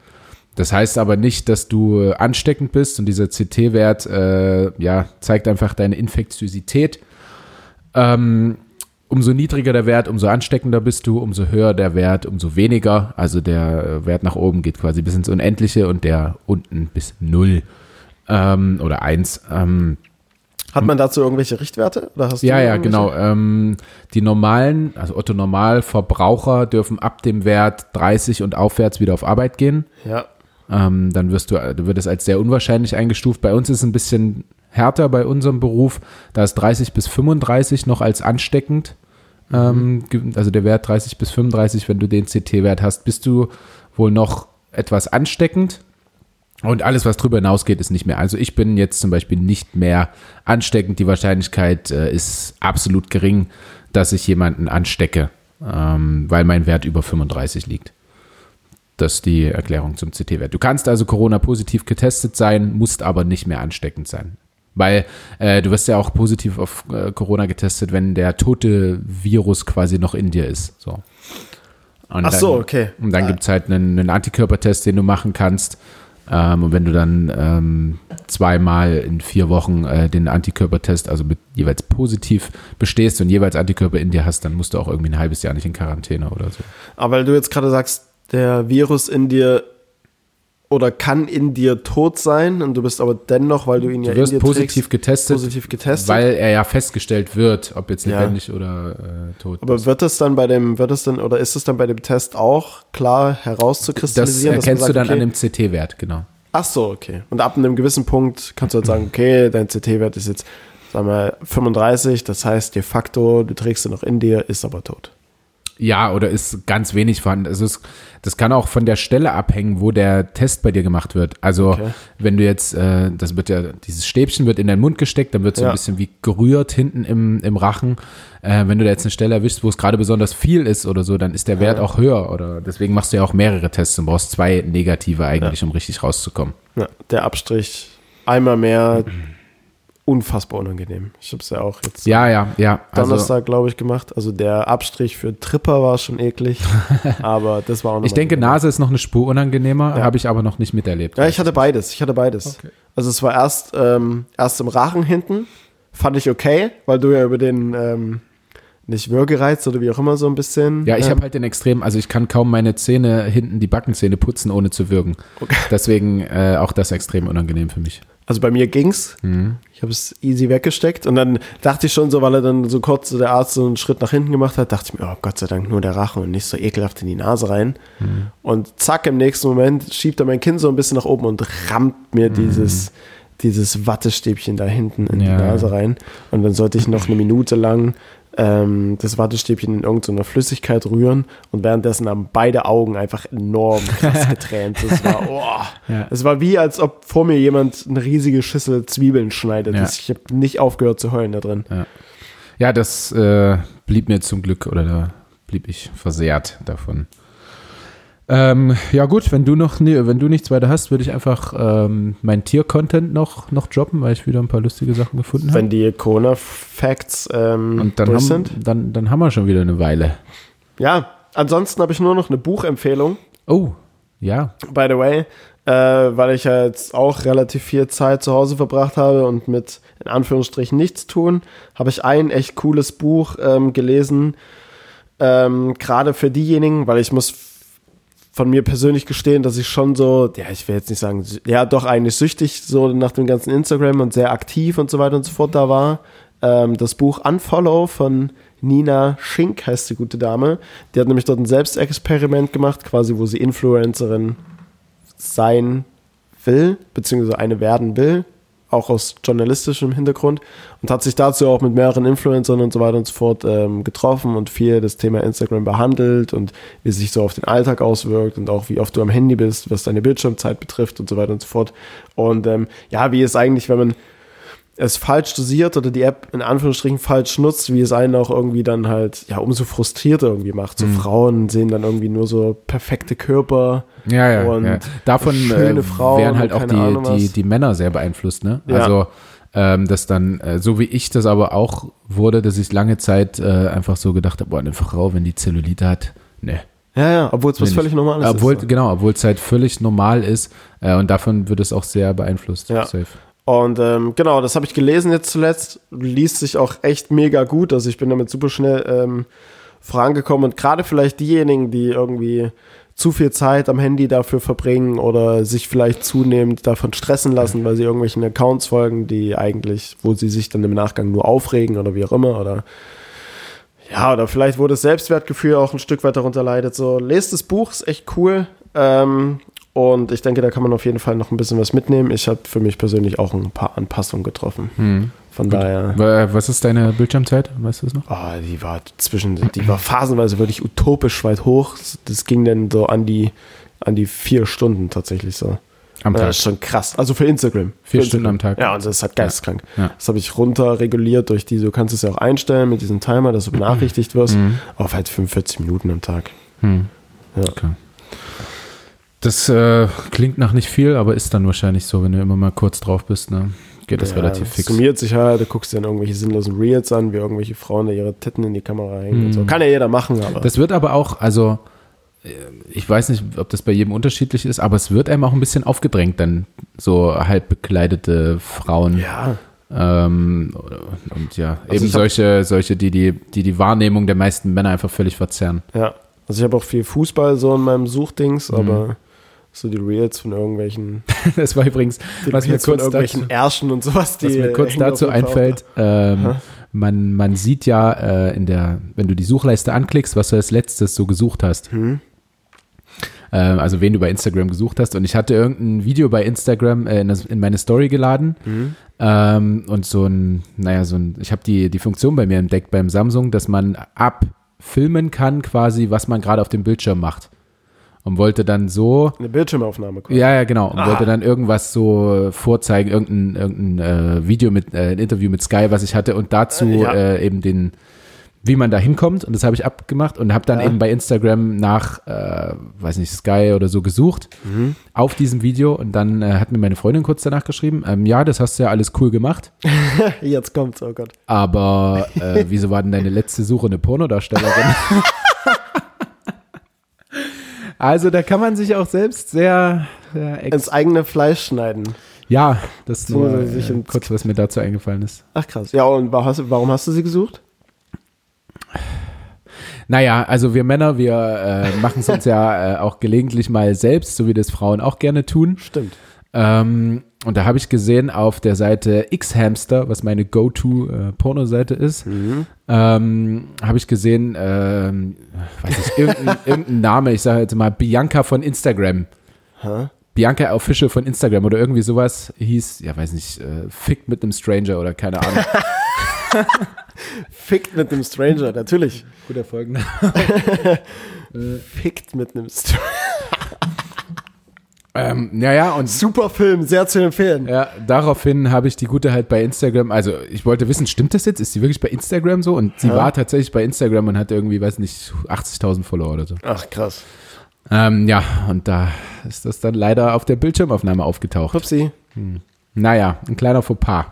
Das heißt aber nicht, dass du äh, ansteckend bist und dieser CT-Wert äh, ja, zeigt einfach deine Infektiosität. Ähm, umso niedriger der Wert, umso ansteckender bist du, umso höher der Wert, umso weniger. Also der äh, Wert nach oben geht quasi bis ins Unendliche und der unten bis null ähm, oder eins. Ähm, Hat man dazu irgendwelche Richtwerte? Oder hast ja, ja, genau. Ähm, die normalen, also Otto Normalverbraucher dürfen ab dem Wert 30 und aufwärts wieder auf Arbeit gehen. Ja. Ähm, dann wirst du, du wird es als sehr unwahrscheinlich eingestuft. Bei uns ist es ein bisschen härter bei unserem Beruf. Da ist 30 bis 35 noch als ansteckend. Ähm, ge- also der Wert 30 bis 35, wenn du den CT-Wert hast, bist du wohl noch etwas ansteckend. Und alles, was drüber hinausgeht, ist nicht mehr. Also ich bin jetzt zum Beispiel nicht mehr ansteckend. Die Wahrscheinlichkeit äh, ist absolut gering, dass ich jemanden anstecke, ähm, weil mein Wert über 35 liegt. Das ist die Erklärung zum CT-Wert. Du kannst also Corona-positiv getestet sein, musst aber nicht mehr ansteckend sein. Weil äh, du wirst ja auch positiv auf äh, Corona getestet, wenn der tote Virus quasi noch in dir ist. So. Und Ach so, okay. Und dann gibt es halt einen, einen Antikörpertest, den du machen kannst. Ähm, und wenn du dann ähm, zweimal in vier Wochen äh, den Antikörpertest, also mit jeweils positiv bestehst und jeweils Antikörper in dir hast, dann musst du auch irgendwie ein halbes Jahr nicht in Quarantäne oder so. Aber weil du jetzt gerade sagst, der Virus in dir oder kann in dir tot sein und du bist aber dennoch, weil du ihn ja Du wirst in dir positiv trägst, getestet, positiv getestet. weil er ja festgestellt wird, ob jetzt Ja. lebendig oder äh, tot. aber ist. wird es dann bei dem, wird es dann, oder ist es dann bei dem Test auch klar das herauszukristallisieren? man erkennst du sagt, dann okay, an dem CT-Wert, genau. Ach so, okay. Und ab einem gewissen Punkt kannst du halt sagen, okay, dein CT-Wert ist jetzt, sagen wir, 35, das heißt de facto, du trägst ihn noch in dir, ist aber tot. Ja, oder ist ganz wenig vorhanden. Also es, das kann auch von der Stelle abhängen, wo der Test bei dir gemacht wird. Also Okay. wenn du jetzt, äh, das wird ja, dieses Stäbchen wird in deinen Mund gesteckt, dann wird so Ja. ein bisschen wie gerührt hinten im, im Rachen. Äh, wenn du da jetzt eine Stelle erwischst, wo es gerade besonders viel ist oder so, dann ist der Wert auch höher. Oder deswegen machst du ja auch mehrere Tests und brauchst zwei negative eigentlich, um richtig rauszukommen. Ja, der Abstrich einmal mehr (clears throat) unfassbar unangenehm. Ich habe es ja auch jetzt Ja, ja, ja. Also, Donnerstag, glaube ich, gemacht. Also der Abstrich für Tripper war schon eklig, (laughs) aber das war auch noch ich denke. Nase ist noch eine Spur unangenehmer, Ja. habe ich aber noch nicht miterlebt. Ja, ich hatte beides. Ich hatte beides. Okay. Also es war erst, ähm, erst im Rachen hinten, fand ich okay, weil du ja über den ähm, nicht Würgereiz oder wie auch immer so ein bisschen. Ja, ich ähm, habe halt den extrem, also ich kann kaum meine Zähne hinten, die Backenzähne putzen, ohne zu würgen. Okay. Deswegen äh, auch das extrem unangenehm für mich. Also bei mir ging's. Mhm. Ich habe es easy weggesteckt und dann dachte ich schon so, weil er dann so kurz der Arzt so einen Schritt nach hinten gemacht hat, dachte ich mir, oh Gott sei Dank nur der Rachen und nicht so ekelhaft in die Nase rein. Mhm. Und zack, im nächsten Moment schiebt er mein Kinn so ein bisschen nach oben und rammt mir dieses, dieses Wattestäbchen da hinten in Mhm. Ja, die Nase rein. Und dann sollte ich noch eine Minute lang ähm, das Wattestäbchen in irgendeiner Flüssigkeit rühren und währenddessen haben beide Augen einfach enorm krass (laughs) getränt. Das war, oh, Ja. es war wie, als ob vor mir jemand eine riesige Schüssel Zwiebeln schneidet. Ja. Das- Ich habe nicht aufgehört zu heulen da drin. Ja, das äh, blieb mir zum Glück oder da blieb ich versehrt davon. Ähm, ja gut, wenn du noch nee, wenn du nichts weiter hast, würde ich einfach ähm, mein Tier-Content noch, noch droppen, weil ich wieder ein paar lustige Sachen gefunden habe. Wenn die Corona-Facts ähm, Und dann durch haben, sind. dann, dann haben wir schon wieder eine Weile. Ja, ansonsten habe ich nur noch eine Buchempfehlung, Oh, ja. by the way, äh, weil ich ja jetzt auch relativ viel Zeit zu Hause verbracht habe und mit in Anführungsstrichen nichts tun, habe ich ein echt cooles Buch ähm, gelesen, ähm, gerade für diejenigen, weil ich muss von mir persönlich gestehen, dass ich schon so, ja, ich will jetzt nicht sagen, ja, doch eigentlich süchtig so nach dem ganzen Instagram und sehr aktiv und so weiter und so fort da war. Ähm, das Buch Unfollow von Nina Schink heißt die gute Dame. Die hat nämlich dort ein Selbstexperiment gemacht, quasi, wo sie Influencerin sein will, beziehungsweise eine werden will, auch aus journalistischem Hintergrund und hat sich dazu auch mit mehreren Influencern und so weiter und so fort ähm, getroffen und viel das Thema Instagram behandelt und wie sich so auf den Alltag auswirkt und auch wie oft du am Handy bist, was deine Bildschirmzeit betrifft und so weiter und so fort. Und ähm, ja, wie es eigentlich, wenn man es falsch dosiert oder die App in Anführungsstrichen falsch nutzt, wie es einen auch irgendwie dann halt, ja, umso frustrierter irgendwie macht. So Frauen sehen dann irgendwie nur so perfekte Körper. Ja, ja, Und ja. Davon schöne äh, Frauen werden halt auch Ahnung die, die, die Männer sehr beeinflusst, ne? Ja. Also, ähm, dass dann, äh, so wie ich das aber auch wurde, dass ich lange Zeit äh, einfach so gedacht habe, boah, eine Frau, wenn die Zellulite hat, ne. Ja, ja, obwohl es was völlig. Normales obwohl, ist. Genau, obwohl es halt völlig normal ist äh, und davon wird es auch sehr beeinflusst. Ja. Safe. Und ähm, genau, das habe ich gelesen jetzt zuletzt. Liest sich auch echt mega gut. Also ich bin damit super schnell ähm, vorangekommen. Und gerade vielleicht diejenigen, die irgendwie zu viel Zeit am Handy dafür verbringen oder sich vielleicht zunehmend davon stressen lassen, weil sie irgendwelchen Accounts folgen, die eigentlich, wo sie sich dann im Nachgang nur aufregen oder wie auch immer. Oder ja, oder vielleicht wo das Selbstwertgefühl auch ein Stück weit darunter leidet. So, lest das Buch, ist echt cool. Ähm, und ich denke, da kann man auf jeden Fall noch ein bisschen was mitnehmen. Ich habe für mich persönlich auch ein paar Anpassungen getroffen. Hm. Von daher. Wa- Was ist deine Bildschirmzeit? Weißt du es noch? Oh, die war zwischen, die war phasenweise wirklich utopisch weit hoch. Das ging dann so an die, an die vier Stunden tatsächlich so. Am Ja, Tag. das ist schon krass. Also für Instagram. Vier für Stunden Instagram. am Tag. Ja, und das ist halt geisteskrank. Ja. Das habe ich runter reguliert durch die, du kannst es ja auch einstellen mit diesem Timer, dass du (clears throat) benachrichtigt wirst, auf halt 45 Minuten am Tag. Hm. Ja. Okay. Das äh, klingt nach nicht viel, aber ist dann wahrscheinlich so, wenn du immer mal kurz drauf bist, ne? Geht das Ja, relativ fix. Summiert sich halt, du guckst dir dann irgendwelche sinnlosen Reels an, wie irgendwelche Frauen da ihre Titten in die Kamera hängen und Mhm. so. Kann ja jeder machen, aber. Das wird aber auch, also ich weiß nicht, ob das bei jedem unterschiedlich ist, aber es wird einem auch ein bisschen aufgedrängt, dann so halb bekleidete Frauen. Ja. Ähm, und ja, Also eben solche, solche, die die, die die Wahrnehmung der meisten Männer einfach völlig verzerren. Ja. Also ich habe auch viel Fußball so in meinem Suchdings, Mhm. So die Reels von irgendwelchen, (laughs) Das war übrigens, was mir dazu, irgendwelchen Ärschen und sowas, die was mir kurz dazu einfällt, ähm, man, man sieht ja äh, in der, wenn du die Suchleiste anklickst, was du als letztes so gesucht hast. Hm. Ähm, also wen du bei Instagram gesucht hast. Und ich hatte irgendein Video bei Instagram äh, in, das, in meine Story geladen. Mhm. Ähm, und so ein, naja, so ein, ich habe die, die Funktion bei mir entdeckt beim Samsung, dass man abfilmen kann, quasi, was man gerade auf dem Bildschirm macht. Und wollte dann so, Eine Bildschirmaufnahme quasi. ja, ja, genau, und Ah. wollte dann irgendwas so vorzeigen, irgendein, irgendein äh, Video mit, äh, ein Interview mit Sky, was ich hatte, und dazu Äh, ja. äh, eben den, wie man da hinkommt. Und das habe ich abgemacht und habe dann Ja. eben bei Instagram nach, äh, weiß nicht, Sky oder so gesucht Mhm. auf diesem Video. Und dann äh, hat mir meine Freundin kurz danach geschrieben, ähm, ja, das hast du ja alles cool gemacht, (laughs) Jetzt kommt's, oh Gott. aber äh, wieso war denn deine letzte Suche eine Pornodarstellerin? (laughs) also da kann man sich auch selbst sehr, sehr Ins eigene Fleisch schneiden. Ja, das ist So, nur sich äh, kurz, was mir dazu eingefallen ist. Ach krass. Ja, und warum hast, warum hast du sie gesucht? Naja, also wir Männer, wir äh, machen es uns ja (laughs) äh, auch gelegentlich mal selbst, so wie das Frauen auch gerne tun. Stimmt. Ähm, und da habe ich gesehen auf der Seite X-Hamster, was meine Go-To-Porno-Seite ist, ähm, habe ich gesehen, ähm, weiß nicht, irgendein, (laughs) irgendein Name, ich sage jetzt mal Bianca von Instagram. Hä? Bianca Official von Instagram oder irgendwie sowas hieß, ja weiß nicht, äh, fickt mit einem Stranger oder keine Ahnung. (laughs) Fickt mit einem Stranger, natürlich. Guter Folgen. (laughs) Fickt mit einem Stranger. Ähm, ja, ja, und Super Film, sehr zu empfehlen. Ja, daraufhin habe ich die Gute halt bei Instagram, also ich wollte wissen, stimmt das jetzt? Ist sie wirklich bei Instagram so? Und sie Ja. war tatsächlich bei Instagram und hatte irgendwie, weiß nicht, 80.000 Follower oder so. Ach krass. Ähm, ja, und da ist das dann leider auf der Bildschirmaufnahme aufgetaucht. Upsi. Naja, ein kleiner Fauxpas.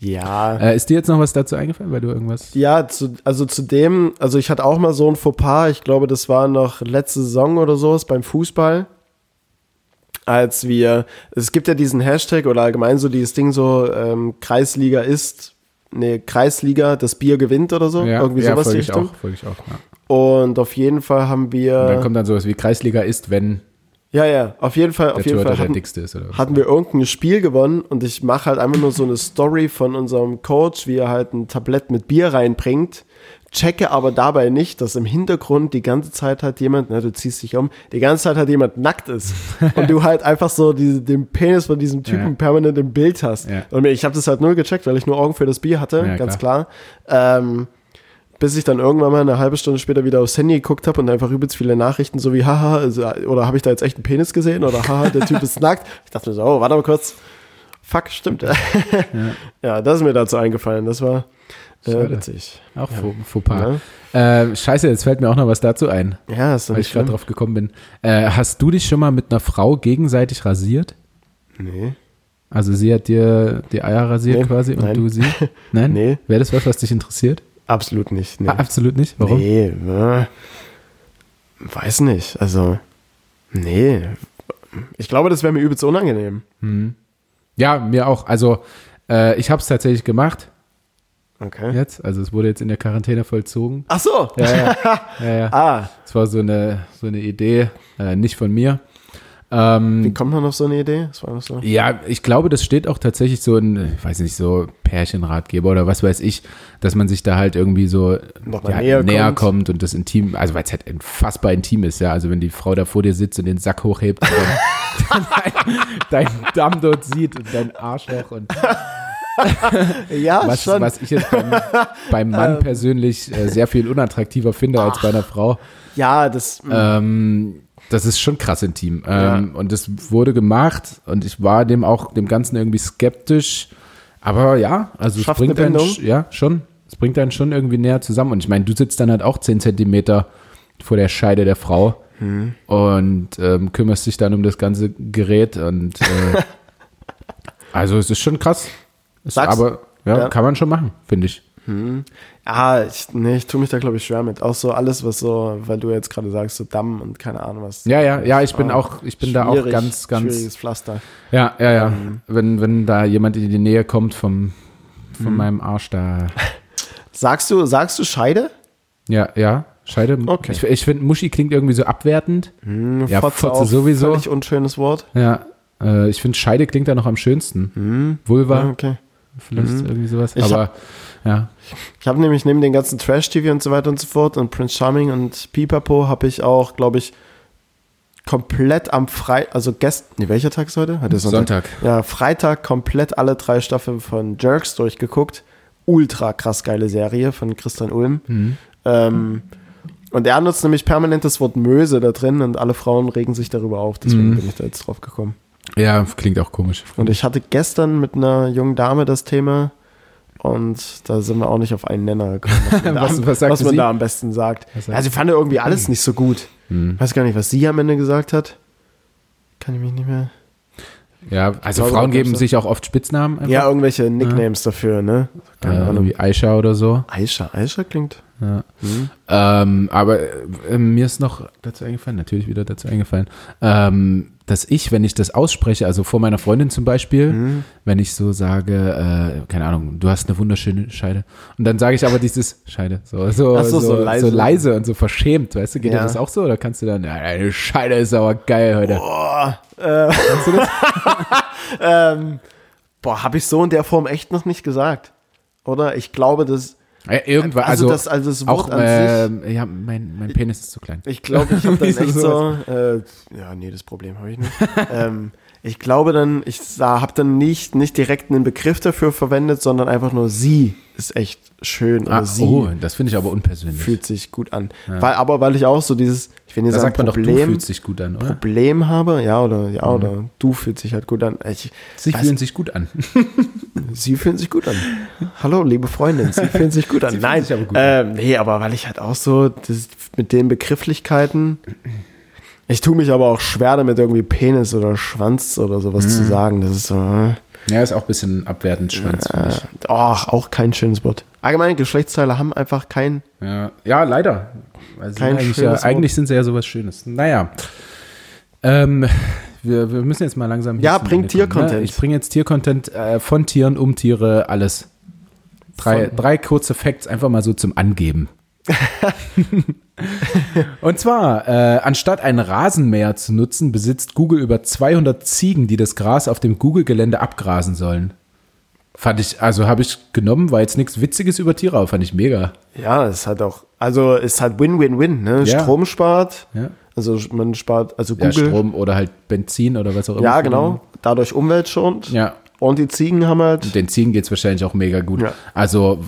Ja. Äh, ist dir jetzt noch was dazu eingefallen, weil du irgendwas... Ja, zu, also zu dem, also ich hatte auch mal so ein Fauxpas, ich glaube, das war noch letzte Saison oder so, ist beim Fußball, als wir, es gibt ja diesen Hashtag oder allgemein so dieses Ding so, ähm, Kreisliga ist, nee, Kreisliga, das Bier gewinnt oder so, ja, irgendwie ja, sowas die folge ich Richtung. auch, folge ich auch. Ja. Und auf jeden Fall haben wir, Und dann kommt dann sowas wie Kreisliga ist, wenn ja, ja, auf jeden Fall, auf jeden Fall hatten, hatten wir irgendein Spiel gewonnen und ich mache halt einfach nur so eine Story von unserem Coach, wie er halt ein Tablett mit Bier reinbringt, checke aber dabei nicht, dass im Hintergrund die ganze Zeit halt jemand, na, du ziehst dich um, die ganze Zeit halt jemand nackt ist (laughs) und du halt einfach so die, den Penis von diesem Typen Ja. permanent im Bild hast. Ja. Und ich habe das halt null gecheckt, weil ich nur Augen für das Bier hatte, Ja, ganz klar. Ähm, bis ich dann irgendwann mal eine halbe Stunde später wieder aufs Handy geguckt habe und einfach übelst viele Nachrichten, so wie, haha, also, oder habe ich da jetzt echt einen Penis gesehen oder haha, der Typ (laughs) ist nackt. Ich dachte mir so, oh, warte mal kurz. Fuck, stimmt. (laughs) Ja, das ist mir dazu eingefallen. Das war äh, witzig. Auch Faux- Fauxpas. Ja, Äh, scheiße, jetzt fällt mir auch noch was dazu ein. ja ist doch weil ich gerade drauf gekommen bin. Äh, hast du dich schon mal mit einer Frau gegenseitig rasiert? Nee. Also sie hat dir die Eier rasiert Nee, quasi und nein. du sie? (laughs) Nein? Nee. Wäre das was, was dich interessiert? Absolut nicht. Nee. Ah, absolut nicht. Warum? Nee, äh, weiß nicht. Also, nee. Ich glaube, das wäre mir übelst unangenehm. Ja, mir auch. Also äh, ich habe es tatsächlich gemacht Okay. jetzt. Also es wurde jetzt in der Quarantäne vollzogen. Ach so. Ja, ja. (laughs) ja, ja. Ah, Es war so eine, so eine Idee, äh, nicht von mir. Ähm, wie kommt man auf so eine Idee? So. Ja, ich glaube, das steht auch tatsächlich so in, ich weiß nicht, so Pärchenratgeber oder was weiß ich, dass man sich da halt irgendwie so ja, näher näher, kommt. kommt. und das intim, also weil es halt unfassbar intim ist, ja. Also wenn die Frau da vor dir sitzt und den Sack hochhebt und dann, (laughs) dein, dein Damm dort sieht und dein Arschloch und (laughs) Ja, was, schon. was ich jetzt beim, beim Mann persönlich äh, sehr viel unattraktiver finde als bei einer Frau. Ja, das. Ähm, das ist schon krass intim. Ähm, Und das wurde gemacht und ich war dem auch dem Ganzen irgendwie skeptisch. Aber ja, also es Schafft bringt eine einen, ja, schon. Es bringt einen schon irgendwie näher zusammen. Und ich meine, du sitzt dann halt auch 10 Zentimeter vor der Scheide der Frau Hm. und ähm, kümmerst dich dann um das ganze Gerät und äh, (laughs) also es ist schon krass. Es, Sagst- aber ja, ja. kann man schon machen, finde ich. Ah, ich, nee, ich tue mich da, glaube ich, schwer mit. Auch so alles, was so, weil du jetzt gerade sagst, so Damm und keine Ahnung was. Ja, ja, ja, ich bin Ah, auch, ich bin da auch ganz, ganz, Schwieriges Pflaster. ja, ja, ja. Ähm. Wenn, wenn da jemand in die Nähe kommt vom, von Mhm. meinem Arsch da. (laughs) Sagst du, sagst du Scheide? Ja, ja, Scheide. Okay. Ich, ich finde, Muschi klingt irgendwie so abwertend. Hm, Ja, Fotze sowieso. Völlig unschönes Wort. Ja, äh, ich finde, Scheide klingt da noch am schönsten. Hm. Vulva, Ja, okay. vielleicht irgendwie sowas. Ich Aber, ja. Ich habe nämlich neben den ganzen Trash-TV und so weiter und so fort und Prince Charming und Pipapo habe ich auch, glaube ich, komplett am Frei, also gestern, nee, welcher Tag ist heute? Heute ist Sonntag. Ja, Freitag komplett alle drei Staffeln von Jerks durchgeguckt. Ultra krass geile Serie von Christian Ulm. Mhm. Ähm, und er nutzt nämlich permanent das Wort Möse da drin und alle Frauen regen sich darüber auf. Deswegen Mhm. bin ich da jetzt drauf gekommen. Ja, klingt auch komisch. Und ich hatte gestern mit einer jungen Dame das Thema und da sind wir auch nicht auf einen Nenner gekommen, was man, Was- (laughs) da, was was man da am besten sagt. Sagt Ja, sie fand irgendwie alles nicht so gut. Mhm. Weiß gar nicht, was sie am Ende gesagt hat. Kann ich mich nicht mehr. Ja, also glaube, Frauen geben ja- sich auch oft Spitznamen. einfach. Ja, irgendwelche Nicknames dafür, ne? Keine äh, Ahnung. wie Aisha oder so. Aisha, Aisha klingt. Ja. Hm. Ähm, aber äh, mir ist noch dazu eingefallen, natürlich wieder dazu eingefallen, ähm, dass ich, wenn ich das ausspreche, also vor meiner Freundin zum Beispiel, Hm. wenn ich so sage, äh, keine Ahnung, du hast eine wunderschöne Scheide. Und dann sage ich aber dieses Scheide, so, so, so, so, so so, leise. leise. und so verschämt, weißt du, geht dir Ja. das auch so? Oder kannst du dann, ja, deine Scheide ist aber geil heute. Boah, äh, (laughs) ähm, boah, habe ich so in der Form echt noch nicht gesagt. Oder? Ich glaube, dass. Äh, irgendwann, Also, also, das, also das Wort auch, an sich. ähm, ja, mein, mein Penis ist zu klein. Ich glaube, ich habe (laughs) dann Wieso echt so. Äh, ja, nee, das Problem habe ich nicht. (laughs) ähm, ich glaube dann, ich habe dann nicht, nicht direkt einen Begriff dafür verwendet, sondern einfach nur sie ist echt schön. Ah, sie oh, das finde ich aber unpersönlich. fühlt sich gut an. Weil, aber weil ich auch so dieses, ich will nicht sagen, doch, Problem, fühlst dich gut an, oder? Problem habe, ja, oder ja, oder du fühlst dich halt gut an. Ich, Sie weiß- fühlen sich gut an. (laughs) Sie fühlen sich gut an. Hallo, liebe Freundin, Sie fühlen sich gut (laughs) an. Nein, sich aber gut ähm, nee, aber weil ich halt auch so das, mit den Begrifflichkeiten, ich tue mich aber auch schwer damit, irgendwie Penis oder Schwanz oder sowas Mhm. zu sagen. Das ist so, äh, Ja, ist auch ein bisschen abwertend, Schwanz, oh, auch kein schönes Wort. Allgemein, Geschlechtsteile haben einfach kein, Ja, ja leider. Sie Kein eigentlich, ja, eigentlich sind sie ja sowas Schönes. Naja. Ähm, wir, wir müssen jetzt mal langsam. Ja, zum bring Ende kommen, Tiercontent. Ne? Ich bringe jetzt Tiercontent äh, von Tieren, um Tiere, alles. Drei, Von- drei kurze Facts einfach mal so zum Angeben. (laughs) Und zwar, äh, anstatt ein Rasenmäher zu nutzen, besitzt Google über 200 Ziegen, die das Gras auf dem Google-Gelände abgrasen sollen. Fand ich, also habe ich genommen, war jetzt nichts Witziges über Tiere, aber fand ich mega. ja, es hat auch, also es hat Win-Win-Win, ne? Ja. Strom spart, Ja. also man spart, also Ja, Google, Strom oder halt Benzin oder was auch immer. ja, genau, dadurch umweltschonend. Ja, Und die Ziegen haben halt, den Ziegen geht es wahrscheinlich auch mega gut. Ja. Also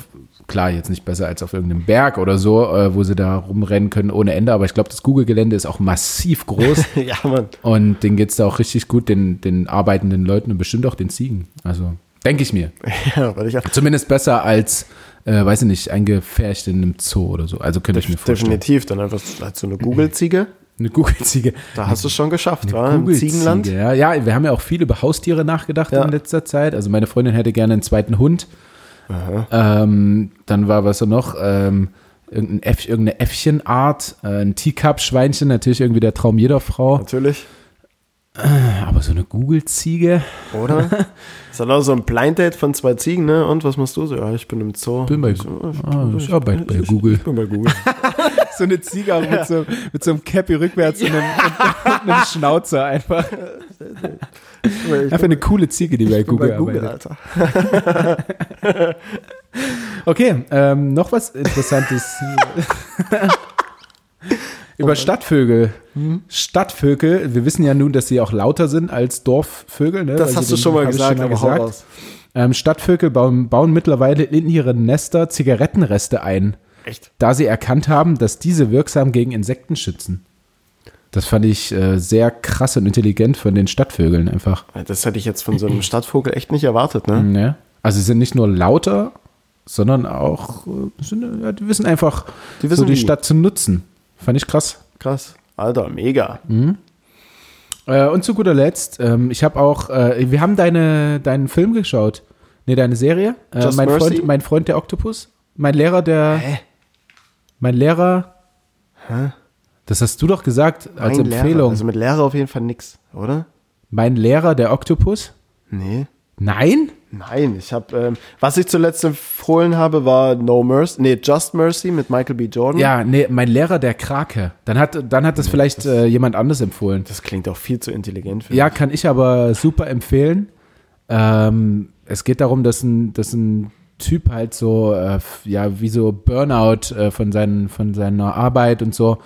klar, jetzt nicht besser als auf irgendeinem Berg oder so, äh, wo sie da rumrennen können ohne Ende, aber ich glaube, das Google-Gelände ist auch massiv groß (laughs) ja, man, und denen geht es da auch richtig gut, den, den arbeitenden Leuten und bestimmt auch den Ziegen. Also denke ich mir. (laughs) ja, weil ich auch Zumindest besser als, äh, weiß ich nicht, eingepfercht in einem Zoo oder so. Also könnte ich mir vorstellen. definitiv dann einfach halt so eine Google-Ziege. (laughs) Eine Google-Ziege. Da hast du es schon geschafft, war im Ziegenland. Ja, ja, wir haben ja auch viel über Haustiere nachgedacht Ja. in letzter Zeit. Also meine Freundin hätte gerne einen zweiten Hund. Ähm, dann war was so noch, ähm, irgendein Äff, irgendeine Äffchenart, äh, ein Teacup-Schweinchen, natürlich irgendwie der Traum jeder Frau. Natürlich, Aber so eine Google-Ziege, oder? (laughs) ist dann auch so ein Blind Date von zwei Ziegen, ne? Und was machst du so? Ja, ich bin im Zoo. Bin bei- so, ah, ich arbeite bei (laughs) Google. Ich bin bei Google. (laughs) so eine Ziege auch mit, so, mit so einem Cappy rückwärts und, einem, und einem Schnauzer einfach. Ich Einfach eine coole Ziege, die bei Google, bei Google, arbeitet. Alter. Okay, ähm, noch was Interessantes. (laughs) Über Stadtvögel. Stadtvögel, wir wissen ja nun, dass sie auch lauter sind als Dorfvögel. Ne? Das Weil hast du schon mal gesagt, aber hau raus. Ähm, Stadtvögel bauen, bauen mittlerweile in ihre Nester Zigarettenreste ein, Echt? da sie erkannt haben, dass diese wirksam gegen Insekten schützen. Das fand ich äh, sehr krass und intelligent von den Stadtvögeln einfach. Das hätte ich jetzt von so einem Stadtvogel echt nicht erwartet, ne? Ja. Also sie sind nicht nur lauter, sondern auch, äh, sind, ja, die wissen einfach, Die wissen so die wie. Stadt zu nutzen. Fand ich krass. Krass. Alter, mega. Äh, und zu guter Letzt, ähm, ich habe auch, äh, wir haben deine, deinen Film geschaut. Nee, deine Serie. Äh, mein, Mercy? Freund, mein Freund der Oktopus. Mein Lehrer, der. Hä? Mein Lehrer. Hä? Das hast du doch gesagt als Mein Empfehlung. Lehrer. Also mit Lehrer auf jeden Fall nix, oder? mein Lehrer, der Oktopus? Nee. Nein? Nein, ich habe, ähm, was ich zuletzt empfohlen habe, war No Mercy, nee, Just Mercy mit Michael B. Jordan. Ja, nee, mein Lehrer, der Krake. Dann hat, dann hat das vielleicht äh, jemand anders empfohlen. Das klingt auch viel zu intelligent für Ja, mich. kann ich aber super empfehlen. Ähm, es geht darum, dass ein, dass ein Typ halt so, äh, ja, wie so Burnout äh, von, seinen, von seiner Arbeit und so,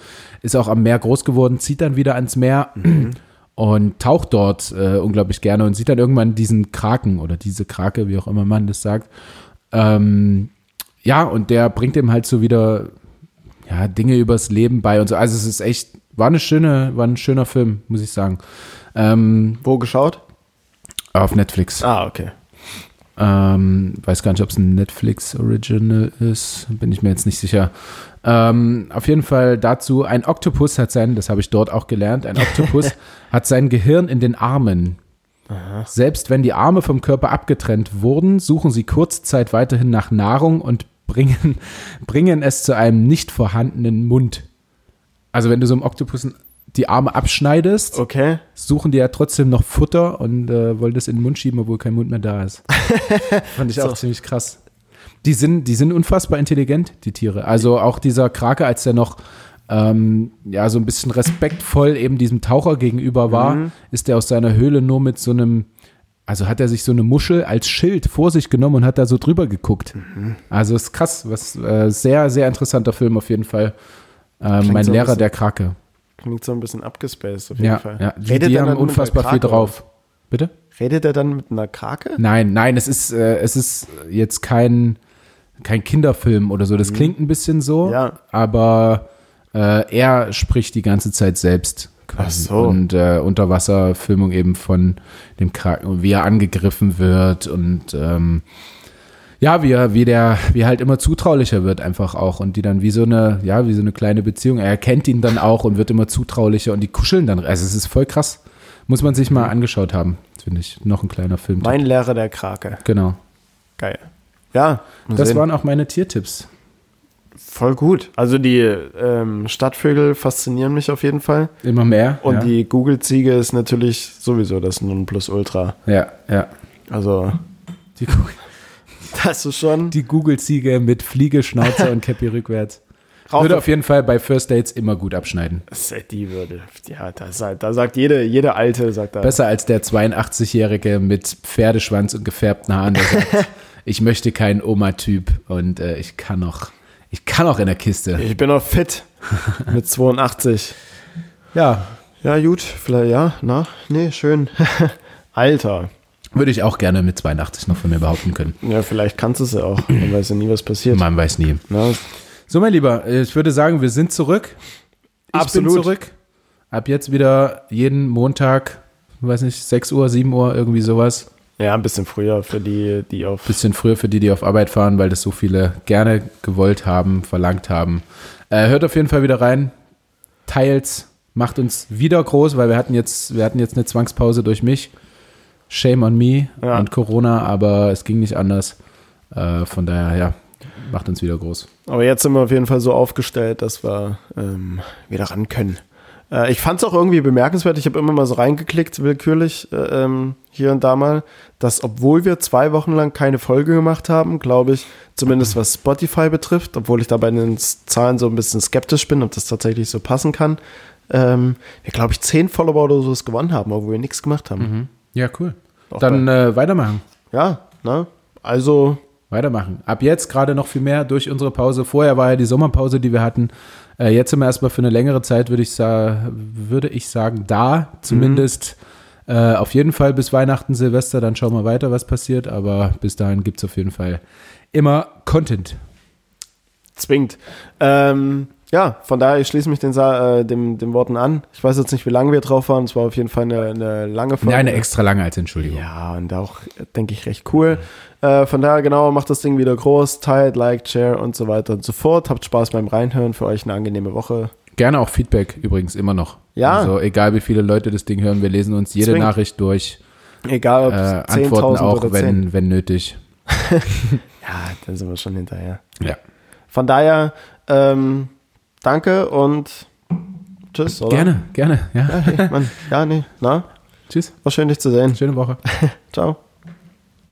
ist auch am Meer groß geworden, zieht dann wieder ans Meer und taucht dort äh, unglaublich gerne und sieht dann irgendwann diesen Kraken oder diese Krake, wie auch immer man das sagt. Ähm, ja, und der bringt ihm halt so wieder ja, Dinge übers Leben bei und so. Also es ist echt, war eine schöne, war ein schöner Film, muss ich sagen. Ähm, Wo geschaut? auf Netflix. Ah, okay. Ähm, weiß gar nicht, ob es ein Netflix Original ist. Bin ich mir jetzt nicht sicher. Ähm, auf jeden Fall dazu, ein Oktopus hat sein, das habe ich dort auch gelernt, ein Oktopus (laughs) hat sein Gehirn in den Armen. Selbst wenn die Arme vom Körper abgetrennt wurden, suchen sie kurze Zeit weiterhin nach Nahrung und bringen, (laughs) bringen es zu einem nicht vorhandenen Mund. Also wenn du so einem Oktopus die Arme abschneidest, Okay. suchen die ja trotzdem noch Futter und äh, wollen das in den Mund schieben, obwohl kein Mund mehr da ist. (laughs) Fand ich auch So. ziemlich krass. Die sind, die sind unfassbar intelligent, die Tiere. Also auch dieser Krake, als der noch ähm, ja so ein bisschen respektvoll eben diesem Taucher gegenüber war, ist der aus seiner Höhle nur mit so einem, also hat er sich so eine Muschel als Schild vor sich genommen und hat da so drüber geguckt. Also ist krass, was äh, sehr, sehr interessanter Film auf jeden Fall. Klingt mein so Lehrer, der Krake. Klingt so ein bisschen abgespaced auf jeden Ja, Fall. ja. Die, Redet die er haben unfassbar viel Krake, drauf. Bitte? Redet er dann mit einer Krake? Nein, nein, es ist, äh, es ist jetzt kein, kein Kinderfilm oder so. Das klingt ein bisschen so, Mhm. Ja. aber äh, er spricht die ganze Zeit selbst. Quasi. Ach so. Und äh, Unterwasserfilmung eben von dem Kraken, wie er angegriffen wird und ähm, ja, wie er, wie der, wie halt immer zutraulicher wird einfach auch und die dann wie so eine, ja, wie so eine kleine Beziehung. Er kennt ihn dann auch und wird immer zutraulicher und die kuscheln dann. Also es ist voll krass. Muss man sich mal angeschaut haben, finde ich. Noch ein kleiner Film. Mein Lehrer der Krake. Genau. Geil. Ja, Das sehen. waren auch meine Tiertipps. voll gut. Also die ähm, Stadtvögel faszinieren mich auf jeden Fall. Immer mehr. Und ja. die Google-Ziege ist natürlich sowieso das Nonplusultra. Ja, ja. Also, Die, Gu- das ist schon. die Google-Ziege mit Fliege, Schnauze (laughs) und Cappy rückwärts. Rauch- Würde auf jeden Fall bei First Dates immer gut abschneiden. Das halt die Würde. Ja, da, sagt- da sagt jede, jede Alte, sagt da. Besser als der 82-Jährige mit Pferdeschwanz und gefärbten Haaren, der sagt, (laughs) ich möchte keinen Oma-Typ und äh, ich kann noch, ich kann auch in der Kiste. Ich bin noch fit. (laughs) Mit 82. Ja, Ja, gut, vielleicht, ja, na, nee, schön. Alter. Würde ich auch gerne mit 82 noch von mir behaupten können. Ja, vielleicht kannst du es ja auch. Man weiß ja nie, was passiert. Man weiß nie. Na, So, mein Lieber, ich würde sagen, wir sind zurück. Ich Absolut. bin zurück. Ab jetzt wieder jeden Montag, weiß nicht, 6 Uhr, 7 Uhr, irgendwie sowas. ja, ein bisschen früher für die, die auf. Bisschen früher für die, die auf Arbeit fahren, weil das so viele gerne gewollt haben, verlangt haben. Äh, hört auf jeden Fall wieder rein. Teils macht uns wieder groß, weil wir hatten jetzt, wir hatten jetzt eine Zwangspause durch mich. Shame on me Ja. und Corona, aber es ging nicht anders. Äh, von daher, ja, macht uns wieder groß. Aber jetzt sind wir auf jeden Fall so aufgestellt, dass wir ähm, wieder ran können. Äh, ich fand es auch irgendwie bemerkenswert. Ich habe immer mal so reingeklickt, willkürlich, äh, ähm, hier und da mal, dass obwohl wir zwei Wochen lang keine Folge gemacht haben, glaube ich, zumindest was Spotify betrifft, obwohl ich da bei den Zahlen so ein bisschen skeptisch bin, ob das tatsächlich so passen kann, ähm, wir, glaube ich, zehn Follower oder so gewonnen haben, obwohl wir nichts gemacht haben. Ja, cool. Auch Dann äh, weitermachen. Ja, ne? Also, Weitermachen. Ab jetzt gerade noch viel mehr durch unsere Pause. Vorher war ja die Sommerpause, die wir hatten. Äh, jetzt sind wir erstmal für eine längere Zeit, würde ich, würde ich sagen, da. Zumindest äh, auf jeden Fall bis Weihnachten, Silvester. Dann schauen wir weiter, was passiert. Aber bis dahin gibt es auf jeden Fall immer Content. zwingt. Ähm, ja, von daher, ich schließe mich den, äh, dem, dem Worten an. Ich weiß jetzt nicht, wie lange wir drauf waren. Es war auf jeden Fall eine, eine lange Folge. Ja, eine extra lange als Entschuldigung. Ja, und auch, denke ich, recht cool. Äh, von daher, genau, macht das Ding wieder groß, teilt, liked, share und so weiter und so fort. Habt Spaß beim Reinhören. Für euch eine angenehme Woche. Gerne auch Feedback übrigens immer noch. Ja. Also egal wie viele Leute das Ding hören, wir lesen uns jede Zwingend. Nachricht durch, Egal, ob äh, 10.000 antworten auch, oder 10. wenn, wenn nötig. (laughs) ja, dann sind wir schon hinterher. Ja. Von daher, ähm, danke und tschüss, oder? Gerne, gerne. Ja. Ja, hey, Mann. ja nee, na, Tschüss. war schön dich zu sehen. Schöne Woche. (laughs) Ciao.